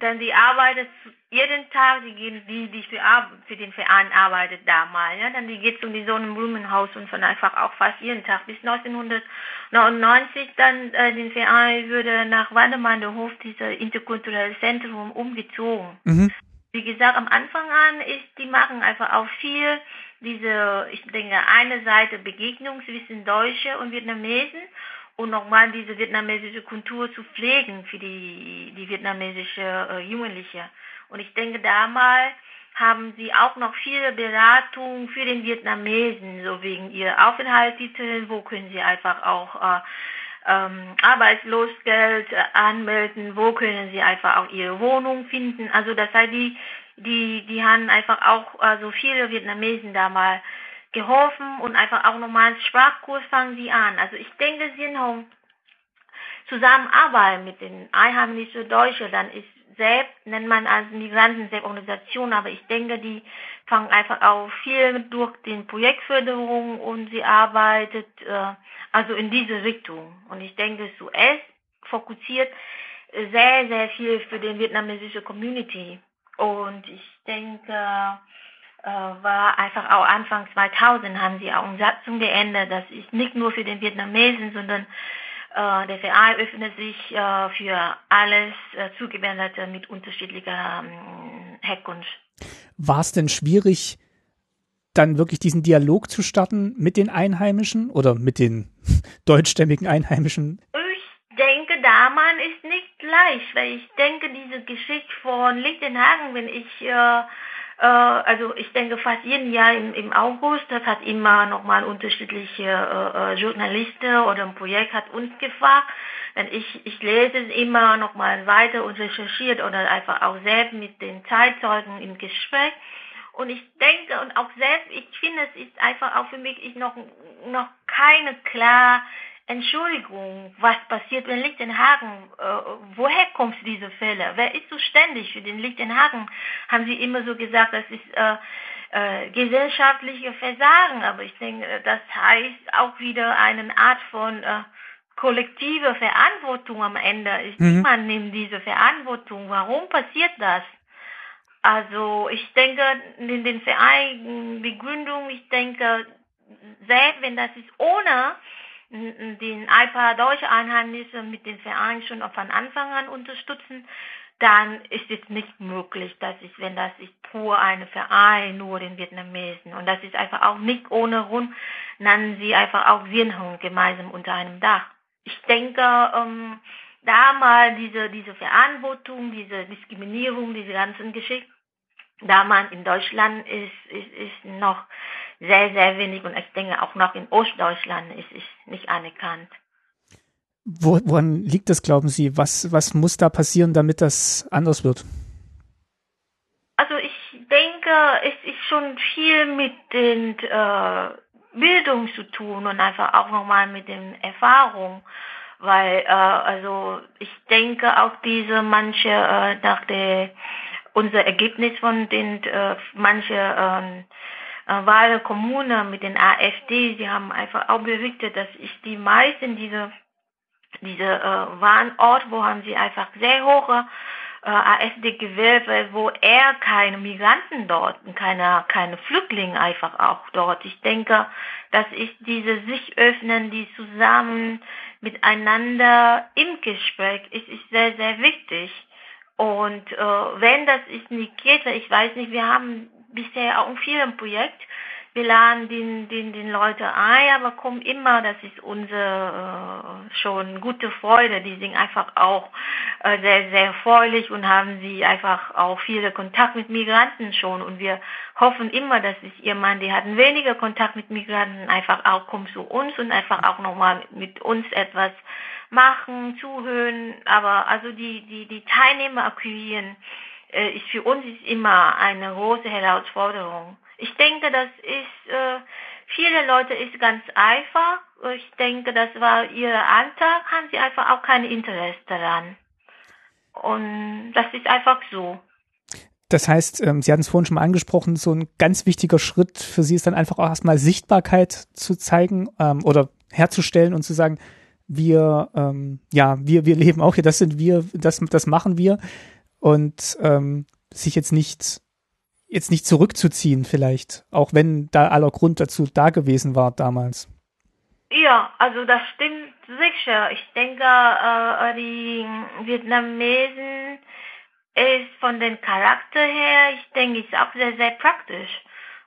dann die arbeitet jeden Tag, die gehen, die, die für, für den Verein arbeitet damals, ja, dann die geht um die Sonnenblumenhaus und von einfach auch fast jeden Tag bis 1999 dann äh, den Verein würde nach Wandemanderhof, dieser interkulturelle Zentrum, umgezogen. Mhm. Wie gesagt, am Anfang an ist, die machen einfach auch viel diese, ich denke, eine Seite Begegnung zwischen Deutsche und Vietnamesen und nochmal diese vietnamesische Kultur zu pflegen für die, die vietnamesische äh, Jugendliche. Und ich denke, damals haben sie auch noch viele Beratungen für den Vietnamesen, so wegen ihrer Aufenthaltstitel, wo können sie einfach auch äh, ähm, Arbeitslosgeld äh, anmelden, wo können sie einfach auch ihre Wohnung finden. Also das heißt, die, die, die haben einfach auch also viele Vietnamesen damals geholfen und einfach auch nochmal Sprachkurs fangen sie an. Also ich denke, sie haben Zusammenarbeit mit den einheimischen Deutschen, dann ist selbst, nennt man als Migranten selbst Organisation, aber ich denke, die fangen einfach auch viel durch den Projektförderung und sie arbeitet äh, also in diese Richtung. Und ich denke, SUS fokussiert sehr, sehr viel für den vietnamesischen Community. Und ich denke, war einfach auch Anfang 2000 haben sie auch eine Satzung geändert. Das ist nicht nur für den Vietnamesen, sondern äh, der Verein öffnet sich äh, für alles äh, Zugewanderte mit unterschiedlicher ähm, Herkunft. War es denn schwierig, dann wirklich diesen Dialog zu starten mit den Einheimischen oder mit den deutschstämmigen Einheimischen? Ich denke, damals ist nicht leicht, weil ich denke, diese Geschichte von Lichtenhagen, wenn ich äh, äh, also ich denke fast jeden Jahr im, im August, das hat immer nochmal unterschiedliche äh, äh, Journalisten oder ein Projekt hat uns gefragt. Denn ich, ich lese es immer nochmal weiter und recherchiert oder einfach auch selbst mit den Zeitzeugen im Gespräch. Und ich denke und auch selbst, ich finde, es ist einfach auch für mich ich noch, noch keine klar Entschuldigung, was passiert in Lichtenhagen? Äh, woher kommen diese Fälle? Wer ist zuständig für den Lichtenhagen? Haben Sie immer so gesagt, das ist äh, äh, gesellschaftliche Versagen. Aber ich denke, das heißt auch wieder eine Art von äh, kollektive Verantwortung am Ende. Mhm. Niemand nimmt diese Verantwortung. Warum passiert das? Also ich denke, in den Vereinen, die Gründung, ich denke, selbst wenn das ist ohne den paar deutsche Einheimische mit dem Verein schon von Anfang an unterstützen, dann ist es nicht möglich, dass ich, wenn das ist pur eine Verein, nur den Vietnamesen. Und das ist einfach auch nicht ohne Grund, nennen sie einfach auch Wirnhung gemeinsam unter einem Dach. Ich denke, ähm, da mal diese, diese Verantwortung, diese Diskriminierung, diese ganzen Geschichten, da man in Deutschland ist, ist, ist noch sehr, sehr wenig und ich denke auch noch in Ostdeutschland ist es nicht anerkannt. Wo, woran liegt das, glauben Sie? Was, was muss da passieren, damit das anders wird? Also ich denke, es ist schon viel mit den äh, Bildung zu tun und einfach auch nochmal mit den Erfahrungen, weil äh, also ich denke auch diese manche äh, nach der unser Ergebnis von den äh, manche äh, äh, Wahl Kommune mit den AfD, sie haben einfach auch berichtet, dass ich die meisten diese diese äh, Warenort, wo haben sie einfach sehr hohe äh, AfD gewählt, weil wo er keine Migranten dort, keine keine Flüchtlinge einfach auch dort. Ich denke, dass ist diese sich öffnen, die zusammen miteinander im Gespräch ist, ist sehr sehr wichtig. Und äh, wenn das ist nicht geht, ich weiß nicht, wir haben bisher auch in vielen Projekten wir laden den, den, den Leute ein, aber kommen immer, das ist unsere äh, schon gute Freude. Die sind einfach auch äh, sehr, sehr freundlich und haben sie einfach auch viele Kontakt mit Migranten schon. Und wir hoffen immer, dass es ihr Mann, die hatten weniger Kontakt mit Migranten, einfach auch kommt zu uns und einfach auch nochmal mit uns etwas machen, zuhören. Aber also die, die, die Teilnehmer akquirieren, äh, ist für uns ist immer eine große Herausforderung. Ich denke, das ist, äh, viele Leute ist ganz einfach. Ich denke, das war ihr Antrag, haben sie einfach auch kein Interesse daran. Und das ist einfach so. Das heißt, ähm, Sie hatten es vorhin schon mal angesprochen, so ein ganz wichtiger Schritt für Sie ist dann einfach auch erstmal Sichtbarkeit zu zeigen ähm, oder herzustellen und zu sagen, wir, ähm, ja, wir, wir leben auch hier, das sind wir, das, das machen wir und ähm, sich jetzt nicht jetzt nicht zurückzuziehen vielleicht, auch wenn da aller Grund dazu da gewesen war damals. Ja, also das stimmt sicher. Ich denke, äh, die Vietnamesen ist von den Charakter her, ich denke, ist auch sehr, sehr praktisch.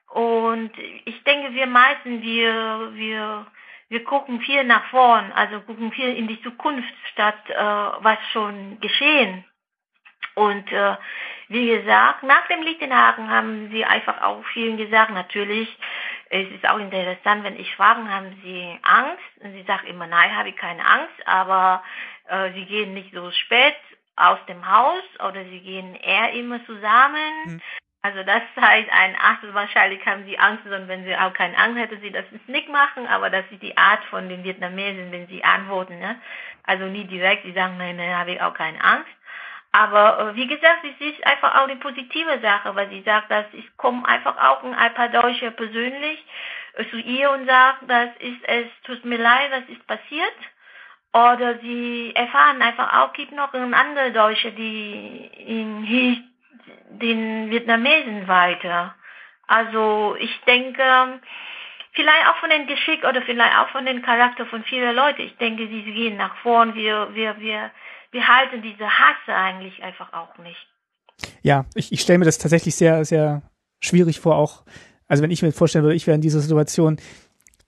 Und ich denke, wir meisten, wir, wir, wir gucken viel nach vorn, also gucken viel in die Zukunft statt äh, was schon geschehen. Und äh, wie gesagt, nach dem Lichtenhagen haben sie einfach auch vielen gesagt, natürlich, es ist auch interessant, wenn ich frage, haben sie Angst? Und sie sagt immer, nein, habe ich keine Angst, aber äh, sie gehen nicht so spät aus dem Haus oder sie gehen eher immer zusammen. Mhm. Also das heißt ein Ach, wahrscheinlich haben sie Angst, sondern wenn sie auch keine Angst hätte, sie das nicht machen, aber das ist die Art von den Vietnamesen, wenn sie antworten, ne? Also nie direkt, sie sagen, nein, nein, habe ich auch keine Angst. Aber äh, wie gesagt, es ist einfach auch eine positive Sache, weil sie sagt, dass ich komme einfach auch ein paar Deutsche persönlich äh, zu ihr und sagt, das ist es, tut mir leid, was ist passiert. Oder sie erfahren einfach auch, gibt noch andere Deutsche, die in den Vietnamesen weiter. Also ich denke, vielleicht auch von den Geschick oder vielleicht auch von den Charakter von vielen Leuten. Ich denke, sie gehen nach vorn. Wir, wir, wir wir halten diese Hasse eigentlich einfach auch nicht. Ja, ich, ich stelle mir das tatsächlich sehr, sehr schwierig vor, auch, also wenn ich mir vorstellen würde, ich wäre in dieser Situation,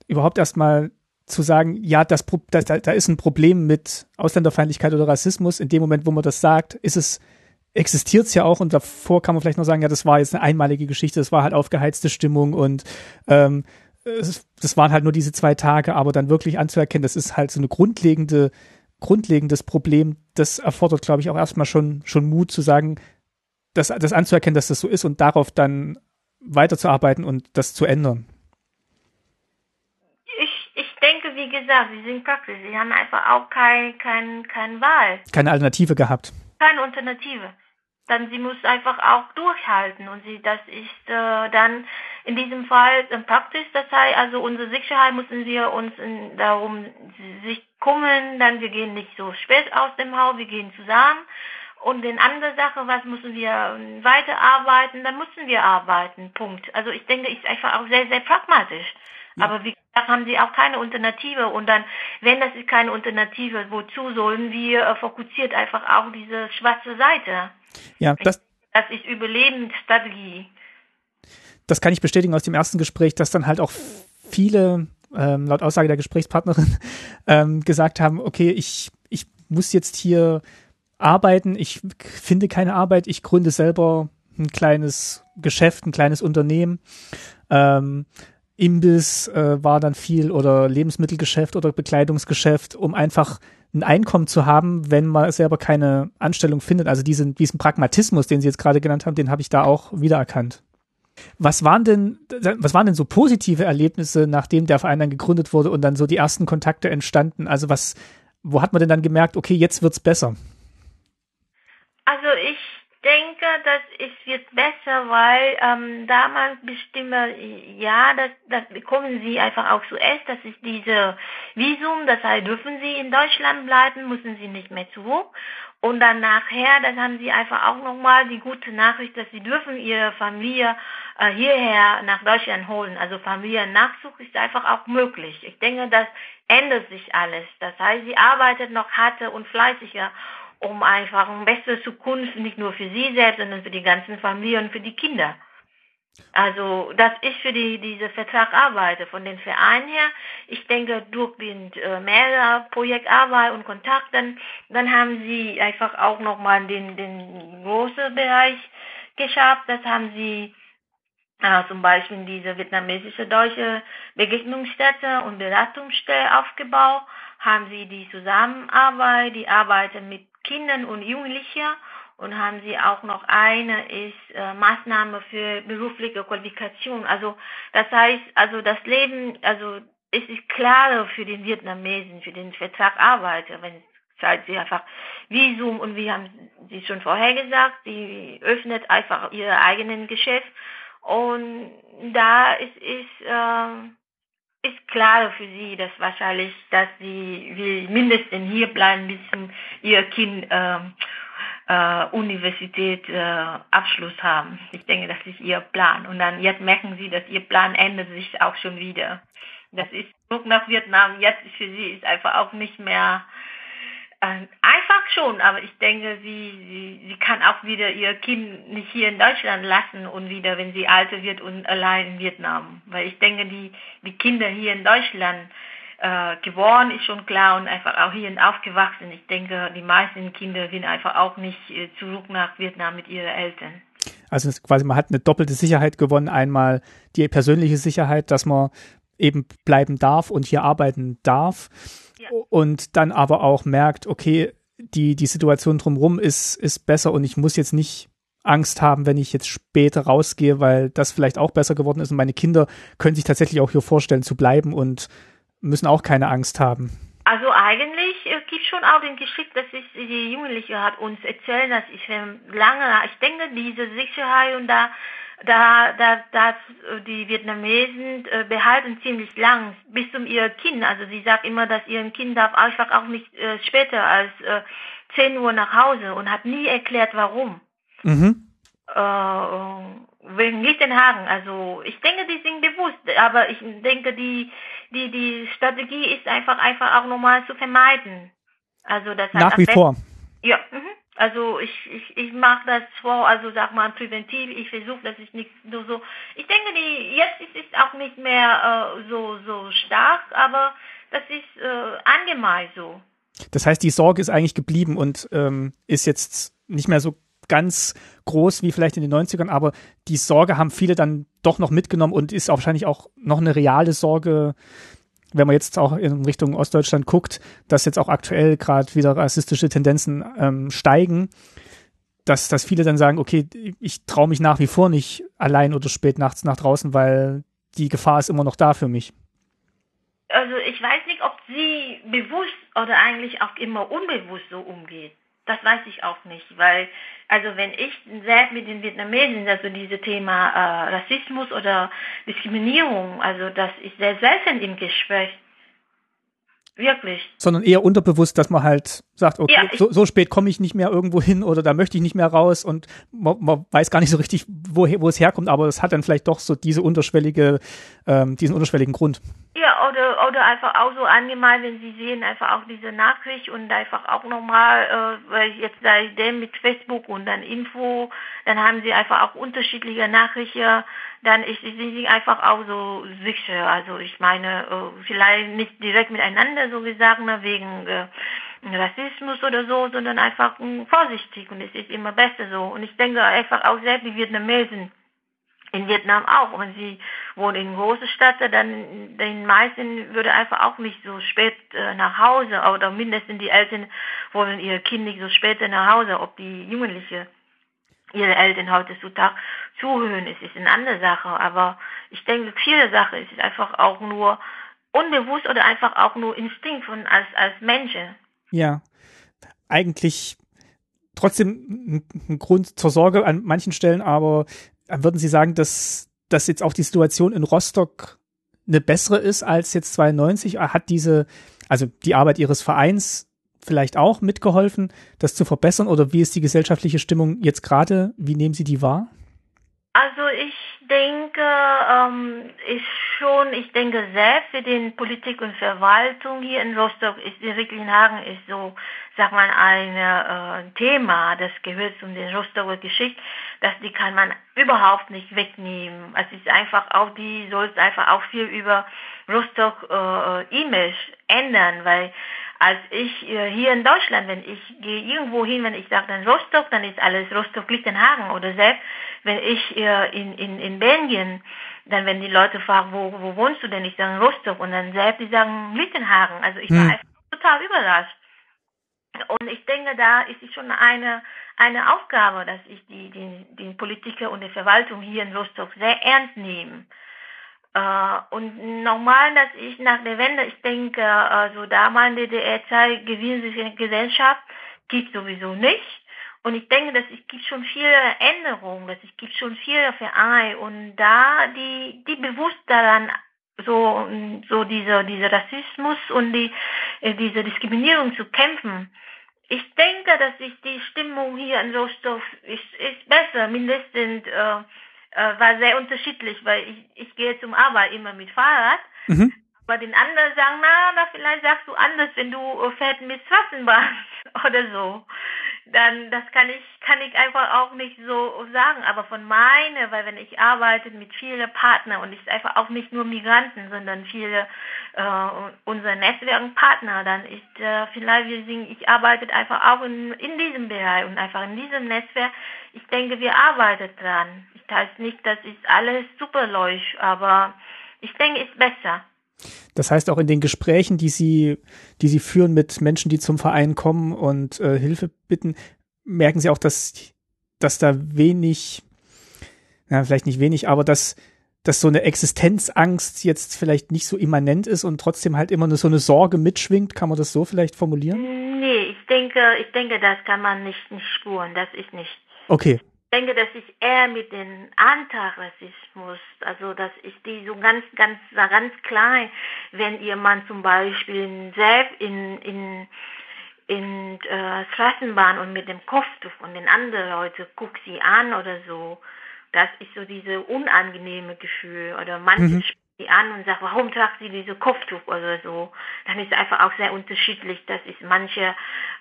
überhaupt erstmal zu sagen, ja, das, das, da ist ein Problem mit Ausländerfeindlichkeit oder Rassismus. In dem Moment, wo man das sagt, ist es, existiert es ja auch und davor kann man vielleicht noch sagen, ja, das war jetzt eine einmalige Geschichte, das war halt aufgeheizte Stimmung und ähm, das waren halt nur diese zwei Tage, aber dann wirklich anzuerkennen, das ist halt so eine grundlegende grundlegendes Problem. Das erfordert, glaube ich, auch erstmal schon, schon Mut zu sagen, das, das anzuerkennen, dass das so ist und darauf dann weiterzuarbeiten und das zu ändern. Ich, ich denke, wie gesagt, sie sind praktisch. Sie haben einfach auch kein, kein, keine Wahl. Keine Alternative gehabt. Keine Alternative dann sie muss einfach auch durchhalten und sie das ist äh, dann in diesem Fall äh, praktisch das heißt also unsere Sicherheit müssen wir uns in, darum sich kümmern dann wir gehen nicht so spät aus dem Haus wir gehen zusammen. Und in andere Sache was müssen wir ähm, weiterarbeiten dann müssen wir arbeiten Punkt. Also ich denke ist einfach auch sehr sehr pragmatisch. Ja. aber wie gesagt haben sie auch keine Alternative. Und dann wenn das ist keine Alternative wozu sollen wir äh, fokussiert einfach auch diese schwarze Seite? Ja, das, das ist Überlebensstrategie. Das kann ich bestätigen aus dem ersten Gespräch, dass dann halt auch viele, ähm, laut Aussage der Gesprächspartnerin, ähm, gesagt haben, okay, ich, ich muss jetzt hier arbeiten, ich finde keine Arbeit, ich gründe selber ein kleines Geschäft, ein kleines Unternehmen. Ähm, Imbiss äh, war dann viel oder Lebensmittelgeschäft oder Bekleidungsgeschäft, um einfach ein Einkommen zu haben, wenn man selber keine Anstellung findet. Also diesen, diesen Pragmatismus, den Sie jetzt gerade genannt haben, den habe ich da auch wiedererkannt. Was waren denn, was waren denn so positive Erlebnisse, nachdem der Verein dann gegründet wurde und dann so die ersten Kontakte entstanden? Also was, wo hat man denn dann gemerkt, okay, jetzt wird's besser? Also ich denke, dass es wird besser, weil ähm, da man bestimme, ja, das, das bekommen sie einfach auch zuerst, das ist diese Visum, das heißt, dürfen sie in Deutschland bleiben, müssen sie nicht mehr zurück. Und dann nachher, dann haben sie einfach auch nochmal die gute Nachricht, dass sie dürfen ihre Familie äh, hierher nach Deutschland holen. Also Familiennachzug ist einfach auch möglich. Ich denke, das ändert sich alles. Das heißt, sie arbeitet noch härter und fleißiger um einfach eine bessere Zukunft nicht nur für sie selbst, sondern für die ganzen Familien und für die Kinder. Also, dass ich für die, diese Vertrag arbeite von den Vereinen her. Ich denke, durch den äh, mehrere Projektarbeit und Kontakten, dann haben sie einfach auch nochmal den, den großen Bereich geschafft. Das haben sie äh, zum Beispiel diese vietnamesische deutsche Begegnungsstätte und Beratungsstelle aufgebaut. Haben sie die Zusammenarbeit, die arbeiten mit Kindern und Jugendlichen und haben sie auch noch eine ist äh, Maßnahme für berufliche Qualifikation. Also das heißt, also das Leben, also es ist klarer für den Vietnamesen, für den Vertragarbeiter, wenn zahlt sie einfach Visum und wie haben Sie schon vorher gesagt, sie öffnet einfach ihr eigenen Geschäft und da ist, ist, äh, ist klar für sie, dass wahrscheinlich, dass sie will mindestens hier bleiben, bis ihr Kind äh, äh, Universität äh, Abschluss haben. Ich denke, das ist ihr Plan. Und dann jetzt merken sie, dass ihr Plan ändert sich auch schon wieder. Das ist zurück nach Vietnam. Jetzt für sie ist einfach auch nicht mehr äh, einfach schon, aber ich denke, sie, sie, sie kann auch wieder ihr Kind nicht hier in Deutschland lassen und wieder, wenn sie älter wird und allein in Vietnam. Weil ich denke, die, die Kinder hier in Deutschland äh, geboren, ist schon klar und einfach auch hierhin aufgewachsen. Ich denke, die meisten Kinder gehen einfach auch nicht äh, zurück nach Vietnam mit ihren Eltern. Also quasi, man hat eine doppelte Sicherheit gewonnen. Einmal die persönliche Sicherheit, dass man eben bleiben darf und hier arbeiten darf. Ja. Und dann aber auch merkt, okay, die, die Situation drumherum ist, ist besser und ich muss jetzt nicht Angst haben, wenn ich jetzt später rausgehe, weil das vielleicht auch besser geworden ist und meine Kinder können sich tatsächlich auch hier vorstellen zu bleiben und müssen auch keine Angst haben. Also eigentlich äh, gibt schon auch den Geschick, dass ich, die Jugendliche hat uns erzählt, dass ich lange, ich denke, diese Sicherheit und da, da, da, da die Vietnamesen äh, behalten ziemlich lang bis zum ihr Kind. Also sie sagt immer, dass ihr Kind darf einfach auch nicht äh, später als äh, 10 Uhr nach Hause und hat nie erklärt, warum. Mhm. Äh, wegen Lichtenhagen. Also ich denke, die sind bewusst, aber ich denke, die die, die Strategie ist einfach, einfach auch nochmal zu vermeiden. Also das Nach wie vor. Ja, mhm. also ich, ich, ich mache das vor, also sag mal präventiv, ich versuche, dass ich nicht nur so, ich denke, die, jetzt ist es auch nicht mehr äh, so, so stark, aber das ist äh, allgemein so. Das heißt, die Sorge ist eigentlich geblieben und ähm, ist jetzt nicht mehr so ganz groß wie vielleicht in den 90ern, aber die Sorge haben viele dann doch noch mitgenommen und ist wahrscheinlich auch noch eine reale Sorge, wenn man jetzt auch in Richtung Ostdeutschland guckt, dass jetzt auch aktuell gerade wieder rassistische Tendenzen ähm, steigen, dass, dass viele dann sagen, okay, ich traue mich nach wie vor nicht allein oder spät nachts nach draußen, weil die Gefahr ist immer noch da für mich. Also ich weiß nicht, ob sie bewusst oder eigentlich auch immer unbewusst so umgeht. Das weiß ich auch nicht, weil, also wenn ich selbst mit den Vietnamesen, also dieses Thema äh, Rassismus oder Diskriminierung, also das ist sehr selten im Gespräch. Wirklich. Sondern eher unterbewusst, dass man halt sagt, okay, ja, so, so, spät komme ich nicht mehr irgendwo hin oder da möchte ich nicht mehr raus und man, man weiß gar nicht so richtig, woher, wo es herkommt, aber es hat dann vielleicht doch so diese unterschwellige, ähm, diesen unterschwelligen Grund. Ja, oder, oder einfach auch so allgemein, wenn Sie sehen, einfach auch diese Nachricht und einfach auch nochmal, äh, weil jetzt seitdem mit Facebook und dann Info, dann haben Sie einfach auch unterschiedliche Nachrichten, dann ist, sind Sie einfach auch so sicher. Also ich meine, äh, vielleicht nicht direkt miteinander so gesagt, ne, wegen äh, Rassismus oder so, sondern einfach mh, vorsichtig und es ist immer besser so. Und ich denke einfach auch selbst die Vietnamesen, in Vietnam auch. Wenn sie wohnen in großen Städten, dann den meisten würde einfach auch nicht so spät äh, nach Hause oder mindestens die Eltern wollen ihre Kinder nicht so spät nach Hause, ob die Jugendliche ihre Eltern heutzutage zuhören, es ist eine andere Sache. Aber ich denke, viele Sachen ist einfach auch nur unbewusst oder einfach auch nur Instinkt von als als Menschen. Ja, eigentlich trotzdem ein Grund zur Sorge an manchen Stellen, aber würden Sie sagen, dass, dass jetzt auch die Situation in Rostock eine bessere ist als jetzt 92? Hat diese, also die Arbeit Ihres Vereins vielleicht auch mitgeholfen, das zu verbessern? Oder wie ist die gesellschaftliche Stimmung jetzt gerade? Wie nehmen Sie die wahr? Also ich denke, ähm, ist schon, ich denke sehr für den Politik und Verwaltung hier in Rostock ist in Ricklinhagen ist so, sag mal, ein äh, Thema, das gehört zu den Rostocker Geschichte, dass die kann man überhaupt nicht wegnehmen. Es ist einfach auch, die soll es einfach auch viel über Rostock äh, E-Mails ändern, weil als ich äh, hier in Deutschland, wenn ich gehe irgendwo hin, wenn ich sage dann Rostock, dann ist alles Rostock-Lichtenhagen oder selbst wenn ich äh, in, in, in Belgien, dann wenn die Leute fragen, wo, wo wohnst du denn, ich sage Rostock und dann selbst die sagen Lichtenhagen. Also ich war hm. einfach total überrascht. Und ich denke, da ist es schon eine, eine Aufgabe, dass ich die, die, die Politiker und die Verwaltung hier in Rostock sehr ernst nehme. Äh, und normal, dass ich nach der Wende, ich denke, also damals in der DDR-Zeit Gesellschaft gibt sowieso nicht. Und ich denke, dass es gibt schon viele Änderungen, dass es gibt schon viele Vereine und da die, die bewusst daran so, so diese, diese Rassismus und die, äh, diese Diskriminierung zu kämpfen. Ich denke, dass ich die Stimmung hier in Rostock ist, ist besser, mindestens, äh, äh, war sehr unterschiedlich, weil ich, ich gehe zum Arbeit immer mit Fahrrad. Mhm. Aber den anderen sagen, na, da vielleicht sagst du anders, wenn du äh, fährst mit Straßenbahn oder so dann das kann ich kann ich einfach auch nicht so sagen. Aber von meiner, weil wenn ich arbeite mit vielen Partnern und ich einfach auch nicht nur Migranten, sondern viele äh, unser Netzwerkpartner, dann ist äh, vielleicht wir singen, ich arbeite einfach auch in, in diesem Bereich und einfach in diesem Netzwerk. Ich denke, wir arbeiten dran. Ich heißt nicht, dass ist alles super läuft, aber ich denke, es ist besser. Das heißt auch in den Gesprächen, die Sie, die Sie führen mit Menschen, die zum Verein kommen und äh, Hilfe bitten, merken Sie auch, dass, dass da wenig, na, vielleicht nicht wenig, aber dass, dass so eine Existenzangst jetzt vielleicht nicht so immanent ist und trotzdem halt immer so eine Sorge mitschwingt. Kann man das so vielleicht formulieren? Nee, ich denke, ich denke, das kann man nicht, nicht spuren. Das ist nicht. Okay denke, dass ich eher mit dem Antirassismus, also dass ich die so ganz, ganz, ganz klein, wenn jemand zum Beispiel selbst in, in, in äh, Straßenbahn und mit dem Kopftuch und den anderen Leute guckt sie an oder so, das ist so diese unangenehme Gefühl oder manche mhm die an und sagt, warum tragt sie diese Kopftuch oder so, dann ist es einfach auch sehr unterschiedlich. Das ist manche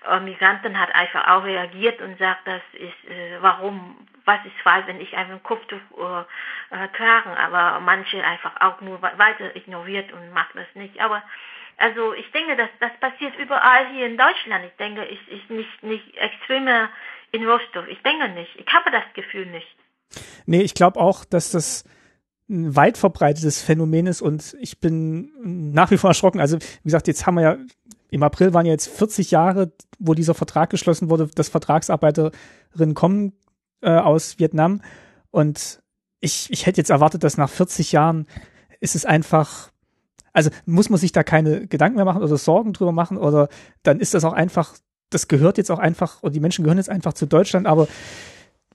äh, Migranten hat einfach auch reagiert und sagt, das ist äh, warum, was ist falsch, wenn ich einfach ein Kopftuch äh, äh, tragen, aber manche einfach auch nur weiter ignoriert und macht das nicht. Aber also ich denke, dass das passiert überall hier in Deutschland. Ich denke, es ist nicht nicht extremer in Rostock. Ich denke nicht. Ich habe das Gefühl nicht. Nee, ich glaube auch, dass das ein weit verbreitetes Phänomen ist und ich bin nach wie vor erschrocken. Also, wie gesagt, jetzt haben wir ja, im April waren ja jetzt 40 Jahre, wo dieser Vertrag geschlossen wurde, dass Vertragsarbeiterinnen kommen äh, aus Vietnam und ich, ich hätte jetzt erwartet, dass nach 40 Jahren ist es einfach, also muss man sich da keine Gedanken mehr machen oder Sorgen drüber machen oder dann ist das auch einfach, das gehört jetzt auch einfach, oder die Menschen gehören jetzt einfach zu Deutschland, aber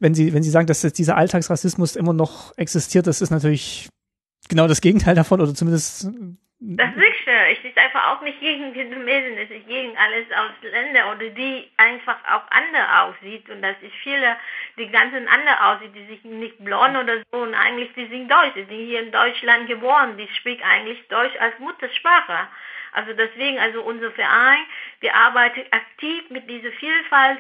wenn Sie, wenn Sie sagen, dass dieser Alltagsrassismus immer noch existiert, das ist natürlich genau das Gegenteil davon oder zumindest. Das ist Es ist einfach auch nicht gegen Vietnamesen, es ist gegen alles Ausländer oder die einfach auch anders aussieht und das ist viele, die ganzen anders aussieht, die sich nicht blond oder so und eigentlich die sind Deutsch, die sind hier in Deutschland geboren, die spricht eigentlich Deutsch als Muttersprache. Also deswegen, also unser Verein, wir arbeiten aktiv mit dieser Vielfalt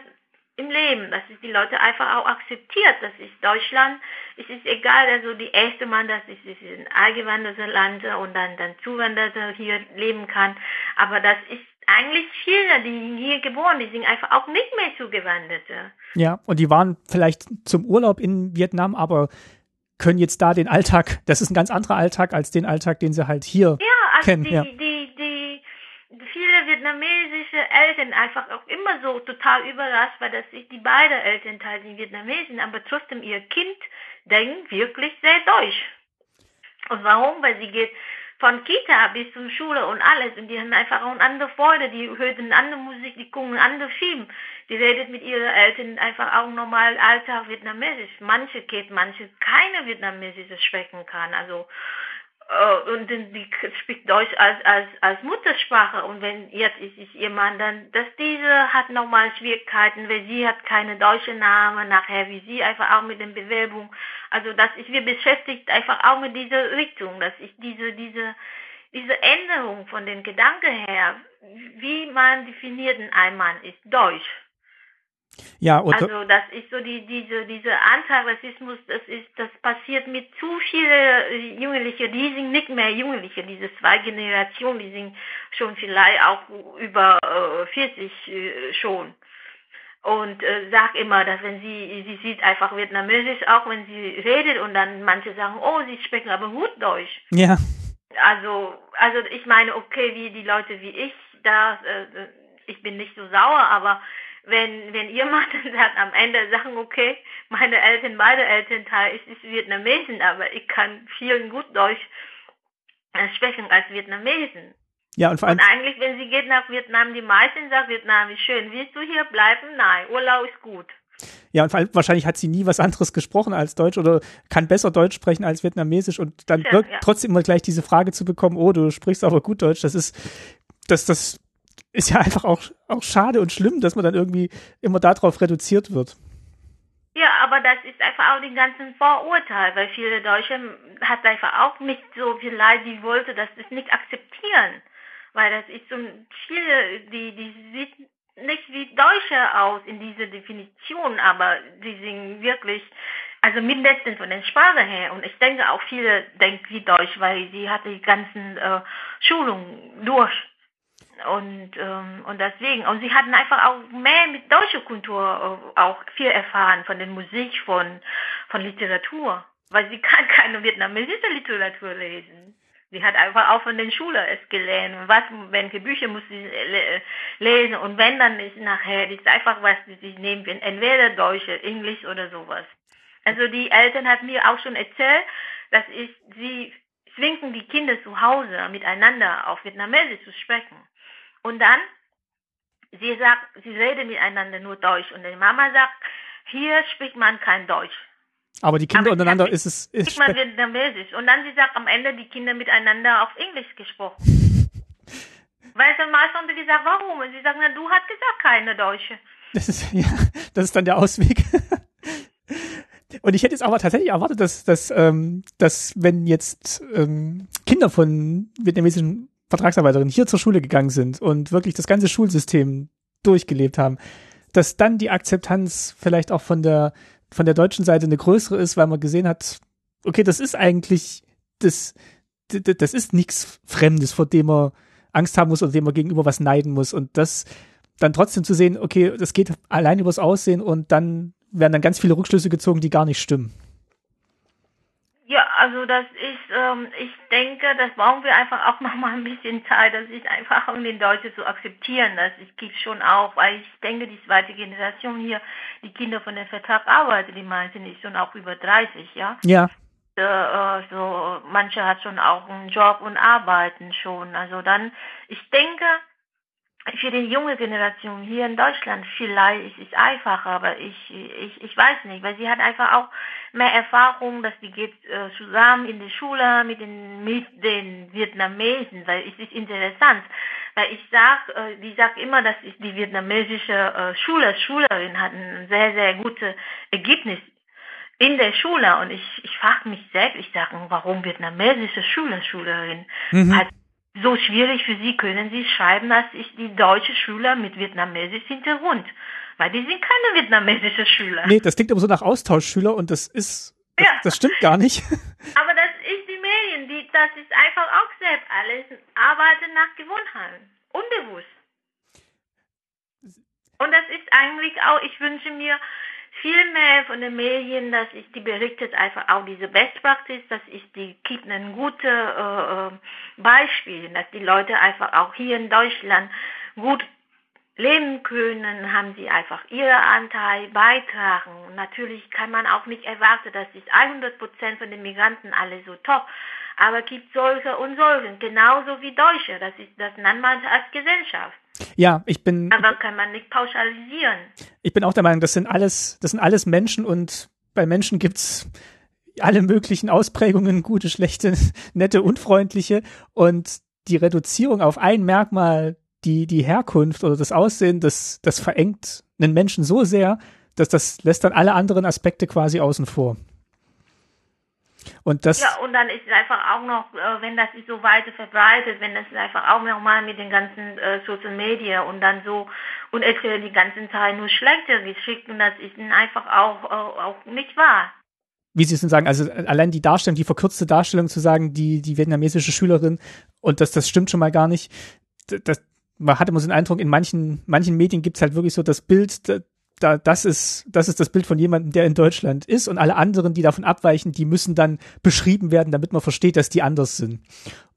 im Leben, dass es die Leute einfach auch akzeptiert. Das ist Deutschland. Es ist egal, also die erste Mann, dass es ist ein eingewandertes Land und dann, dann Zuwanderer hier leben kann. Aber das ist eigentlich viele, die hier geboren, die sind einfach auch nicht mehr Zugewanderte. Ja, und die waren vielleicht zum Urlaub in Vietnam, aber können jetzt da den Alltag, das ist ein ganz anderer Alltag als den Alltag, den sie halt hier ja, also kennen. Die, ja. die, die, viele vietnamesische Eltern einfach auch immer so total überrascht, weil das sich die beiden Elternteile sind Vietnamesen, aber trotzdem ihr Kind denkt wirklich sehr deutsch. Und warum? Weil sie geht von Kita bis zur Schule und alles und die haben einfach auch eine andere Freude, die hören andere Musik, die gucken andere Filme, die redet mit ihren Eltern einfach auch normal Alltag Vietnamesisch. Manche geht, manche keine Vietnamesische sprechen kann, also äh, und die spricht Deutsch als, als, als Muttersprache und wenn jetzt ist es jemand dann, dass diese hat nochmal Schwierigkeiten, weil sie hat keine deutsche Name, nachher wie sie einfach auch mit den Bewerbungen, also das ist, wir beschäftigt einfach auch mit dieser Richtung, dass ich diese, diese, diese Änderung von den Gedanken her, wie man definiert ein Mann ist Deutsch. Ja, also das ist so die diese diese Antirassismus, das ist das passiert mit zu viele Jugendliche, die sind nicht mehr Jugendliche, diese zwei Generationen, die sind schon vielleicht auch über äh, 40 äh, schon und äh, sag immer, dass wenn sie, sie sieht einfach vietnamesisch, auch wenn sie redet und dann manche sagen, oh, sie sprechen aber gut Deutsch. Ja. Also, also ich meine, okay, wie die Leute wie ich, da, äh, ich bin nicht so sauer, aber wenn, wenn ihr macht, dann sagt am Ende sagen, okay, meine Eltern, beide Elternteile ist, ist Vietnamesen, aber ich kann vielen gut Deutsch äh, sprechen als Vietnamesen. Ja, und vor allem. Und eigentlich, wenn sie geht nach Vietnam, die meisten sagen, Vietnam ist schön. Willst du hier bleiben? Nein, Urlaub ist gut. Ja, und vor allem, wahrscheinlich hat sie nie was anderes gesprochen als Deutsch oder kann besser Deutsch sprechen als Vietnamesisch und dann Stimmt, ja. trotzdem immer gleich diese Frage zu bekommen, oh, du sprichst aber gut Deutsch, das ist, das, das ist ja einfach auch, auch schade und schlimm, dass man dann irgendwie immer darauf reduziert wird. Ja, aber das ist einfach auch den ganzen Vorurteil, weil viele Deutsche hat einfach auch nicht so viel Leid, die wollte das nicht akzeptieren weil das ist so viele, die, die sieht nicht wie Deutsche aus in dieser Definition, aber die sind wirklich, also mindestens von der Sprache her. Und ich denke auch viele denken wie Deutsch, weil sie hat die ganzen äh, Schulungen durch. Und, ähm, und deswegen, und sie hatten einfach auch mehr mit deutscher Kultur äh, auch viel erfahren, von der Musik, von, von Literatur. Weil sie kann keine vietnamesische Literatur lesen. Sie hat einfach auch von den Schule es gelernt. Was, welche Bücher muss sie lesen und wenn dann ist nachher, das ist einfach was, sie nehmen, entweder Deutsche, Englisch oder sowas. Also die Eltern hat mir auch schon erzählt, dass ich, sie zwingen die Kinder zu Hause miteinander auf Vietnamesisch zu sprechen. Und dann, sie sagt, sie reden miteinander nur Deutsch und die Mama sagt, hier spricht man kein Deutsch. Aber die Kinder Aber untereinander ist es. Ist man vietnamesisch. Und dann sie sagt am Ende die Kinder miteinander auf Englisch gesprochen. Weil dann mal schon gesagt, warum? Und sie sagen, na, du hast gesagt, keine Deutsche. Das ist, ja, das ist dann der Ausweg. Und ich hätte jetzt aber tatsächlich erwartet, dass, dass, ähm, dass wenn jetzt ähm, Kinder von vietnamesischen Vertragsarbeiterinnen hier zur Schule gegangen sind und wirklich das ganze Schulsystem durchgelebt haben, dass dann die Akzeptanz vielleicht auch von der von der deutschen Seite eine größere ist, weil man gesehen hat, okay, das ist eigentlich, das, das ist nichts Fremdes, vor dem man Angst haben muss oder dem man gegenüber was neiden muss. Und das dann trotzdem zu sehen, okay, das geht allein übers Aussehen und dann werden dann ganz viele Rückschlüsse gezogen, die gar nicht stimmen. Ja, also das ist, ähm, ich denke, das brauchen wir einfach auch noch mal ein bisschen Zeit. Das ist einfach, um den Deutschen zu akzeptieren. Das gibt schon auch, weil ich denke, die zweite Generation hier, die Kinder von dem Vertrag arbeiten, die meisten ist schon auch über 30, ja. Ja. Äh, so, manche hat schon auch einen Job und arbeiten schon. Also dann, ich denke, für die junge Generation hier in Deutschland vielleicht ist es einfacher, aber ich, ich, ich weiß nicht, weil sie hat einfach auch mehr Erfahrung, dass die geht äh, zusammen in die Schule mit den, mit den Vietnamesen, weil es ist interessant, weil ich sag, äh, die sagt immer, dass ist die vietnamesische äh, Schule, Schülerin hat ein sehr, sehr gutes Ergebnis in der Schule und ich, ich frage mich selbst, ich sage, warum vietnamesische Schüler, Schülerin mhm. hat so schwierig für sie können sie schreiben, dass ich die deutsche Schüler mit vietnamesisch Hintergrund. Weil die sind keine vietnamesische Schüler. Nee, das klingt aber so nach Austauschschüler und das ist, das, ja. das stimmt gar nicht. Aber das ist die Medien, die, das ist einfach auch selbst alles Arbeiten nach Gewohnheit. Unbewusst. Und das ist eigentlich auch, ich wünsche mir, viel mehr von den Medien, dass ich die berichtet einfach auch diese Best Practice, dass ich die gibt ein gutes äh, äh, Beispiel, dass die Leute einfach auch hier in Deutschland gut leben können, haben sie einfach ihren Anteil beitragen. Natürlich kann man auch nicht erwarten, dass sich 100 Prozent von den Migranten alle so top, aber es gibt solche und solche, genauso wie Deutsche. Das ist das nennt man als Gesellschaft. Ja, ich bin. Aber kann man nicht pauschalisieren. Ich bin auch der Meinung, das sind alles, das sind alles Menschen und bei Menschen gibt's alle möglichen Ausprägungen, gute, schlechte, nette, unfreundliche und die Reduzierung auf ein Merkmal, die, die Herkunft oder das Aussehen, das, das verengt einen Menschen so sehr, dass das lässt dann alle anderen Aspekte quasi außen vor. Und das. Ja, und dann ist es einfach auch noch, äh, wenn das sich so weiter verbreitet, wenn das einfach auch nochmal mit den ganzen äh, Social Media und dann so und erzählen die ganzen Zeit nur schlechte Geschichten, das ist einfach auch, äh, auch nicht wahr wie Sie es denn sagen, also allein die Darstellung, die verkürzte Darstellung zu sagen, die, die vietnamesische Schülerin, und das, das stimmt schon mal gar nicht. Das, man hatte immer so den Eindruck, in manchen, manchen Medien gibt's halt wirklich so das Bild, da, das ist, das ist das Bild von jemandem, der in Deutschland ist, und alle anderen, die davon abweichen, die müssen dann beschrieben werden, damit man versteht, dass die anders sind.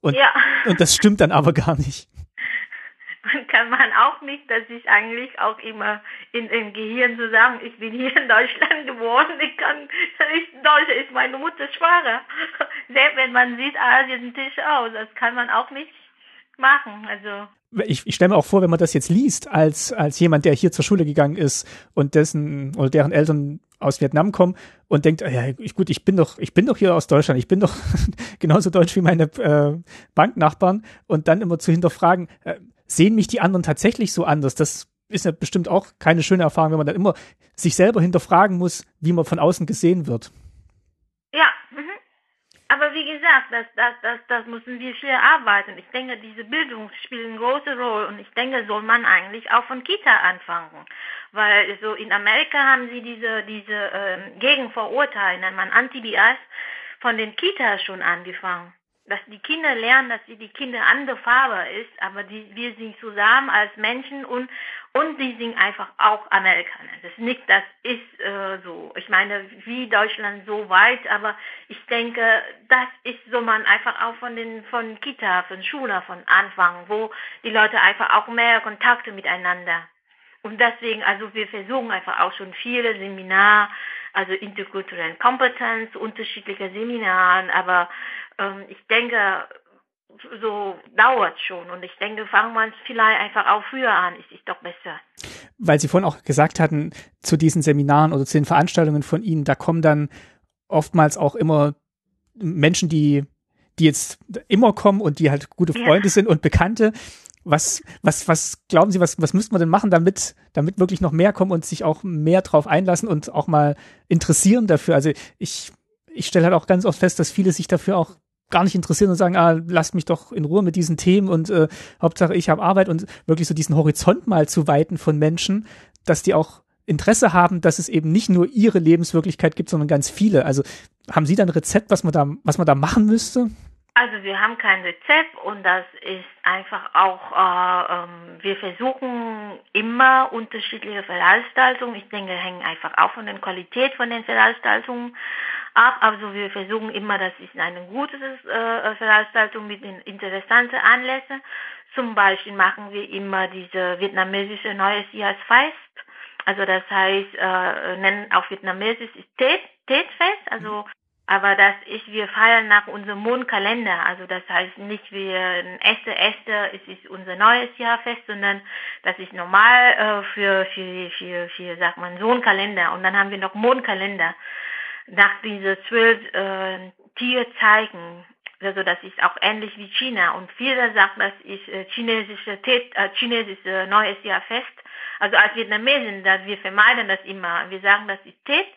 Und, ja. und das stimmt dann aber gar nicht kann man auch nicht, dass ich eigentlich auch immer in, im Gehirn so sagen, ich bin hier in Deutschland geboren, ich kann, ich, Deutsche ist meine Muttersprache. Selbst wenn man sieht, asiatisch aus, das kann man auch nicht machen, also. Ich, ich stelle mir auch vor, wenn man das jetzt liest, als, als jemand, der hier zur Schule gegangen ist und dessen oder deren Eltern aus Vietnam kommen und denkt, ja, ich, gut, ich bin doch, ich bin doch hier aus Deutschland, ich bin doch genauso deutsch wie meine äh, Banknachbarn und dann immer zu hinterfragen, äh, sehen mich die anderen tatsächlich so anders? Das ist ja bestimmt auch keine schöne Erfahrung, wenn man dann immer sich selber hinterfragen muss, wie man von außen gesehen wird. Ja. Aber wie gesagt, das, das, das, das müssen wir viel arbeiten. Ich denke, diese Bildung spielt eine große Rolle und ich denke, soll man eigentlich auch von Kita anfangen. Weil so in Amerika haben sie diese, diese ähm, Gegenvorurteile, nennt man Anti-Bias, von den Kitas schon angefangen dass die Kinder lernen, dass die Kinder andere Farbe ist, aber die, wir sind zusammen als Menschen und und die sind einfach auch Amerikaner. Das ist nicht, das ist äh, so. Ich meine, wie Deutschland so weit, aber ich denke, das ist so man einfach auch von den von Kita, von Schule, von Anfang, wo die Leute einfach auch mehr Kontakte miteinander. Und deswegen, also wir versuchen einfach auch schon viele Seminare, also interkulturelle Kompetenz, unterschiedliche Seminaren, aber ähm, ich denke, so dauert schon. Und ich denke, fangen wir es vielleicht einfach auch früher an, ist es doch besser. Weil Sie vorhin auch gesagt hatten, zu diesen Seminaren oder zu den Veranstaltungen von Ihnen, da kommen dann oftmals auch immer Menschen, die, die jetzt immer kommen und die halt gute Freunde ja. sind und Bekannte. Was, was, was glauben Sie, was, was müsste man denn machen, damit, damit wirklich noch mehr kommen und sich auch mehr drauf einlassen und auch mal interessieren dafür? Also ich, ich stelle halt auch ganz oft fest, dass viele sich dafür auch gar nicht interessieren und sagen, ah, lasst mich doch in Ruhe mit diesen Themen und äh, Hauptsache ich habe Arbeit und wirklich so diesen Horizont mal zu weiten von Menschen, dass die auch Interesse haben, dass es eben nicht nur ihre Lebenswirklichkeit gibt, sondern ganz viele. Also haben Sie da ein Rezept, was man da, was man da machen müsste? Also wir haben kein Rezept und das ist einfach auch, äh, ähm, wir versuchen immer unterschiedliche Veranstaltungen. Ich denke, hängen einfach auch von der Qualität von den Veranstaltungen ab. Also wir versuchen immer, das ist eine gute äh, Veranstaltung mit interessanten Anlässen. Zum Beispiel machen wir immer diese vietnamesische Neues Jahresfest. Also das heißt, äh, nennen auf Vietnamesisch ist Tet, Tetfest, also aber das ist, wir feiern nach unserem Mondkalender. Also das heißt nicht wir erste erste, es ist unser neues Jahrfest, sondern das ist normal äh, für, für, für, für, sagt man, so ein Kalender. Und dann haben wir noch Mondkalender nach diese zwölf äh, Tierzeichen. Also das ist auch ähnlich wie China. Und viele sagen, das ist äh, chinesische, Tet, äh, chinesische neues Jahrfest. Also als Vietnamesen, dass wir vermeiden das immer. Wir sagen, das ist Tet.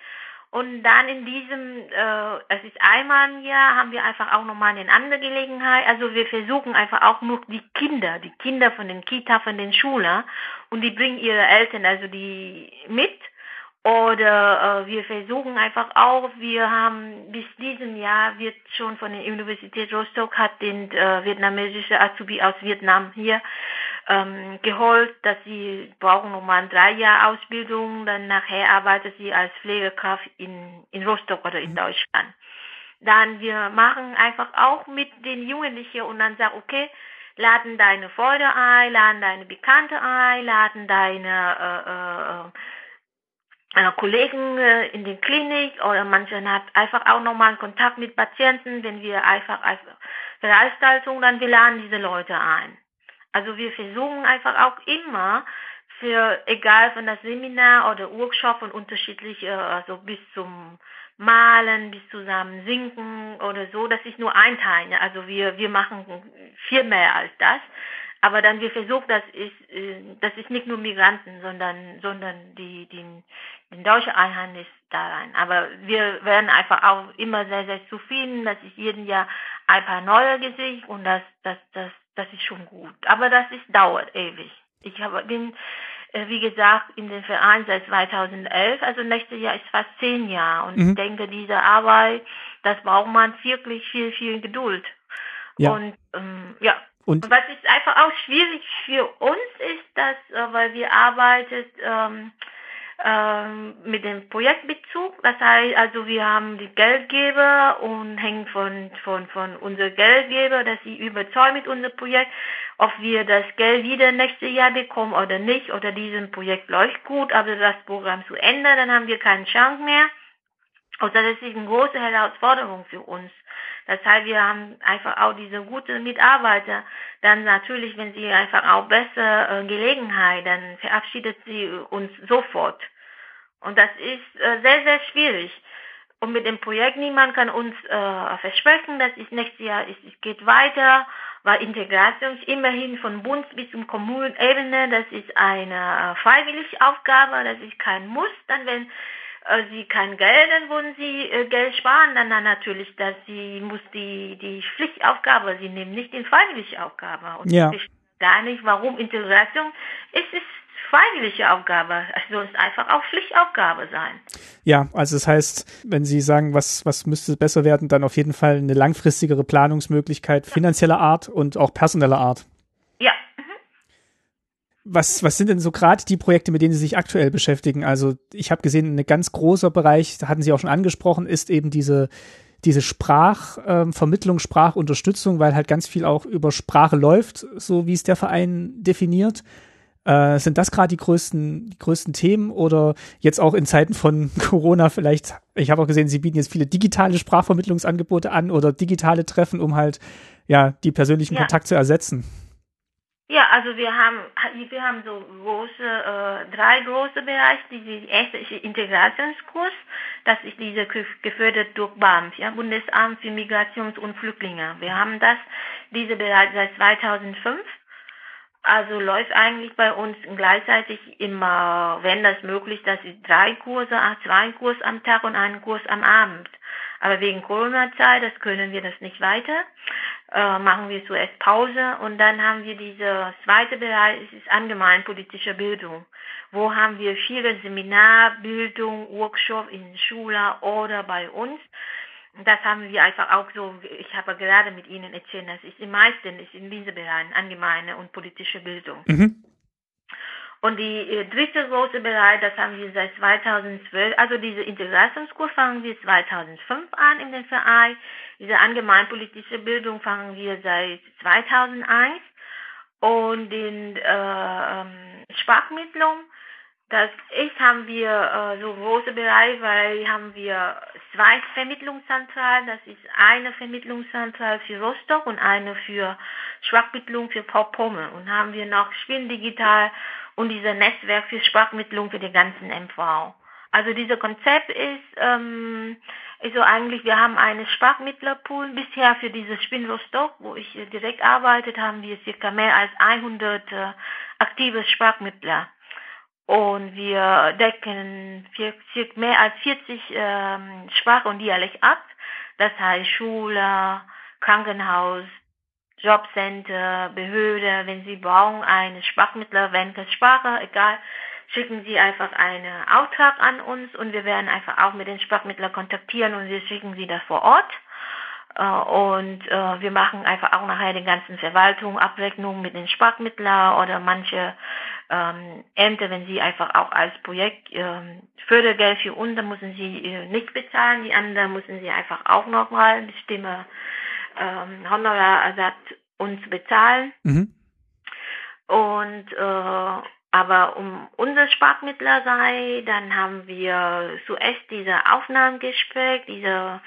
Und dann in diesem, äh, es ist einmal im Jahr, haben wir einfach auch nochmal eine andere Gelegenheit. Also wir versuchen einfach auch nur die Kinder, die Kinder von den Kita, von den Schulen, und die bringen ihre Eltern, also die mit. Oder äh, wir versuchen einfach auch, wir haben bis diesem Jahr wird schon von der Universität Rostock hat den äh, vietnamesische Azubi aus Vietnam hier ähm, geholt, dass sie brauchen nochmal drei Jahre Ausbildung, dann nachher arbeitet sie als Pflegekraft in, in Rostock oder in mhm. Deutschland. Dann wir machen einfach auch mit den Jugendlichen und dann sagen, okay, laden deine Freunde ein, laden deine Bekannte ein, laden deine äh, äh, äh Kollegen äh, in der Klinik oder manche hat einfach auch nochmal Kontakt mit Patienten, wenn wir einfach als Veranstaltung, dann wir laden diese Leute ein. Also wir versuchen einfach auch immer für, egal von das Seminar oder Workshop und unterschiedlich, also bis zum Malen, bis zusammen Sinken oder so, das ist nur ein Teil. Also wir, wir machen viel mehr als das. Aber dann wir versuchen, das ist, äh, das ist nicht nur Migranten, sondern, sondern die, die, die deutsche Einheit ist da rein. Aber wir werden einfach auch immer sehr, sehr zufrieden. Das ist jeden Jahr ein paar neue Gesichter und das, das, das, das ist schon gut. Aber das ist dauert ewig. Ich habe, bin, äh, wie gesagt, in den Verein seit 2011, also nächstes Jahr ist fast zehn Jahre. Und mhm. ich denke, diese Arbeit, das braucht man wirklich viel, viel Geduld. Ja. Und ähm, ja, und, was ist einfach auch schwierig für uns ist, dass, äh, weil wir arbeitet ähm, ähm, mit dem Projektbezug, das heißt, also wir haben die Geldgeber und hängen von von von unser Geldgeber, dass sie überzeugt mit unserem Projekt, ob wir das Geld wieder nächstes Jahr bekommen oder nicht, oder diesem Projekt läuft gut, aber das Programm zu ändern, dann haben wir keine Chance mehr. Und das ist eine große Herausforderung für uns. Das heißt, wir haben einfach auch diese guten Mitarbeiter. Dann natürlich, wenn sie einfach auch besser äh, Gelegenheit, dann verabschiedet sie uns sofort. Und das ist äh, sehr, sehr schwierig. Und mit dem Projekt, niemand kann uns äh, versprechen, dass es nächstes Jahr ist, es geht weiter, weil Integration ist immerhin von Bund bis zum Kommunenebene, das ist eine äh, freiwillige Aufgabe, das ist kein Muss. Dann, wenn sie kein Geld, dann wollen sie äh, Geld sparen, dann, dann natürlich, dass sie muss die, die Pflichtaufgabe, sie nehmen nicht die freiwillige Aufgabe. Und ja. ich gar nicht, warum Integration, es ist freiwillige Aufgabe. Es soll einfach auch Pflichtaufgabe sein. Ja, also das heißt, wenn Sie sagen, was, was müsste besser werden, dann auf jeden Fall eine langfristigere Planungsmöglichkeit finanzieller Art und auch personeller Art. Was, was sind denn so gerade die Projekte, mit denen Sie sich aktuell beschäftigen? Also ich habe gesehen, ein ganz großer Bereich, da hatten Sie auch schon angesprochen, ist eben diese diese Sprachvermittlung, ähm, Sprachunterstützung, weil halt ganz viel auch über Sprache läuft, so wie es der Verein definiert. Äh, sind das gerade die größten, die größten Themen oder jetzt auch in Zeiten von Corona vielleicht, ich habe auch gesehen, Sie bieten jetzt viele digitale Sprachvermittlungsangebote an oder digitale Treffen, um halt ja die persönlichen ja. Kontakt zu ersetzen. Ja, also wir haben wir haben so große äh, drei große Bereiche. Die erste ist Integrationskurs, das ist diese gefördert durch BAMF, ja, Bundesamt für Migrations- und Flüchtlinge. Wir haben das diese Bereich seit 2005 also läuft eigentlich bei uns gleichzeitig immer, wenn das möglich, dass sie drei Kurse, zwei Kurse am Tag und einen Kurs am Abend. Aber wegen Corona-Zeit, das können wir das nicht weiter, äh, machen wir zuerst Pause und dann haben wir diese zweite Bereich, es ist allgemeinpolitische Bildung. Wo haben wir viele Seminarbildung, Workshop in Schule oder bei uns das haben wir einfach auch so, ich habe gerade mit Ihnen erzählt, das ist im meisten ist in diesen Bereichen allgemeine und politische Bildung. Mhm. Und die äh, dritte große Bereich, das haben wir seit 2012, also diese Integrationskurs fangen wir 2005 an in den Verein. Diese allgemeinpolitische Bildung fangen wir seit 2001. Und in äh, ähm, Sprachmittlung das ist, haben wir äh, so große Bereiche, weil haben wir zwei Vermittlungszentralen. Das ist eine Vermittlungszentrale für Rostock und eine für Sprachmittlung für Vorpommern. Und haben wir noch Spin Digital und dieser Netzwerk für Sprachmittlung für den ganzen MV. Also dieser Konzept ist, ähm, ist so eigentlich, wir haben einen Sprachmittlerpool. Bisher für dieses Spin Rostock, wo ich direkt arbeitet, haben wir circa mehr als 100 äh, aktive Sprachmittler. Und wir decken mehr als 40 ähm, Sprache und Dialekt ab. Das heißt Schule, Krankenhaus, Jobcenter, Behörde. Wenn Sie brauchen eine Sprachmittler, wenn das Sprache, egal, schicken Sie einfach einen Auftrag an uns und wir werden einfach auch mit den Sprachmittlern kontaktieren und wir schicken Sie das vor Ort. Äh, und äh, wir machen einfach auch nachher die ganzen Verwaltung, Abrechnung mit den Sprachmittlern oder manche ähm, Ämter, wenn sie einfach auch als Projekt ähm, Fördergeld für uns, dann müssen sie äh, nicht bezahlen, die anderen müssen sie einfach auch nochmal bestimmte ähm, Honorarersatz uns bezahlen. Mhm. Und äh, aber um unser Sprachmittler sei, dann haben wir zuerst diese Aufnahmegespräch, diese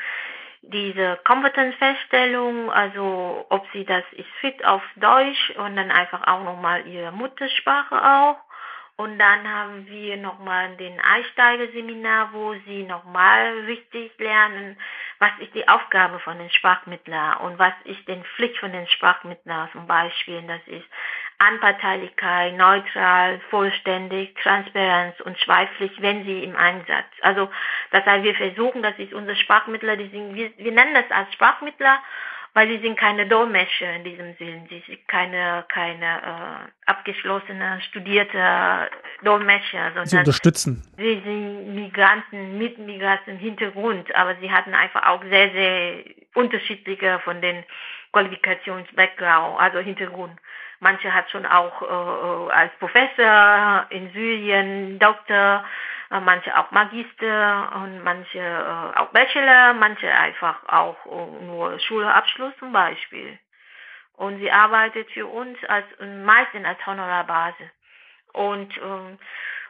diese Kompetenzfeststellung, also ob sie das ist fit auf Deutsch und dann einfach auch nochmal ihre Muttersprache auch. Und dann haben wir nochmal den Einsteigerseminar, wo sie nochmal richtig lernen, was ist die Aufgabe von den Sprachmittlern und was ist die Pflicht von den Sprachmittlern zum Beispiel. Das ist Anparteilichkeit, neutral, vollständig, Transparenz und Schweigpflicht, wenn sie im Einsatz. Also das heißt, wir versuchen, das ist unser Sprachmittler, die sind, wir, wir nennen das als Sprachmittler weil sie sind keine Dolmetscher in diesem Sinn. Sie sind keine, keine äh, abgeschlossene, studierte Dolmetscher, sondern sie unterstützen. Sie sind Migranten mit Migrantenhintergrund, aber sie hatten einfach auch sehr, sehr unterschiedliche von den Qualifikations-Background, also Hintergrund. Manche hat schon auch äh, als Professor in Syrien, Doktor, äh, manche auch Magister und manche äh, auch Bachelor, manche einfach auch äh, nur Schulabschluss zum Beispiel. Und sie arbeitet für uns als meistens als Honorarbase. Und ähm,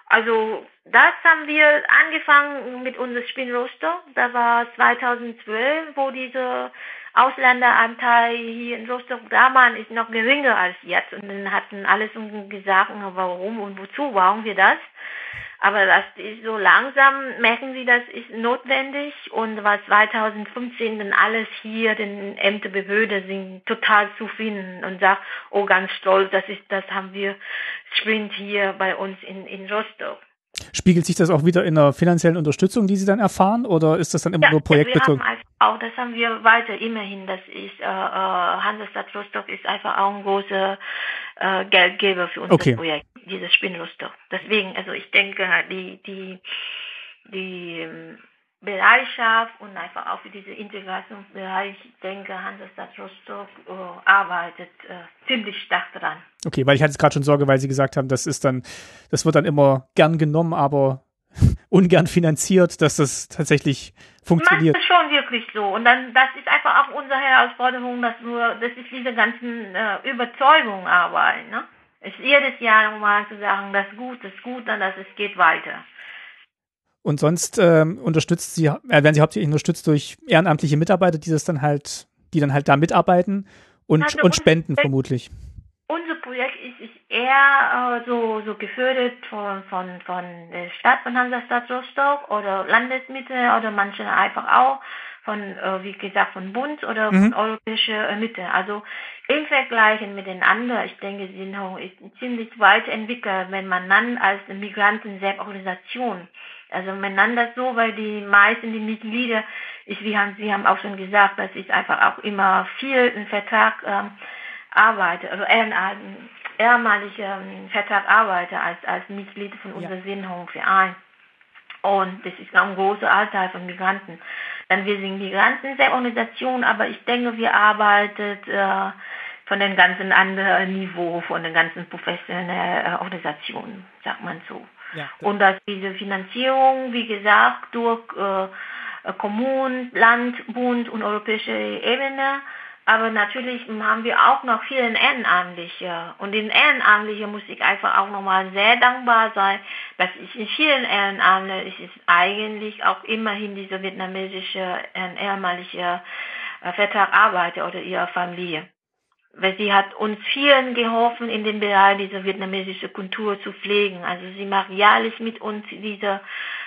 also das haben wir angefangen mit unserem Spinnroster. Da war 2012, wo diese Ausländeranteil hier in Rostock damals ist noch geringer als jetzt. Und dann hatten alles gesagt, warum und wozu brauchen wir das. Aber das ist so langsam, merken Sie, das ist notwendig. Und was 2015 dann alles hier, den Ämterbehörde sind total zufrieden und sagt, oh, ganz stolz, das ist, das haben wir Sprint hier bei uns in, in Rostock. Spiegelt sich das auch wieder in der finanziellen Unterstützung, die Sie dann erfahren, oder ist das dann immer ja, nur projektbezogen? Auch, das haben wir weiter immerhin. Das ist äh, äh, Hansestadt Rostock ist einfach auch ein großer äh, Geldgeber für unser okay. Projekt, dieses Spinnluster. Deswegen, also ich denke, die die die ähm, Bereitschaft und einfach auch für diese Integrationsbereich, ich denke, Hansestadt Rostock äh, arbeitet äh, ziemlich stark dran. Okay, weil ich hatte es gerade schon Sorge, weil Sie gesagt haben, das ist dann, das wird dann immer gern genommen, aber ungern finanziert, dass das tatsächlich funktioniert. Das ist schon wirklich so. Und dann, das ist einfach auch unsere Herausforderung, dass nur, das ist diese ganzen äh, Überzeugungen arbeiten, ne? Es ist jedes Jahr nochmal zu sagen, das ist gut, das ist gut, dann das es geht weiter. Und sonst ähm, unterstützt sie, äh, werden sie hauptsächlich unterstützt durch ehrenamtliche Mitarbeiter, die das dann halt, die dann halt da mitarbeiten und, also und spenden vermutlich. Unser Projekt ist, ist eher äh, so, so gefördert von, von, von der Stadt von Hansestadt Rostock oder Landesmitte oder manche einfach auch von, äh, wie gesagt, von Bund oder mhm. von europäischer äh, Mitte. Also im Vergleich mit den anderen, ich denke, Sinhong ist ziemlich weit entwickelt, wenn man dann als Migranten-Selbstorganisation also man nennt das so, weil die meisten, die Mitglieder, ich, wie haben, Sie haben auch schon gesagt, dass ich einfach auch immer viel im Vertrag ähm, arbeite, also ehemalig ähm, Vertrag arbeite als, als Mitglied von unserem ja. Sinnhong-Verein. Und das ist ein großer Anteil von Migranten. Dann wir sind Migranten der Organisation, aber ich denke, wir arbeiten äh, von den ganzen anderen Niveau, von den ganzen professionellen Organisationen, sagt man so. Ja, und dass diese Finanzierung, wie gesagt, durch äh, Kommunen, Land, Bund und europäische Ebene, aber natürlich haben wir auch noch viele Ehrenamtliche. Und den Ehrenamtlichen muss ich einfach auch nochmal sehr dankbar sein, dass ich in vielen Ehrenamtlichen ist eigentlich auch immerhin diese vietnamesische ehemalige äh, Vertrag arbeite oder ihre Familie weil sie hat uns vielen geholfen, in dem Bereich dieser vietnamesische Kultur zu pflegen. Also sie macht jährlich mit uns diese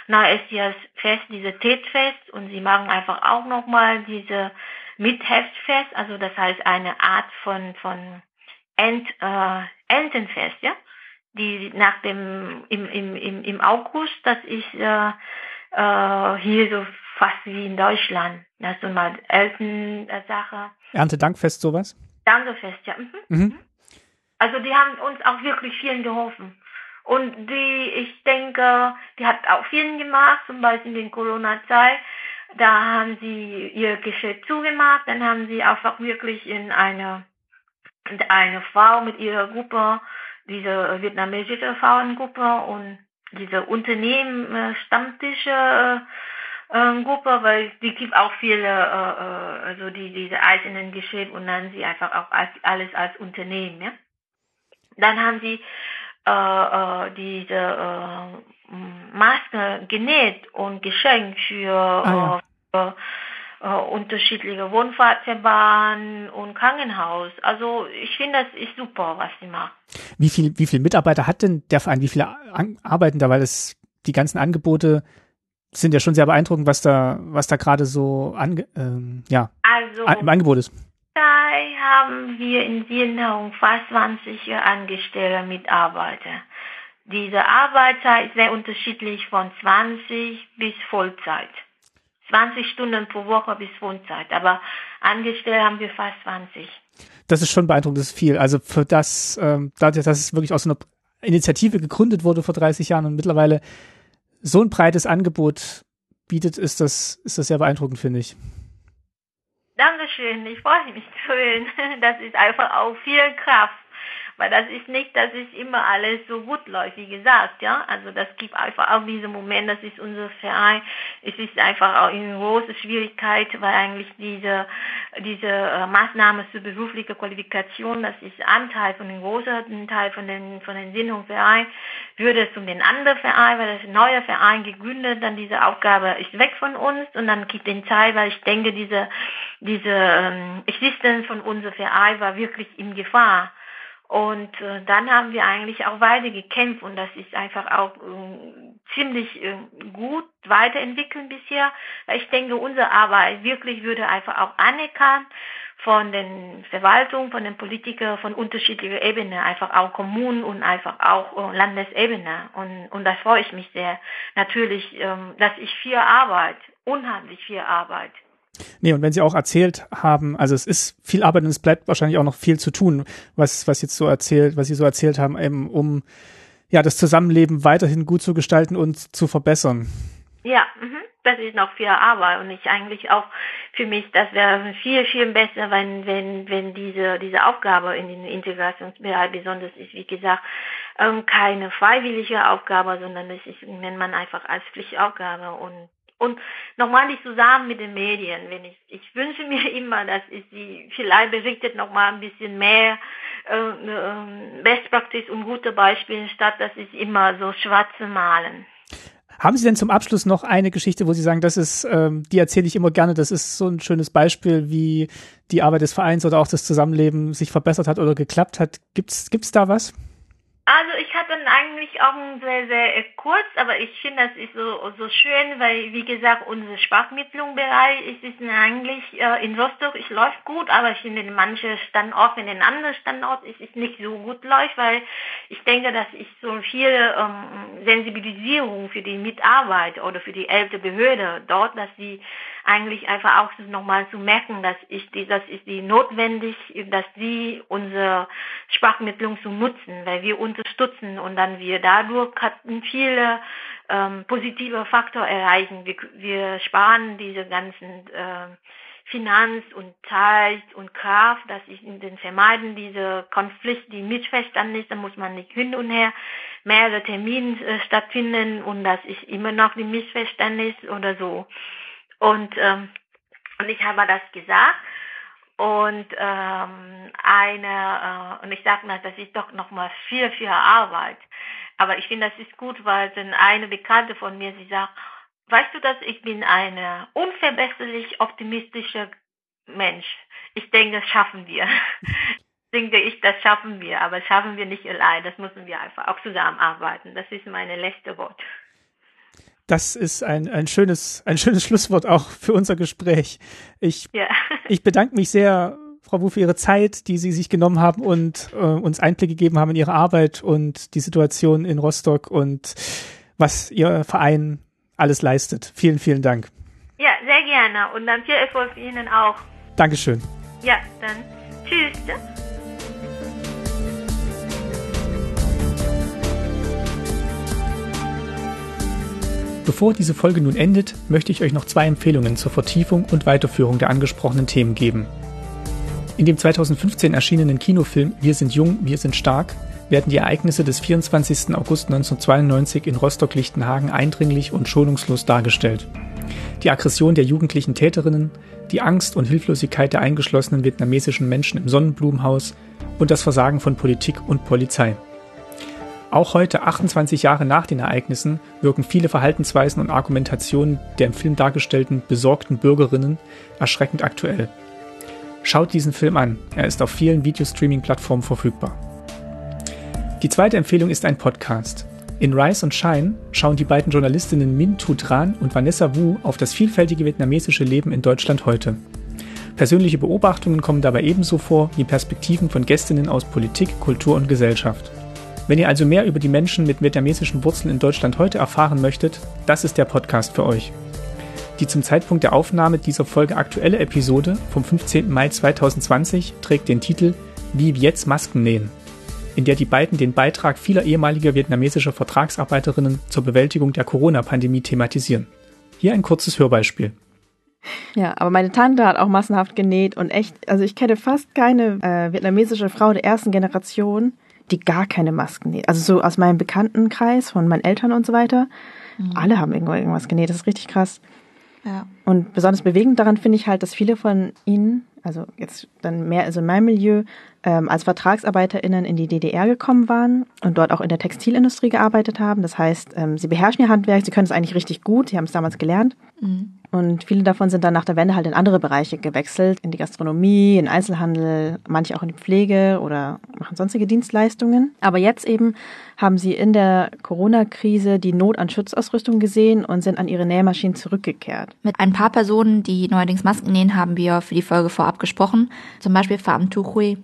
Naestias Fest, diese Tätfest und sie machen einfach auch nochmal diese Mitheftfest, also das heißt eine Art von, von Ent, äh, Entenfest, ja, die nach dem, im, im, im, im August, das ist äh, äh, hier so fast wie in Deutschland. Das ist so mal Elternsache. Erntedankfest sowas? Dankefest, ja. Mhm. Mhm. Also die haben uns auch wirklich vielen geholfen. Und die, ich denke, die hat auch vielen gemacht, zum Beispiel in der Corona-Zeit. Da haben sie ihr Geschäft zugemacht, dann haben sie einfach wirklich in eine, eine Frau mit ihrer Gruppe, diese vietnamesische Frauengruppe und diese Unternehmen, äh, Stammtische, ähm, Gruppe, weil die gibt auch viele, äh, äh, also die diese einzelnen Geschäfte und dann sie einfach auch alles als Unternehmen. Ja? Dann haben sie äh, äh, diese äh, Maske genäht und geschenkt für, ah, ja. äh, äh, unterschiedliche Wohnfahrtverband und Krankenhaus. Also ich finde, das ist super, was sie macht. Wie viel, wie viele Mitarbeiter hat denn der Verein? Wie viele arbeiten da? Weil es die ganzen Angebote sind ja schon sehr beeindruckend, was da, was da gerade so ange, ähm, ja, also, im Angebot ist. Haben wir in Sienau fast 20 Angestellte, Mitarbeiter. Diese Arbeitszeit ist sehr unterschiedlich von 20 bis Vollzeit. 20 Stunden pro Woche bis Vollzeit, aber angestellt haben wir fast 20. Das ist schon beeindruckend, das ist viel. Also für das, ähm, dadurch, dass es wirklich aus einer Initiative gegründet wurde vor 30 Jahren und mittlerweile so ein breites Angebot bietet, ist das, ist das sehr beeindruckend, finde ich. Dankeschön, ich freue mich zu hören. Das ist einfach auch viel Kraft weil das ist nicht, dass es immer alles so gut läuft, wie gesagt, ja. Also das gibt einfach auch diesen Moment, das ist unser Verein. Es ist einfach auch eine große Schwierigkeit, weil eigentlich diese, diese äh, Maßnahme zur beruflichen Qualifikation, das ist Anteil von dem großen Teil von den, von den Sinnungsverein, würde es um den anderen Verein, weil das neue Verein gegründet, dann diese Aufgabe ist weg von uns und dann gibt den Teil, weil ich denke, diese, diese ähm, Existenz von unserem Verein war wirklich in Gefahr. Und äh, dann haben wir eigentlich auch weiter gekämpft und das ist einfach auch äh, ziemlich äh, gut weiterentwickelt bisher. Ich denke, unsere Arbeit wirklich würde einfach auch anerkannt von den Verwaltungen, von den Politikern, von unterschiedlicher Ebene, einfach auch Kommunen und einfach auch äh, Landesebene. Und, und das freue ich mich sehr. Natürlich, ähm, dass ich viel Arbeit, unheimlich viel Arbeit Nee, und wenn Sie auch erzählt haben, also es ist viel Arbeit und es bleibt wahrscheinlich auch noch viel zu tun, was, was jetzt so erzählt, was Sie so erzählt haben, eben um ja das Zusammenleben weiterhin gut zu gestalten und zu verbessern. Ja, mhm. das ist noch viel Arbeit und ich eigentlich auch für mich, das wäre viel, viel besser, wenn, wenn, wenn diese, diese Aufgabe in den Integrationsbereich besonders ist, wie gesagt, ähm, keine freiwillige Aufgabe, sondern es ist, nennt man einfach als Pflichtaufgabe und und nochmal nicht zusammen mit den Medien. Wenn ich, ich wünsche mir immer, dass ich sie vielleicht berichtet nochmal ein bisschen mehr äh, äh, Best Practice und gute Beispiele, statt dass ich immer so schwarze malen. Haben Sie denn zum Abschluss noch eine Geschichte, wo Sie sagen, das ist, ähm, die erzähle ich immer gerne, das ist so ein schönes Beispiel, wie die Arbeit des Vereins oder auch das Zusammenleben sich verbessert hat oder geklappt hat? Gibt's, gibt's da was? Also ich eigentlich auch sehr, sehr äh, kurz, aber ich finde, das ist so, so schön, weil, wie gesagt, unser Sprachmittlungsbereich ist, ist eigentlich äh, in Rostock, es läuft gut, aber ich finde, in manchen Standorten, in den anderen Standorten ist es nicht so gut läuft, weil ich denke, dass ich so viel ähm, Sensibilisierung für die Mitarbeit oder für die ältere Behörde dort, dass sie eigentlich einfach auch nochmal zu merken, dass ich die, das ist die notwendig, dass sie unsere Sprachmittlung zu nutzen, weil wir unterstützen und dann wir dadurch hatten viele ähm, positive Faktor erreichen. Wir, wir sparen diese ganzen äh, Finanz und Zeit und Kraft, dass ich in den vermeiden diese Konflikte, die Missverständnisse, muss man nicht hin und her mehrere Termine äh, stattfinden und dass ich immer noch die Missverständnis oder so. Und, ähm, und ich habe das gesagt. Und ähm, eine, äh, und ich sage mal, das ist doch nochmal viel, viel Arbeit. Aber ich finde, das ist gut, weil dann eine Bekannte von mir, sie sagt, weißt du, dass ich bin eine unverbesserlich optimistische Mensch. Ich denke, das schaffen wir. denke ich, das schaffen wir, aber schaffen wir nicht allein. Das müssen wir einfach auch zusammenarbeiten. Das ist meine letzte Wort das ist ein, ein schönes, ein schönes Schlusswort auch für unser Gespräch. Ich, ja. ich bedanke mich sehr, Frau Wu, für Ihre Zeit, die Sie sich genommen haben und äh, uns Einblick gegeben haben in Ihre Arbeit und die Situation in Rostock und was Ihr Verein alles leistet. Vielen, vielen Dank. Ja, sehr gerne und dann viel Erfolg Ihnen auch. Dankeschön. Ja, dann tschüss. Bevor diese Folge nun endet, möchte ich euch noch zwei Empfehlungen zur Vertiefung und Weiterführung der angesprochenen Themen geben. In dem 2015 erschienenen Kinofilm Wir sind jung, wir sind stark werden die Ereignisse des 24. August 1992 in Rostock-Lichtenhagen eindringlich und schonungslos dargestellt. Die Aggression der jugendlichen Täterinnen, die Angst und Hilflosigkeit der eingeschlossenen vietnamesischen Menschen im Sonnenblumenhaus und das Versagen von Politik und Polizei. Auch heute, 28 Jahre nach den Ereignissen, wirken viele Verhaltensweisen und Argumentationen der im Film dargestellten besorgten Bürgerinnen erschreckend aktuell. Schaut diesen Film an, er ist auf vielen Videostreaming-Plattformen verfügbar. Die zweite Empfehlung ist ein Podcast. In Rise und Shine schauen die beiden Journalistinnen Min Tu Tran und Vanessa Wu auf das vielfältige vietnamesische Leben in Deutschland heute. Persönliche Beobachtungen kommen dabei ebenso vor wie Perspektiven von Gästinnen aus Politik, Kultur und Gesellschaft. Wenn ihr also mehr über die Menschen mit vietnamesischen Wurzeln in Deutschland heute erfahren möchtet, das ist der Podcast für euch. Die zum Zeitpunkt der Aufnahme dieser Folge aktuelle Episode vom 15. Mai 2020 trägt den Titel Wie jetzt Masken nähen, in der die beiden den Beitrag vieler ehemaliger vietnamesischer Vertragsarbeiterinnen zur Bewältigung der Corona-Pandemie thematisieren. Hier ein kurzes Hörbeispiel. Ja, aber meine Tante hat auch massenhaft genäht und echt, also ich kenne fast keine äh, vietnamesische Frau der ersten Generation, die gar keine Masken näht. Also so aus meinem Bekanntenkreis, von meinen Eltern und so weiter. Mhm. Alle haben irgendwas genäht, das ist richtig krass. Ja. Und besonders bewegend daran finde ich halt, dass viele von ihnen, also jetzt dann mehr also in meinem Milieu, ähm, als VertragsarbeiterInnen in die DDR gekommen waren und dort auch in der Textilindustrie gearbeitet haben. Das heißt, ähm, sie beherrschen ihr Handwerk, sie können es eigentlich richtig gut, sie haben es damals gelernt. Mhm. Und viele davon sind dann nach der Wende halt in andere Bereiche gewechselt, in die Gastronomie, in Einzelhandel, manche auch in die Pflege oder machen sonstige Dienstleistungen. Aber jetzt eben haben sie in der Corona-Krise die Not an Schutzausrüstung gesehen und sind an ihre Nähmaschinen zurückgekehrt. Mit ein paar Personen, die neuerdings Masken nähen, haben wir für die Folge vorab gesprochen. Zum Beispiel Pham Tu Hui,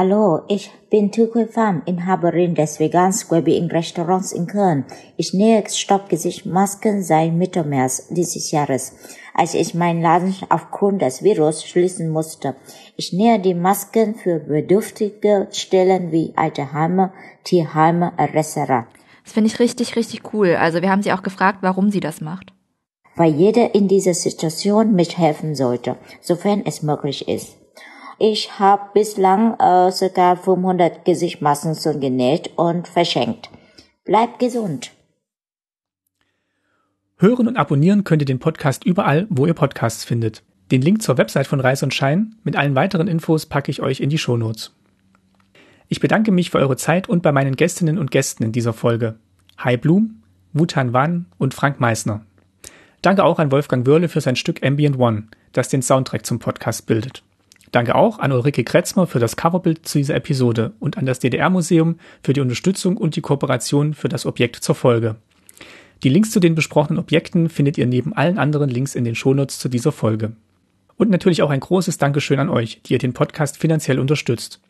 Hallo, ich bin Tukui Pham, Inhaberin des Vegan Square Being Restaurants in Köln. Ich nähe Stoppgesichtmasken seit Mitte März dieses Jahres, als ich meinen Laden aufgrund des Virus schließen musste. Ich nähe die Masken für bedürftige Stellen wie Alterheime, Tierheime etc. Das finde ich richtig, richtig cool. Also wir haben sie auch gefragt, warum sie das macht. Weil jeder in dieser Situation mithelfen sollte, sofern es möglich ist. Ich habe bislang äh, ca. 500 Gesichtsmasken schon genäht und verschenkt. Bleibt gesund. Hören und abonnieren könnt ihr den Podcast überall, wo ihr Podcasts findet. Den Link zur Website von Reis und Schein mit allen weiteren Infos packe ich euch in die Shownotes. Ich bedanke mich für eure Zeit und bei meinen Gästinnen und Gästen in dieser Folge. Hai Blum, Wutan Wan und Frank Meissner. Danke auch an Wolfgang Wörle für sein Stück Ambient One, das den Soundtrack zum Podcast bildet. Danke auch an Ulrike Kretzmer für das Coverbild zu dieser Episode und an das DDR-Museum für die Unterstützung und die Kooperation für das Objekt zur Folge. Die Links zu den besprochenen Objekten findet ihr neben allen anderen Links in den Shownotes zu dieser Folge. Und natürlich auch ein großes Dankeschön an euch, die ihr den Podcast finanziell unterstützt.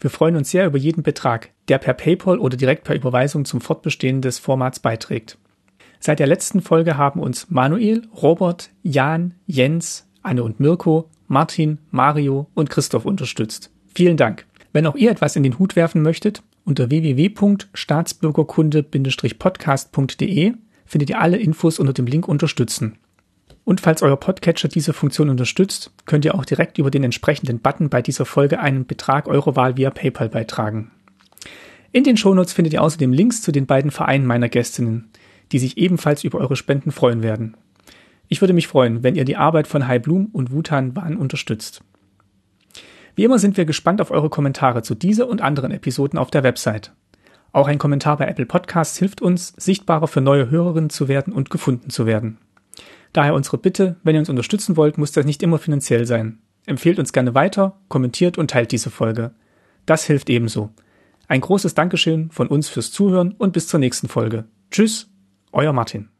Wir freuen uns sehr über jeden Betrag, der per PayPal oder direkt per Überweisung zum Fortbestehen des Formats beiträgt. Seit der letzten Folge haben uns Manuel, Robert, Jan, Jens, Anne und Mirko, Martin, Mario und Christoph unterstützt. Vielen Dank. Wenn auch ihr etwas in den Hut werfen möchtet, unter www.staatsbürgerkunde-podcast.de findet ihr alle Infos unter dem Link Unterstützen. Und falls euer Podcatcher diese Funktion unterstützt, könnt ihr auch direkt über den entsprechenden Button bei dieser Folge einen Betrag eurer Wahl via PayPal beitragen. In den Shownotes findet ihr außerdem Links zu den beiden Vereinen meiner Gästinnen, die sich ebenfalls über eure Spenden freuen werden. Ich würde mich freuen, wenn ihr die Arbeit von Hai Blum und Wutan Wan unterstützt. Wie immer sind wir gespannt auf eure Kommentare zu dieser und anderen Episoden auf der Website. Auch ein Kommentar bei Apple Podcasts hilft uns, sichtbarer für neue Hörerinnen zu werden und gefunden zu werden. Daher unsere Bitte, wenn ihr uns unterstützen wollt, muss das nicht immer finanziell sein. Empfehlt uns gerne weiter, kommentiert und teilt diese Folge. Das hilft ebenso. Ein großes Dankeschön von uns fürs Zuhören und bis zur nächsten Folge. Tschüss, euer Martin.